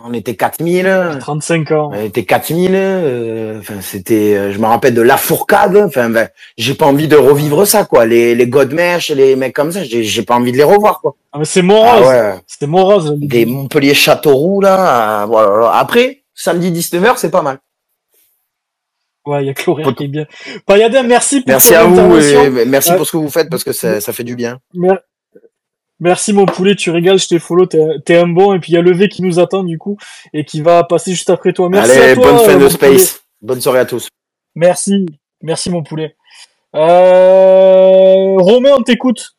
On était 4000. 35 ans. On était 4000. euh, Enfin, c'était. euh, Je me rappelle de la fourcade. Enfin, ben, j'ai pas envie de revivre ça, quoi. Les les Godmesh, les mecs comme ça, j'ai j'ai pas envie de les revoir, quoi. Ah, mais c'est morose. Ah ouais. C'était morose. Des Montpellier Châteauroux là. euh, voilà. Après, samedi 19h, c'est pas mal. Ouais, il y a Chlorien qui est bien. Payadin, merci pour Merci à vous et merci pour ce que vous faites parce que ça, ça fait du bien. Mer- Merci mon poulet, tu régales, je t'ai follow, t'es un bon. Et puis il y a Levé qui nous attend du coup et qui va passer juste après toi. Merci Allez, à toi. bonne fin euh, de space. poulet. Bonne soirée à tous. Merci, merci mon poulet. Euh... Romain, on t'écoute.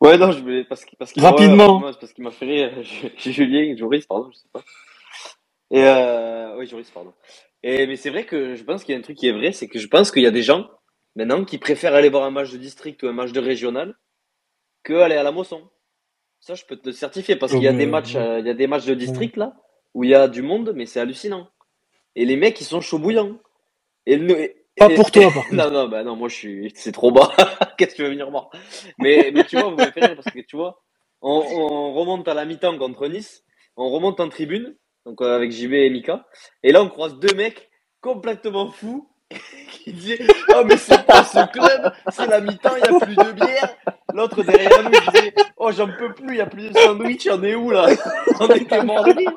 Ouais, non, je voulais, parce, qu'il- parce qu'il Rapidement. ouais, parce qu'il m'a fait rire. J'ai Julien, Joris, pardon, je sais pas. Et euh, oui, Joris, pardon. Et, mais c'est vrai que je pense qu'il y a un truc qui est vrai, c'est que je pense qu'il y a des gens, maintenant, qui préfèrent aller voir un match de district ou un match de régional que aller à la Mosson. Ça, je peux te le certifier, parce qu'il y a des matchs, euh, il y a des matchs de district, là, où il y a du monde, mais c'est hallucinant. Et les mecs, ils sont chauds bouillants. Et, le- Pas pour toi, par contre. non, non, bah non, moi je suis, c'est trop bas. Qu'est-ce que tu veux venir voir? Mais, mais tu vois, vous m'avez fait rire parce que tu vois, on, on remonte à la mi-temps contre Nice, on remonte en tribune, donc euh, avec JB et Mika, et là on croise deux mecs complètement fous qui disent Oh, mais c'est pas ce club, c'est la mi-temps, il n'y a plus de bière. L'autre derrière nous il disait Oh, j'en peux plus, il n'y a plus de sandwich, on est où là? On était morts de rire.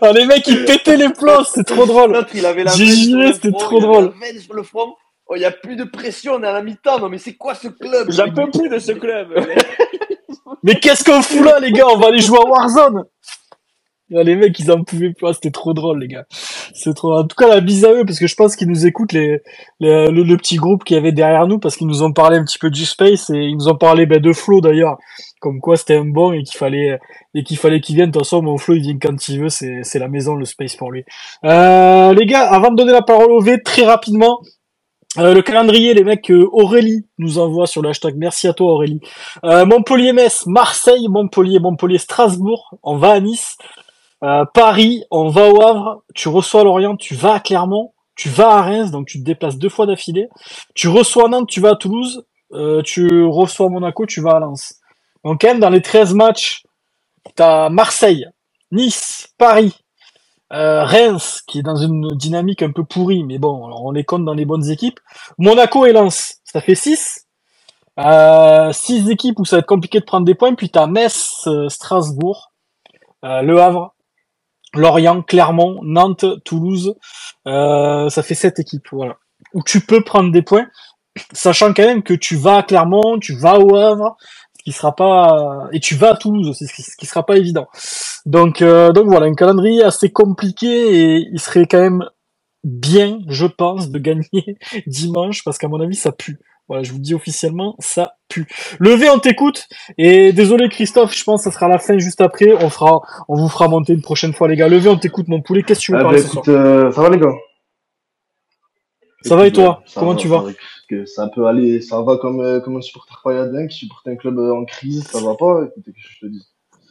Ah, les mecs, ils pétaient les plombs, c'était trop drôle. L'autre, il avait la veine sur jouais, le c'était front, trop il avait drôle. la veine sur le front. Oh, il n'y a plus de pression, on est à la mi-temps. Non, mais c'est quoi ce club? J'en peux plus de ce club. Mais qu'est-ce qu'on fout là, les gars? On va aller jouer à Warzone Ah, Les mecs, ils en pouvaient pas, c'était trop drôle, les gars. C'est trop. En tout cas, la bise à eux, parce que je pense qu'ils nous écoutent, les, le, petit groupe qui avait derrière nous, parce qu'ils nous ont parlé un petit peu du space et ils nous ont parlé ben, de Flo d'ailleurs, comme quoi c'était un bon et qu'il fallait et qu'il fallait qu'il vienne. De toute façon, mon Flo, il vient quand il veut, c'est c'est la maison, le space pour lui. Euh, les gars, avant de donner la parole au V, très rapidement. euh, le calendrier, les mecs, Aurélie nous envoie sur le hashtag. Merci à toi, Aurélie. Euh, Montpellier-Metz, Marseille, Montpellier, Montpellier, Strasbourg. On va à Nice. Euh, Paris, on va au Havre. Tu reçois Lorient, tu vas à Clermont. Tu vas à Reims, donc tu te déplaces deux fois d'affilée. Tu reçois Nantes, tu vas à Toulouse. Euh, tu reçois Monaco, tu vas à Lens. Donc quand même, dans les 13 matchs, t'as Marseille, Nice, Paris, euh, Reims, qui est dans une dynamique un peu pourrie, mais bon, on les compte dans les bonnes équipes. Monaco et Lens, ça fait 6. Euh, six équipes où ça va être compliqué de prendre des points. Puis t'as Metz, Strasbourg, Le Havre, Lorient, Clermont, Nantes, Toulouse. Euh, ça fait sept équipes, voilà. Où tu peux prendre des points, sachant quand même que tu vas à Clermont, tu vas au Havre, ce qui sera pas et tu vas à Toulouse aussi, ce qui, sera pas évident. Donc euh, donc voilà, un calendrier assez compliqué et il serait quand même bien, je pense, de gagner dimanche parce qu'à mon avis ça pue. Voilà, je vous dis officiellement, ça pue. Levé, on t'écoute. Et désolé Christophe, je pense que ça sera la fin juste après. On fera, on vous fera monter une prochaine fois les gars. Levé, on t'écoute mon poulet. Qu'est-ce que tu veux Ah parler bah ce soir écoute, euh, ça va les gars Ça va et toi euh, ça Comment va, tu vas va, que ça peut aller, ça va comme, euh, comme un supporter pailladin qui supporte un club en crise, ça va pas, écoutez, que je te dis.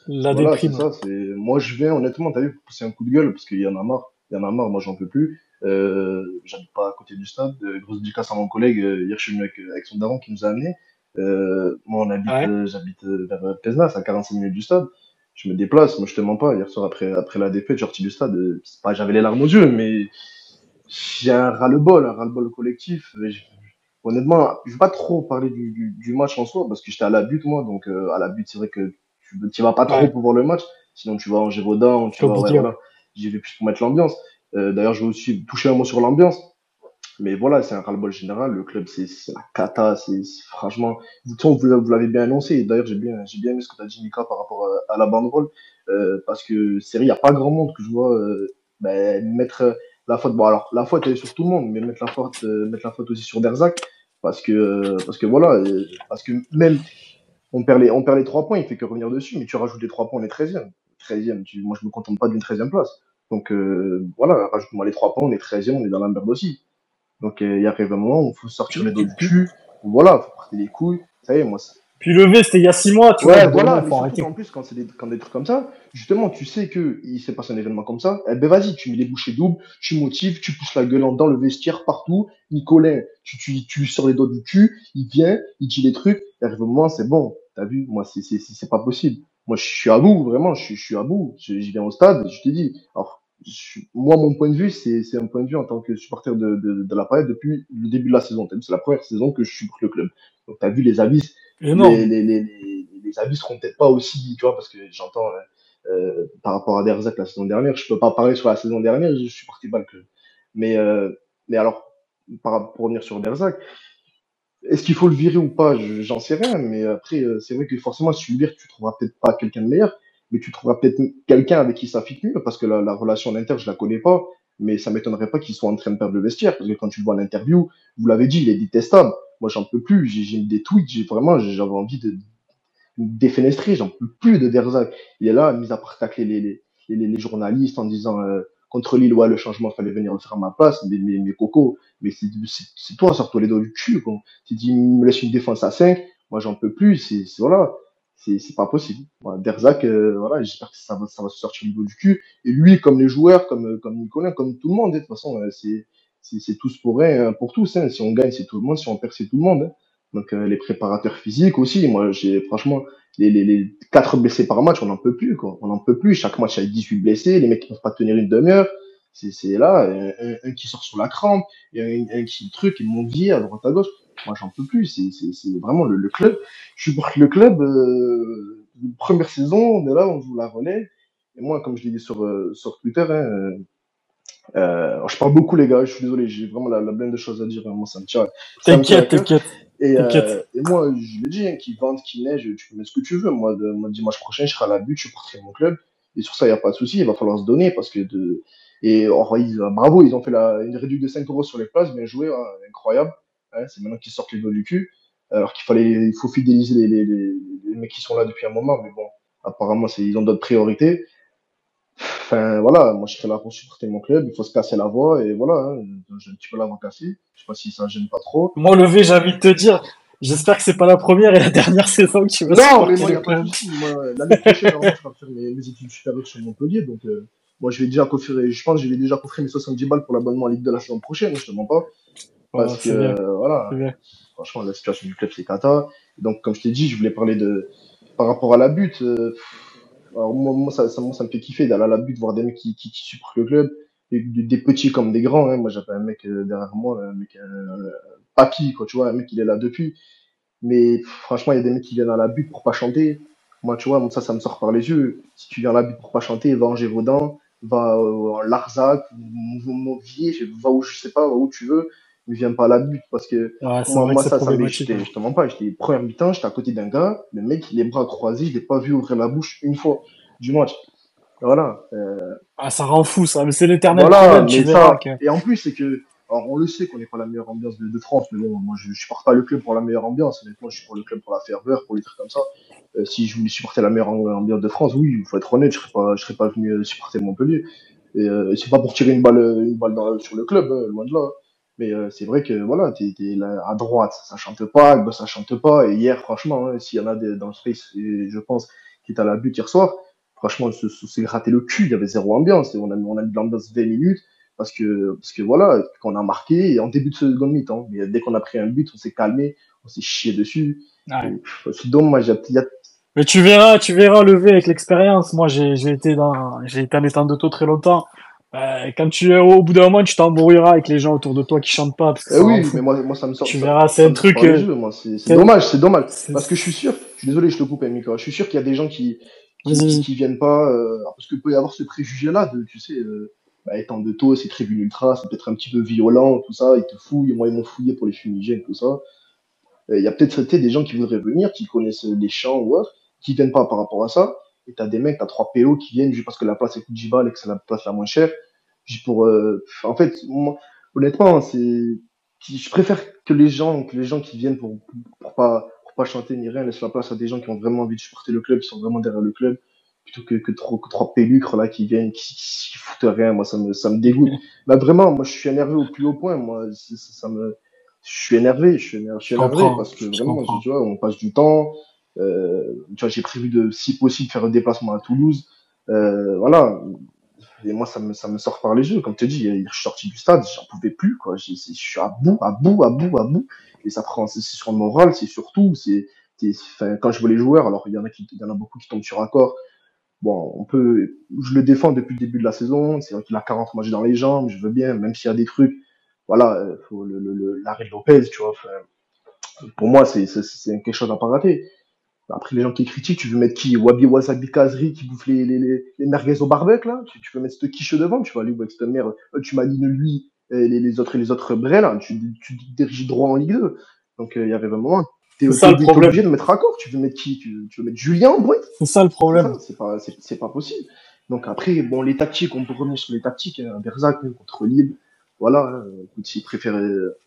La voilà, déprime. ça, moi je viens honnêtement, t'as vu, pour pousser un coup de gueule, parce qu'il y en a marre, il y en a marre, moi j'en peux plus, euh, j'habite pas à côté du stade, euh, grosse dédicace à mon collègue, euh, hier je suis venu avec, avec son daron qui nous a amené, euh, moi on habite, Ouais. euh, j'habite vers Pézenas, à 45 minutes du stade, je me déplace, moi je te mens pas, hier soir après, après la défaite, je suis sorti du stade, pas, j'avais les larmes aux yeux, mais j'ai un ras-le-bol, un ras-le-bol collectif. Je- Honnêtement, je vais pas trop parler du, du, du match en soi, parce que j'étais à la butte, moi, donc à la butte, c'est vrai que tu tu vas pas trop Ouais. pour voir le match, sinon tu vas en Gévaudan, tu vas, ouais, voilà. J'y vais plus pour mettre l'ambiance. Euh, D'ailleurs, je vais aussi toucher un mot sur l'ambiance. Mais voilà, c'est un ras-le-bol général. Le club, c'est la cata. Franchement, vous, vous, l'avez bien annoncé. D'ailleurs, j'ai bien, bien aimé ce que tu as dit, Mika, par rapport à, à la banderole. Euh, parce que vrai, il n'y a pas grand monde que je vois euh, ben, mettre la faute. Bon, alors, la faute, elle est sur tout le monde, mais mettre la faute, euh, mettre la faute aussi sur Derzac. Parce que, euh, parce que voilà, euh, parce que même on perd les, on perd les trois points, il fait que revenir dessus, mais tu rajoutes les trois points, on est 13e. 13e, tu, moi je me contente pas d'une 13e place. Donc euh, voilà, rajoute-moi les trois points, on est 13e, on est dans la merde aussi. Donc euh, il arrive un moment où il faut sortir les dos du cul, voilà, faut porter les couilles, ça y est, moi. Puis levé, c'était il y a six mois, tu Ouais, vois. voilà, mais faut surtout arrêter. qu'en plus, quand c'est des, quand des trucs comme ça, justement, tu sais que il s'est passé un événement comme ça, eh ben vas-y, tu mets les bouchées doubles, tu motives, tu pousses la gueule en- dans le vestiaire, partout. Nicolas, tu, tu, tu lui sors les doigts du cul, il vient, il dit les trucs, il arrive au moment, c'est bon, t'as vu, moi, c'est, c'est, c'est c'est pas possible. Moi, je suis à bout, vraiment, je suis, je suis à bout. Je, je viens au stade, je te dis. Alors, moi, mon point de vue, c'est, un point de vue en tant que supporter de, de, de la Paille depuis le début de la saison. C'est la première saison que je supporte le club. Donc, tu as vu les avis les, les, les, avis seront peut-être pas aussi, tu vois, parce que j'entends euh, euh, par rapport à Derzac la saison dernière, je peux pas parler sur la saison dernière, je suis parti pas le club. Mais, euh, mais alors, par, pour revenir sur Derzac, est-ce qu'il faut le virer ou pas? Je- J'en sais rien, mais après, c'est vrai que forcément, si tu le vires, tu trouveras peut-être pas quelqu'un de meilleur, mais tu trouveras peut-être quelqu'un avec qui ça mieux, parce que la, la relation en inter, je la connais pas, mais ça m'étonnerait pas qu'il soit en train de perdre le vestiaire, parce que quand tu le vois en interview, vous l'avez dit, il est détestable. Moi, j'en peux plus. J'ai des tweets, j'ai vraiment, j'avais envie de me défenestrer. J'en peux plus de Derzac. Il est là, mis à part tacler les, journalistes en disant euh, contre Lille, ouais, le changement, fallait venir faire à ma place. Mais, mais, mais Coco, mais c'est toi, sors-toi les doigts du cul. Quoi. Tu dis, il me laisse une défense à 5, moi, j'en peux plus. C'est- voilà. C'est c'est pas possible. Voilà, Derzac, euh, voilà, j'espère que ça va, ça va se sortir du dos du cul. Et lui, comme les joueurs, comme, comme Nicolas, comme tout le monde, hein, de toute façon, euh, c'est c'est tous pour rien, hein, pour tous. Hein. Si on gagne, c'est tout le monde. Si on perd, c'est tout le monde. hein. Donc euh, les préparateurs physiques aussi. Moi, j'ai franchement les, les, les 4 blessés par match, on n'en peut plus. Quoi. On n'en peut plus. Chaque match, il y a 18 blessés. Les mecs ne peuvent pas tenir une demi-heure. C'est là, un, un- qui sort sur la crampe, et un, un qui truc, et mon à droite à gauche. Moi, j'en peux plus. C'est vraiment le, le club. Je supporte le club. Euh, première saison, on est là, on joue la relais. Et moi, comme je l'ai dit sur, euh, sur Twitter, hein, euh, je parle beaucoup, les gars. Je suis désolé, j'ai vraiment la, la blinde de choses à dire. hein. Moi, ça me tient. T'inquiète, t'inquiète. Et, euh, et moi, je l'ai dit, hein, qu'il vente, qu'il neige, tu peux mettre ce que tu veux. Moi, de, moi, dimanche prochain, je serai à la butte, je porterai mon club. Et sur ça, il n'y a pas de souci. Il va falloir se donner parce que de. Et oh, ils- bravo, ils ont fait la, une réduction de 5 euros sur les places. Bien joué, hein, incroyable. Hein, c'est maintenant qu'ils sortent les doigts du cul. Alors qu'il fallait, il faut fidéliser les, les, les, les mecs qui sont là depuis un moment. Mais bon, apparemment, ils ont d'autres priorités. Enfin, voilà, moi, je serai là pour supporter mon club. Il faut se casser la voix. Et voilà, hein, j'ai un petit peu la voix cassée. Je sais pas si ça gêne pas trop. Moi, levé, j'ai envie de te dire, j'espère que c'est pas la première et la dernière saison que tu vas Non, mais moi, il a pas de souci. Moi, L'année prochaine, je vais faire mes, mes études supérieures sur Montpellier. Donc, euh, moi, je vais déjà coffrer, je pense que je vais déjà coffrer mes 70 balles pour l'abonnement en Ligue de la saison prochaine, je te mens pas. Parce que, c'est bien, voilà, franchement, la situation du club, c'est cata. Donc, comme je t'ai dit, je voulais parler de, par rapport à la butte. euh, alors, moi, moi, ça, ça, moi, ça me fait kiffer d'aller à la butte, voir des mecs qui, qui, qui supportent le club, des, petits comme des grands. Hein. Moi, j'avais un mec euh, derrière moi, un mec, euh, papy, quoi, tu vois, un mec, il est là depuis. Mais pff, franchement, il y a des mecs qui viennent à la butte pour pas chanter. Moi, tu vois, moi, ça, ça me sort par les yeux. Si tu viens à la butte pour pas chanter, va en Gévaudan, va euh, en Larzac, va où je sais pas, va où tu veux, mais viens pas à la butte parce que moi, vrai que moi c'est ça, ça j'étais, te mens pas, j'étais première mi-temps, j'étais à côté d'un gars, le mec, les bras croisés, je l'ai pas vu ouvrir la bouche une fois du match. Voilà. Euh, Ah, ça rend fou, ça. Mais c'est l'éternel voilà, problème, tu ça, que. et en plus, c'est que, alors on le sait qu'on n'est pas la meilleure ambiance de, de France, mais bon, moi je, je supporte pas le club pour la meilleure ambiance, honnêtement, je suis pour le club pour la ferveur, pour les trucs comme ça. Euh, si je voulais supporter la meilleure am- ambiance de France, oui, il faut être honnête, je serais pas, je serais pas venu euh, supporter Montpellier. Et euh, c'est pas pour tirer une balle, une balle dans, sur le club, hein, loin de là. Mais euh, c'est vrai que voilà, t'es, là, à droite, ça chante pas, à gauche, ça chante pas. Et hier, franchement, hein, s'il y en a des, dans le space, et je pense, qui est à la but hier soir, franchement, se, s'est gratté le cul, il y avait zéro ambiance. Et on a, on a mis de l'ambiance 20 minutes parce que, parce que voilà, qu'on a marqué et en début de seconde mi-temps. Mais dès qu'on a pris un but, on s'est calmé, on s'est chié dessus. Ouais. Et, pff, c'est dommage, il y a, il y a- Mais tu verras, tu verras lever avec l'expérience. Moi, j'ai, j'ai été dans, j'ai été en étant de taux très longtemps. Euh, quand tu, au bout d'un moment, tu t'embrouilleras avec les gens autour de toi qui chantent pas parce que Eh oui, mais moi, moi ça me sort. Tu ça- verras, c'est un truc, euh. C'est dommage, c'est dommage. Parce que je suis sûr, je suis désolé, je te coupe, Mika. Je suis sûr qu'il y a des gens qui, qui, viennent pas, euh, parce qu'il peut y avoir ce préjugé-là de, tu sais, euh, bah, étant de taux, c'est tribune ultra, c'est peut-être un petit peu violent, tout ça, ils te fouillent, moi, ils m'ont fouillé pour les fumigènes, tout ça. Euh, Il y a peut-être des gens qui voudraient venir, qui connaissent les champs ou autre, qui viennent pas par rapport à ça. Et t'as des mecs, t'as trois PO qui viennent juste parce que la place est 10 balles et que c'est la place la moins chère. Juste pour, euh, en fait, moi, honnêtement, c'est, je préfère que les gens, que les gens qui viennent pour, pour pas, pour pas chanter ni rien, laissent la place à des gens qui ont vraiment envie de supporter le club, qui sont vraiment derrière le club, plutôt que, que trop, que trois pélucres, là, qui viennent, qui, qui foutent rien. Moi, ça me, ça me dégoûte. Bah, vraiment, moi, je suis énervé au plus haut point. Moi, ça me, je suis énervé, je suis énervé, je suis énervé parce que vraiment, tu vois, on passe du temps. Euh, tu vois, j'ai prévu de, si possible, faire un déplacement à Toulouse. Euh, voilà. Et moi, ça me, ça me sort par les yeux. Comme tu dis, je suis sorti du stade, j'en pouvais plus, quoi. Je suis à bout, à bout, à bout, à bout. Et ça prend, c'est sur le moral, c'est surtout, c'est, quand je vois les joueurs, alors il y en a y en a beaucoup qui tombent sur accord. Bon, on peut, je le défends depuis le début de la saison. C'est vrai qu'il a 40 matchs dans les jambes, je veux bien, même s'il y a des trucs. Voilà, euh, l'arrêt de Lopez, tu vois. pour moi, c'est quelque chose à pas rater. Après, les gens qui critiquent, tu veux mettre qui? Wabi Wasabi Kazri qui bouffe les, les, les, les merguez au barbecue, là? Tu, tu veux mettre ce quiche devant, tu vas aller où avec cette merde Euh, Tu m'alignes lui et les, les autres et les autres brais, là. Tu, tu te diriges droit en Ligue 2. Donc, euh, il y avait un moment. T'es, obligé- de mettre accord. Tu veux mettre qui? Tu, tu veux mettre Julien en boîte C'est ça le problème. c'est pas, c'est, c'est pas possible. Donc après, bon, les tactiques, on peut revenir sur les tactiques. Hein, Berzac hein, contre Lille, voilà. Hein, écoute, s'il préfère, euh,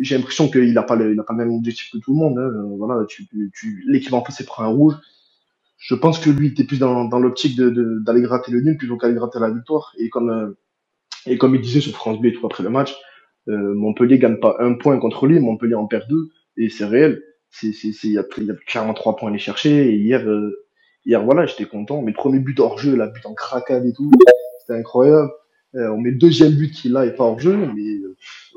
j'ai l'impression qu'il a pas le, il pas le même objectif que tout le monde. Hein, euh, voilà, l'équipe en face, c'est prend un rouge. Je pense que lui, était plus dans, dans l'optique de, de, d'aller gratter le nul plutôt qu'aller gratter la victoire. Et comme, euh, et comme il disait sur France B et tout après le match, euh, Montpellier gagne pas un point contre Lille, Montpellier en perd deux, et c'est réel. Il y a, il y a clairement trois points à aller chercher. Et hier, euh, hier, voilà, j'étais content. Mes premiers buts hors jeu, la but en craquade et tout, c'était incroyable. On met le deuxième but qui là est pas hors jeu, mais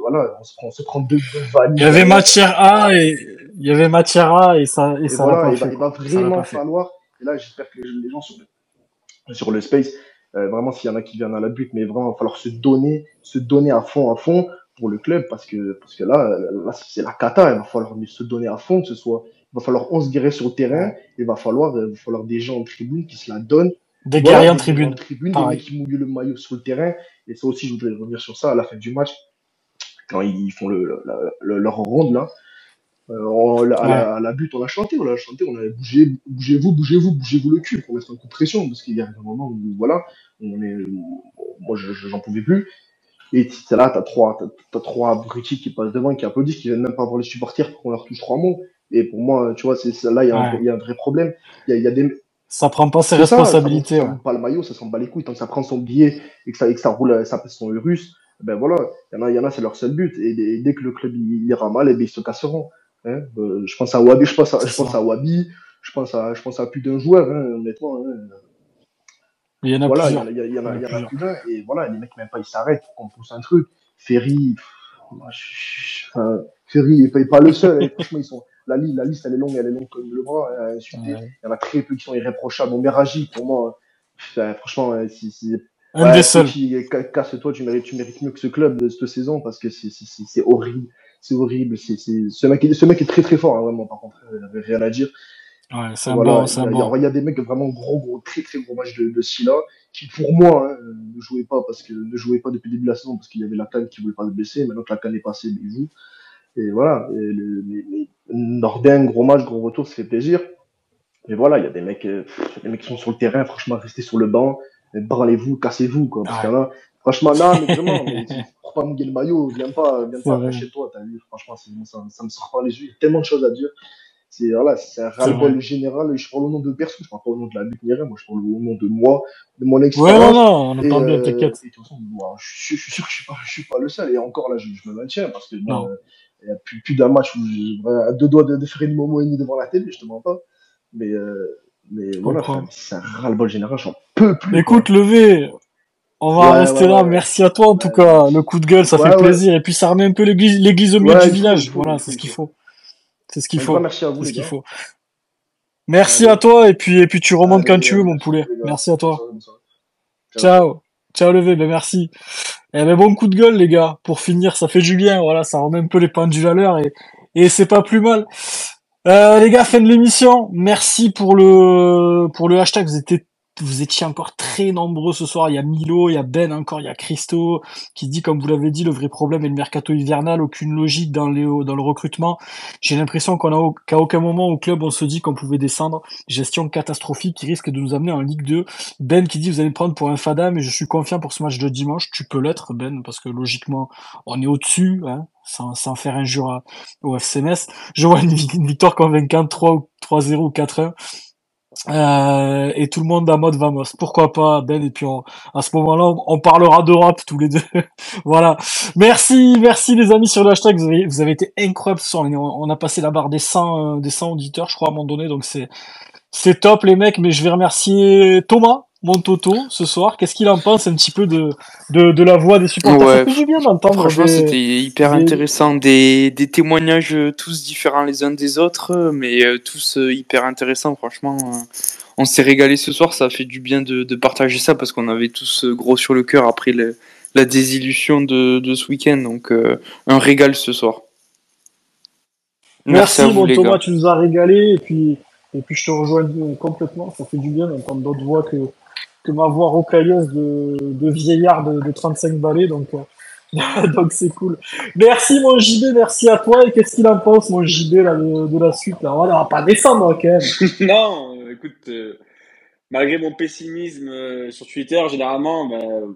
voilà, on se prend, on se prend deux, deux valises. Il y avait matière A et il y avait matière A et ça et Et ça pas il va, il va vraiment falloir. Et là, j'espère que les, gens sur le, sur le space, euh, vraiment, s'il y en a qui viennent à la but, mais vraiment, il va falloir se donner, se donner à fond, à fond pour le club, parce que, parce que là, là, c'est la cata. Il va falloir se donner à fond, que ce soit, il va falloir 11 guerriers sur le terrain, il va falloir, euh, il va falloir des gens en tribune qui se la donnent. Des Voilà, guerriers en des gens tribune. tribune, des mecs qui mouillent le maillot sur le terrain. Et ça aussi, je voudrais revenir sur ça à la fin du match, quand ils font le, la- le- leur ronde là. Euh, on- à, la, à la but, on a chanté, on a chanté, on a bougé, bougez-vous, bougez-vous, bougez-vous le cul pour mettre un coup de pression, parce qu'il y a un moment où, voilà, on est, moi, je, je- j'en pouvais plus. Et là, t'as trois, t'as, trois abrutis qui passent devant, qui applaudissent, qui viennent même pas voir les supporters pour qu'on leur touche trois mots. Et pour moi, tu vois, c'est, là, il y, a un Ouais. vrai- il y a un vrai problème. Il y a, il y a des, Ça prend pas ses ça, responsabilités. ça, ouais. roule pas le maillot, ça s'en bat les couilles. Tant que ça prend son billet et que ça, et que ça roule, ça pèse son russe, ben voilà, il y en a, il y en a, c'est leur seul but. Et, dès- dès que le club il ira mal, eh ben, ils se casseront. Hein. Euh, je pense à Wabi, je pense à, je pense à Wabi, je pense à, je pense à plus d'un joueur, hein, honnêtement. Hein. Il y en a Voilà, il plusieurs. a, il y a, Il il y y en en a a plus d'un. Et voilà, les mecs, même pas, ils s'arrêtent pour qu'on pousse un truc. Ferry, enfin, Ferry n'est pas, le seul. hein. Franchement, ils sont, la, liste, la liste, elle est longue, elle est longue comme le bras. hein, insulter. Ouais. Il y en a très peu qui sont irréprochables. Mon Meragi, pour moi, enfin, franchement, si, si, Un ouais, des seuls. Casse-toi, tu mérites, tu mérites mieux que ce club de cette saison parce que c'est, horrible. C'est horrible. C'est, ce mec, est- ce mec est très très fort, hein, vraiment. Par contre, il avait rien à dire. Ouais, c'est un Voilà, bon, il y, a- bon. y des mecs vraiment gros, gros, très très gros matchs de, de Silla qui, pour moi, hein, ne jouaient pas parce que ne jouaient pas depuis le début de la saison parce qu'il y avait la canne qui voulait pas se blesser. Maintenant que la canne est passée, ben, ils jouent. Et voilà. Et le, les, les- Nordin, gros match, gros retour, ça fait plaisir. Mais voilà, il y a des mecs, euh, pff, a des mecs qui sont sur le terrain, franchement, restez sur le banc, euh, branlez-vous, cassez-vous, quoi. Parce en a, franchement, non, mais vraiment, mais, pour pas mouiller le maillot, viens pas, viens pas chez toi, t'as vu, franchement, ça, ça me sort par les yeux, il y a tellement de choses à dire. C'est, voilà, c'est un ras-le-bol général, je parle au nom de personne, je parle pas au nom de la butte ni rien, moi, je parle au nom de moi, de mon Ouais, non, expérience. non, on entend bien, euh, t'inquiète. de toute façon, je, suis sûr que je suis pas, je suis pas le seul. Et encore là, je, je me maintiens parce que Non. euh, il y a plus, plus d'un match où j'ai à deux doigts de, de faire une momo et ni devant la télé, je te mens pas. Mais, euh, mais voilà, c'est un ras-le-bol général, j'en peux plus. Écoute, levé, on va en Ouais, rester ouais, là. ouais. Merci à toi en tout cas. Le coup de gueule, ça fait plaisir. Et puis ça remet un peu l'église, l'église au milieu du village. Voilà, il c'est ce il qu'il faut. C'est ce qu'il faut. merci à vous, C'est ce qu'il faut. Merci à toi et puis et puis tu remontes quand tu veux mon poulet. Merci à toi. Ciao. Ciao levé, ben merci. Eh ben bon coup de gueule les gars. Pour finir, ça fait du bien. Voilà, ça remet un peu les pendules à l'heure et et c'est pas plus mal. Euh, les gars, fin de l'émission. Merci pour le pour le hashtag. Vous étiez vous étiez encore très nombreux ce soir. Il y a Milo, il y a Ben encore, il y a Christo qui dit, comme vous l'avez dit, le vrai problème est le mercato hivernal, aucune logique dans, le recrutement. J'ai l'impression qu'on a qu'à aucun moment au club on se dit qu'on pouvait descendre. Gestion catastrophique qui risque de nous amener en Ligue 2. Ben qui dit vous allez me prendre pour un fada, mais je suis confiant pour ce match de dimanche. Tu peux l'être, Ben, parce que logiquement on est au-dessus, hein, sans, faire injure au FCMS. Je vois une, vi- une victoire convaincante 3 ou 3-0 ou 4-1. Euh, et tout le monde en mode vamos. Pourquoi pas, Ben? Et puis, à ce moment-là, on, on parlera d'Europe tous les deux. voilà. Merci, merci les amis sur le hashtag. Vous avez, été incroyables on a passé la barre des 100, euh, des 100 auditeurs, je crois, à un moment donné. Donc, c'est, c'est top, les mecs. Mais je vais remercier Thomas, mon Toto, ce soir. Qu'est-ce qu'il en pense un petit peu de, de, de la voix des supporters Ouais. Du bien d'entendre Franchement, des- c'était hyper des- intéressant. Des, des témoignages euh, tous différents les uns des autres, euh, mais euh, tous hyper intéressants. Franchement, on s'est régalé ce soir. Ça a fait du bien de, de partager ça parce qu'on avait tous gros sur le cœur après le- la désillusion de, de ce week-end. Donc, euh, un régal ce soir. Merci, à vous, mon les Thomas, gars. tu nous as régalé. Et puis, et puis je te rejoins complètement. Ça fait du bien d'entendre d'autres voix que, que ma voix rocailleuse de, de vieillard de, de 35 balais. Donc, euh, donc c'est cool. Merci, mon JB. Merci à toi. Et qu'est-ce qu'il en pense, mon JB, là, de, de la suite là? On va pas descendre, quand même. non, euh, écoute, euh, malgré mon pessimisme euh, sur Twitter, généralement, ben,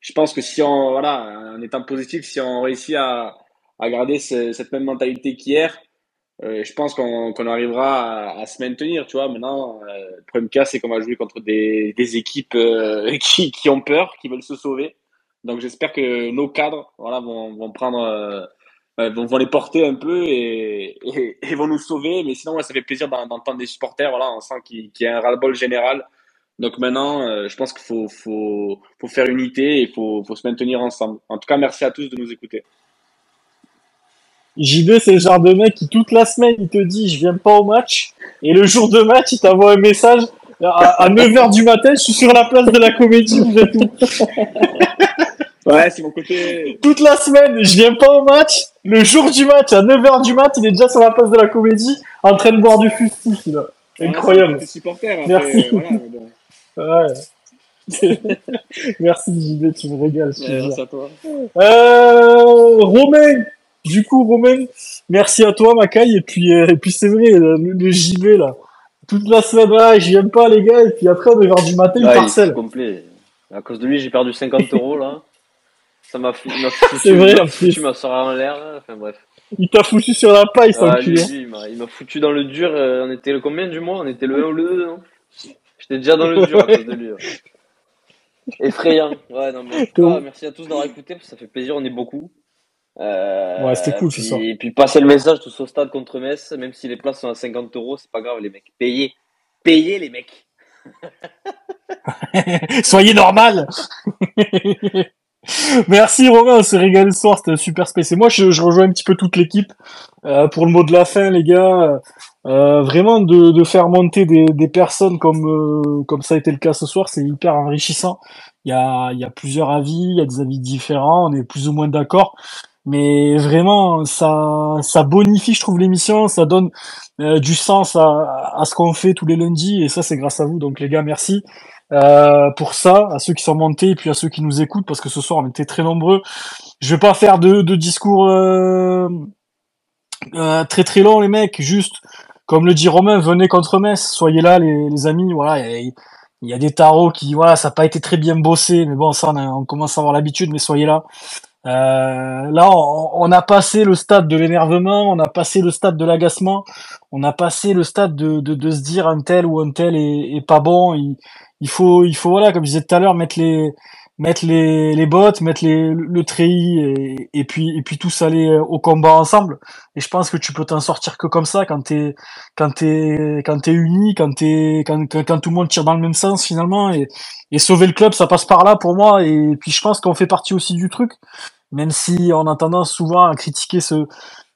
je pense que si on, voilà, en étant positif, si on réussit à, à garder ce- cette même mentalité qu'hier, euh, je pense qu'on qu'on arrivera à, se maintenir, tu vois. Maintenant, euh, le problème cas, c'est qu'on va jouer contre des, des équipes euh, qui, qui ont peur, qui veulent se sauver. Donc, j'espère que nos cadres, voilà, vont, vont prendre, euh, vont, vont les porter un peu et, vont nous sauver. Mais sinon, ouais, ça fait plaisir d'en- d'entendre des supporters. Voilà, on sent qu'il y a un ras-le-bol général. Donc maintenant, je pense qu'il faut, faut, faut faire unité et il faut, faut se maintenir ensemble. En tout cas, merci à tous de nous écouter. JB, c'est le genre de mec qui, toute la semaine, il te dit, je viens pas au match. Et le jour de match, il t'envoie un message. À, à 9h du matin, je suis sur la place de la comédie, vous êtes où Ouais, c'est mon côté. Toute la semaine, je viens pas au match. Le jour du match, à 9h du mat, il est déjà sur la place de la comédie, en train de boire du fustif, là. Incroyable. T'es supporter. Après, Merci. voilà, mais bon. Ouais. Merci JB, tu me régales. Ouais, merci à toi. Euh, Romain, du coup, Romain, merci à toi, Macaille. Et puis, euh, et puis c'est vrai, le, le JB, là. Toute la semaine, ah, je viens pas, les gars. Et puis après, à 9h du matin, est parcelle. complet. À cause de lui, j'ai perdu 50 euros là. Ça m'a foutu, C'est vrai, il m'a en foutu plus. ma soeur en l'air. là. Enfin bref. Il t'a foutu sur la paille, cet Ah, lui, lui, il m'a- foutu dans le dur. euh, On était le combien du mois? On était le 1 ou le 2, non? J'étais déjà dans le dur à cause de lui. Effrayant. Ouais, non, mais merci à tous d'avoir écouté, ça fait plaisir, on est beaucoup. Euh, Ouais, c'était cool, ce puis- soir. Et puis passer le message tous au stade contre Metz, même si les places sont à 50 euros, c'est pas grave, les mecs. Payez. Payez, les mecs. Soyez normal. Merci Romain, on s'est régalé ce soir, c'était un super space. Et moi, je, je rejoins un petit peu toute l'équipe euh, pour le mot de la fin, les gars. Euh, vraiment de, de faire monter des, des personnes comme euh, comme ça a été le cas ce soir, c'est hyper enrichissant. Il y a il y a plusieurs avis, il y a des avis différents, on est plus ou moins d'accord, mais vraiment ça ça bonifie, je trouve l'émission, ça donne euh, du sens à, à ce qu'on fait tous les lundis et ça c'est grâce à vous. Donc les gars, merci euh, pour ça, à ceux qui sont montés et puis à ceux qui nous écoutent parce que ce soir on était très nombreux. Je vais pas faire de, de discours euh, très très long les mecs, juste comme le dit Romain, venez contre Metz, soyez là les, amis. Voilà, il y, a- il y a des tarots qui voilà, ça n'a pas été très bien bossé, mais bon ça on, a- on commence à avoir l'habitude, mais soyez là. Euh, là, on, on a passé le stade de l'énervement, on a passé le stade de l'agacement, on a passé le stade de, de, de se dire un tel ou un tel est, est pas bon. Il, il faut, il faut voilà, comme je disais tout à l'heure, mettre les, mettre les, les bottes, mettre les, le treillis et, puis, et puis tous aller au combat ensemble. Et je pense que tu peux t'en sortir que comme ça quand t'es, quand t'es, quand t'es uni, quand t'es, quand, quand tout le monde tire dans le même sens finalement et, et sauver le club, ça passe par là pour moi. Et puis je pense qu'on fait partie aussi du truc, même si on a tendance souvent à critiquer ce,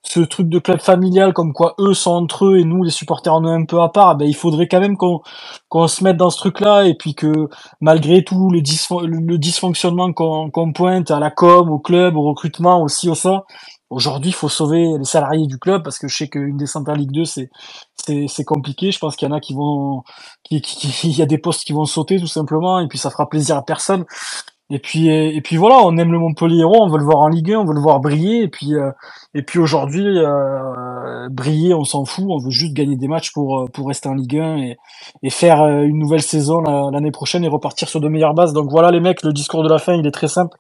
ce truc de club familial, comme quoi eux sont entre eux et nous les supporters on est un peu à part. Ben il faudrait quand même qu'on qu'on se mette dans ce truc-là et puis que malgré tout le, dysfon- le dysfonctionnement qu'on pointe à la com, au club, au recrutement, aussi au ça. Aujourd'hui, il faut sauver les salariés du club parce que je sais qu'une descente en Ligue 2, c'est c'est c'est compliqué. Je pense qu'il y en a qui vont, qui, qui- il y a des postes qui vont sauter tout simplement et puis ça fera plaisir à personne. Et puis et puis voilà, on aime le Montpellier on veut le voir en Ligue 1, on veut le voir briller. Et puis euh, et puis aujourd'hui, euh, briller, on s'en fout, on veut juste gagner des matchs pour euh, pour rester en Ligue 1 et et faire euh, une nouvelle saison la- l'année prochaine et repartir sur de meilleures bases. Donc voilà les mecs, le discours de la fin, il est très simple.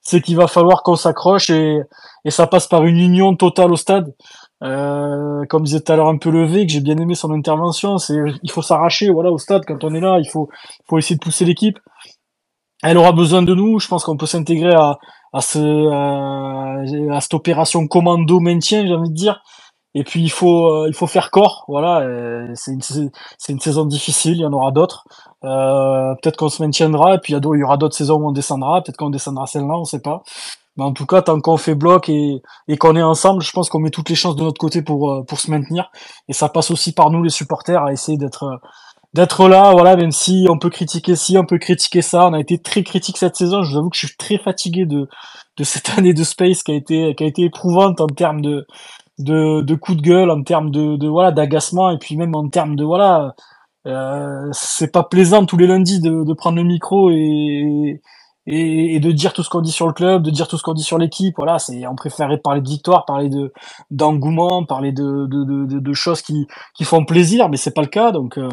C'est qu'il va falloir qu'on s'accroche et, et ça passe par une union totale au stade. Euh, comme disait tout à l'heure un peu levé, que j'ai bien aimé son intervention, c'est il faut s'arracher voilà au stade quand on est là, il faut faut essayer de pousser l'équipe. Elle aura besoin de nous, je pense qu'on peut s'intégrer à à ce à, à cette opération commando maintien, j'ai envie de dire. Et puis il faut euh, il faut faire corps. Voilà, euh, c'est une c'est une saison difficile. Il y en aura d'autres. Euh, peut-être qu'on se maintiendra. Et puis il y, aura d'autres saisons où on descendra. Peut-être qu'on descendra celle-là, on sait pas. Mais en tout cas, tant qu'on fait bloc et, et qu'on est ensemble, je pense qu'on met toutes les chances de notre côté pour euh, pour se maintenir. Et ça passe aussi par nous les supporters à essayer d'être d'être là. Voilà, même si on peut critiquer ci, on peut critiquer ça. On a été très critique cette saison. Je vous avoue que je suis très fatigué de de cette année de Space qui a été qui a été éprouvante en termes de de, de coups de gueule, en termes de, de voilà d'agacement et puis même en termes de voilà euh, c'est pas plaisant tous les lundis de, de prendre le micro et, et, et de dire tout ce qu'on dit sur le club, de dire tout ce qu'on dit sur l'équipe. Voilà, c'est on préférait parler de victoire, parler de d'engouement, parler de, de, de, de choses qui, qui font plaisir, mais c'est pas le cas. Donc euh,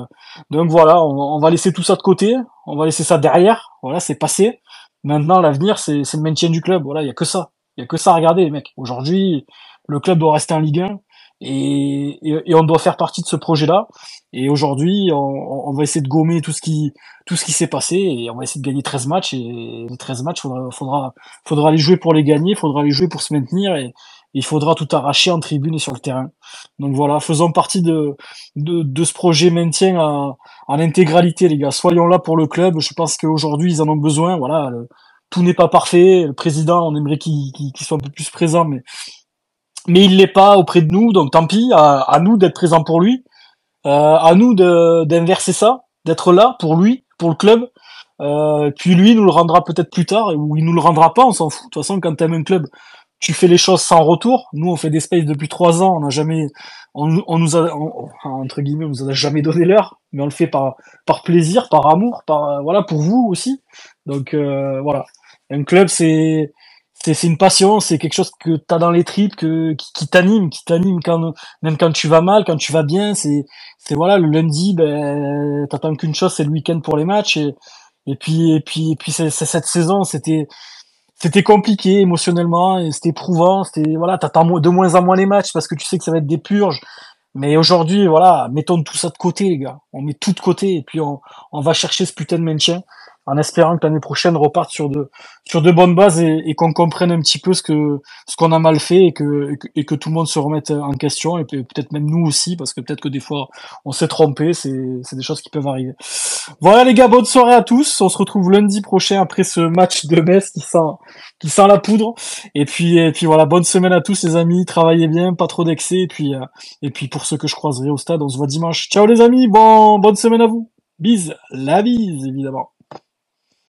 donc voilà, on, on va laisser tout ça de côté, on va laisser ça derrière. Voilà, c'est passé. Maintenant, l'avenir, c'est le maintien du club. Voilà, il y a que ça. Il y a que ça à regarder, les mecs. Aujourd'hui, le club doit rester en Ligue 1 et, et, on doit faire partie de ce projet-là. Et aujourd'hui, on, on va essayer de gommer tout ce qui tout ce qui s'est passé et on va essayer de gagner 13 matchs et les 13 matchs, faudra faudra faudra les jouer pour les gagner, faudra les jouer pour se maintenir et il faudra tout arracher en tribune et sur le terrain. Donc voilà, faisons partie de de, de ce projet maintien en, en intégralité, les gars. Soyons là pour le club. Je pense qu'aujourd'hui, ils en ont besoin. Voilà, le- tout n'est pas parfait. Le président, on aimerait qu'il qu'il soit un peu plus présent, mais mais il l'est pas auprès de nous, donc tant pis, à, nous d'être présents pour lui, euh, à nous d'inverser ça, d'être là pour lui, pour le club. Euh, puis lui nous le rendra peut-être plus tard, ou il nous le rendra pas, on s'en fout. De toute façon, quand t'aimes un club, tu fais les choses sans retour. Nous, on fait des spaces depuis trois ans, on n'a jamais, on, nous a, entre guillemets, on nous a jamais donné l'heure, mais on le fait par, par plaisir, par amour, euh, voilà, pour vous aussi. Donc voilà, un club, c'est c'est une passion, c'est quelque chose que tu as dans les tripes, que qui, t'anime, qui t'anime quand même quand tu vas mal, quand tu vas bien, c'est c'est voilà le lundi, ben t'attends qu'une chose, c'est le week-end pour les matchs et et puis et puis et puis cette saison, c'était c'était compliqué émotionnellement c'était éprouvant, c'était voilà, t'attends de moins en moins les matchs parce que tu sais que ça va être des purges. Mais aujourd'hui, voilà, mettons tout ça de côté, les gars. On met tout de côté et puis on, on va chercher ce putain de maintien en espérant que l'année prochaine reparte sur de sur de bonnes bases et, et qu'on comprenne un petit peu ce que ce qu'on a mal fait et que, et que tout le monde se remette en question et peut-être même nous aussi parce que peut-être que des fois on s'est trompé, c'est c'est des choses qui peuvent arriver. Voilà les gars, bonne soirée à tous. On se retrouve lundi prochain après ce match de Metz qui sent qui sent la poudre. Et puis et puis voilà, bonne semaine à tous les amis, travaillez bien, pas trop d'excès et puis euh, et puis pour ceux que je croiserai au stade, on se voit dimanche. Ciao les amis, bon bonne semaine à vous. Bise, la bise évidemment.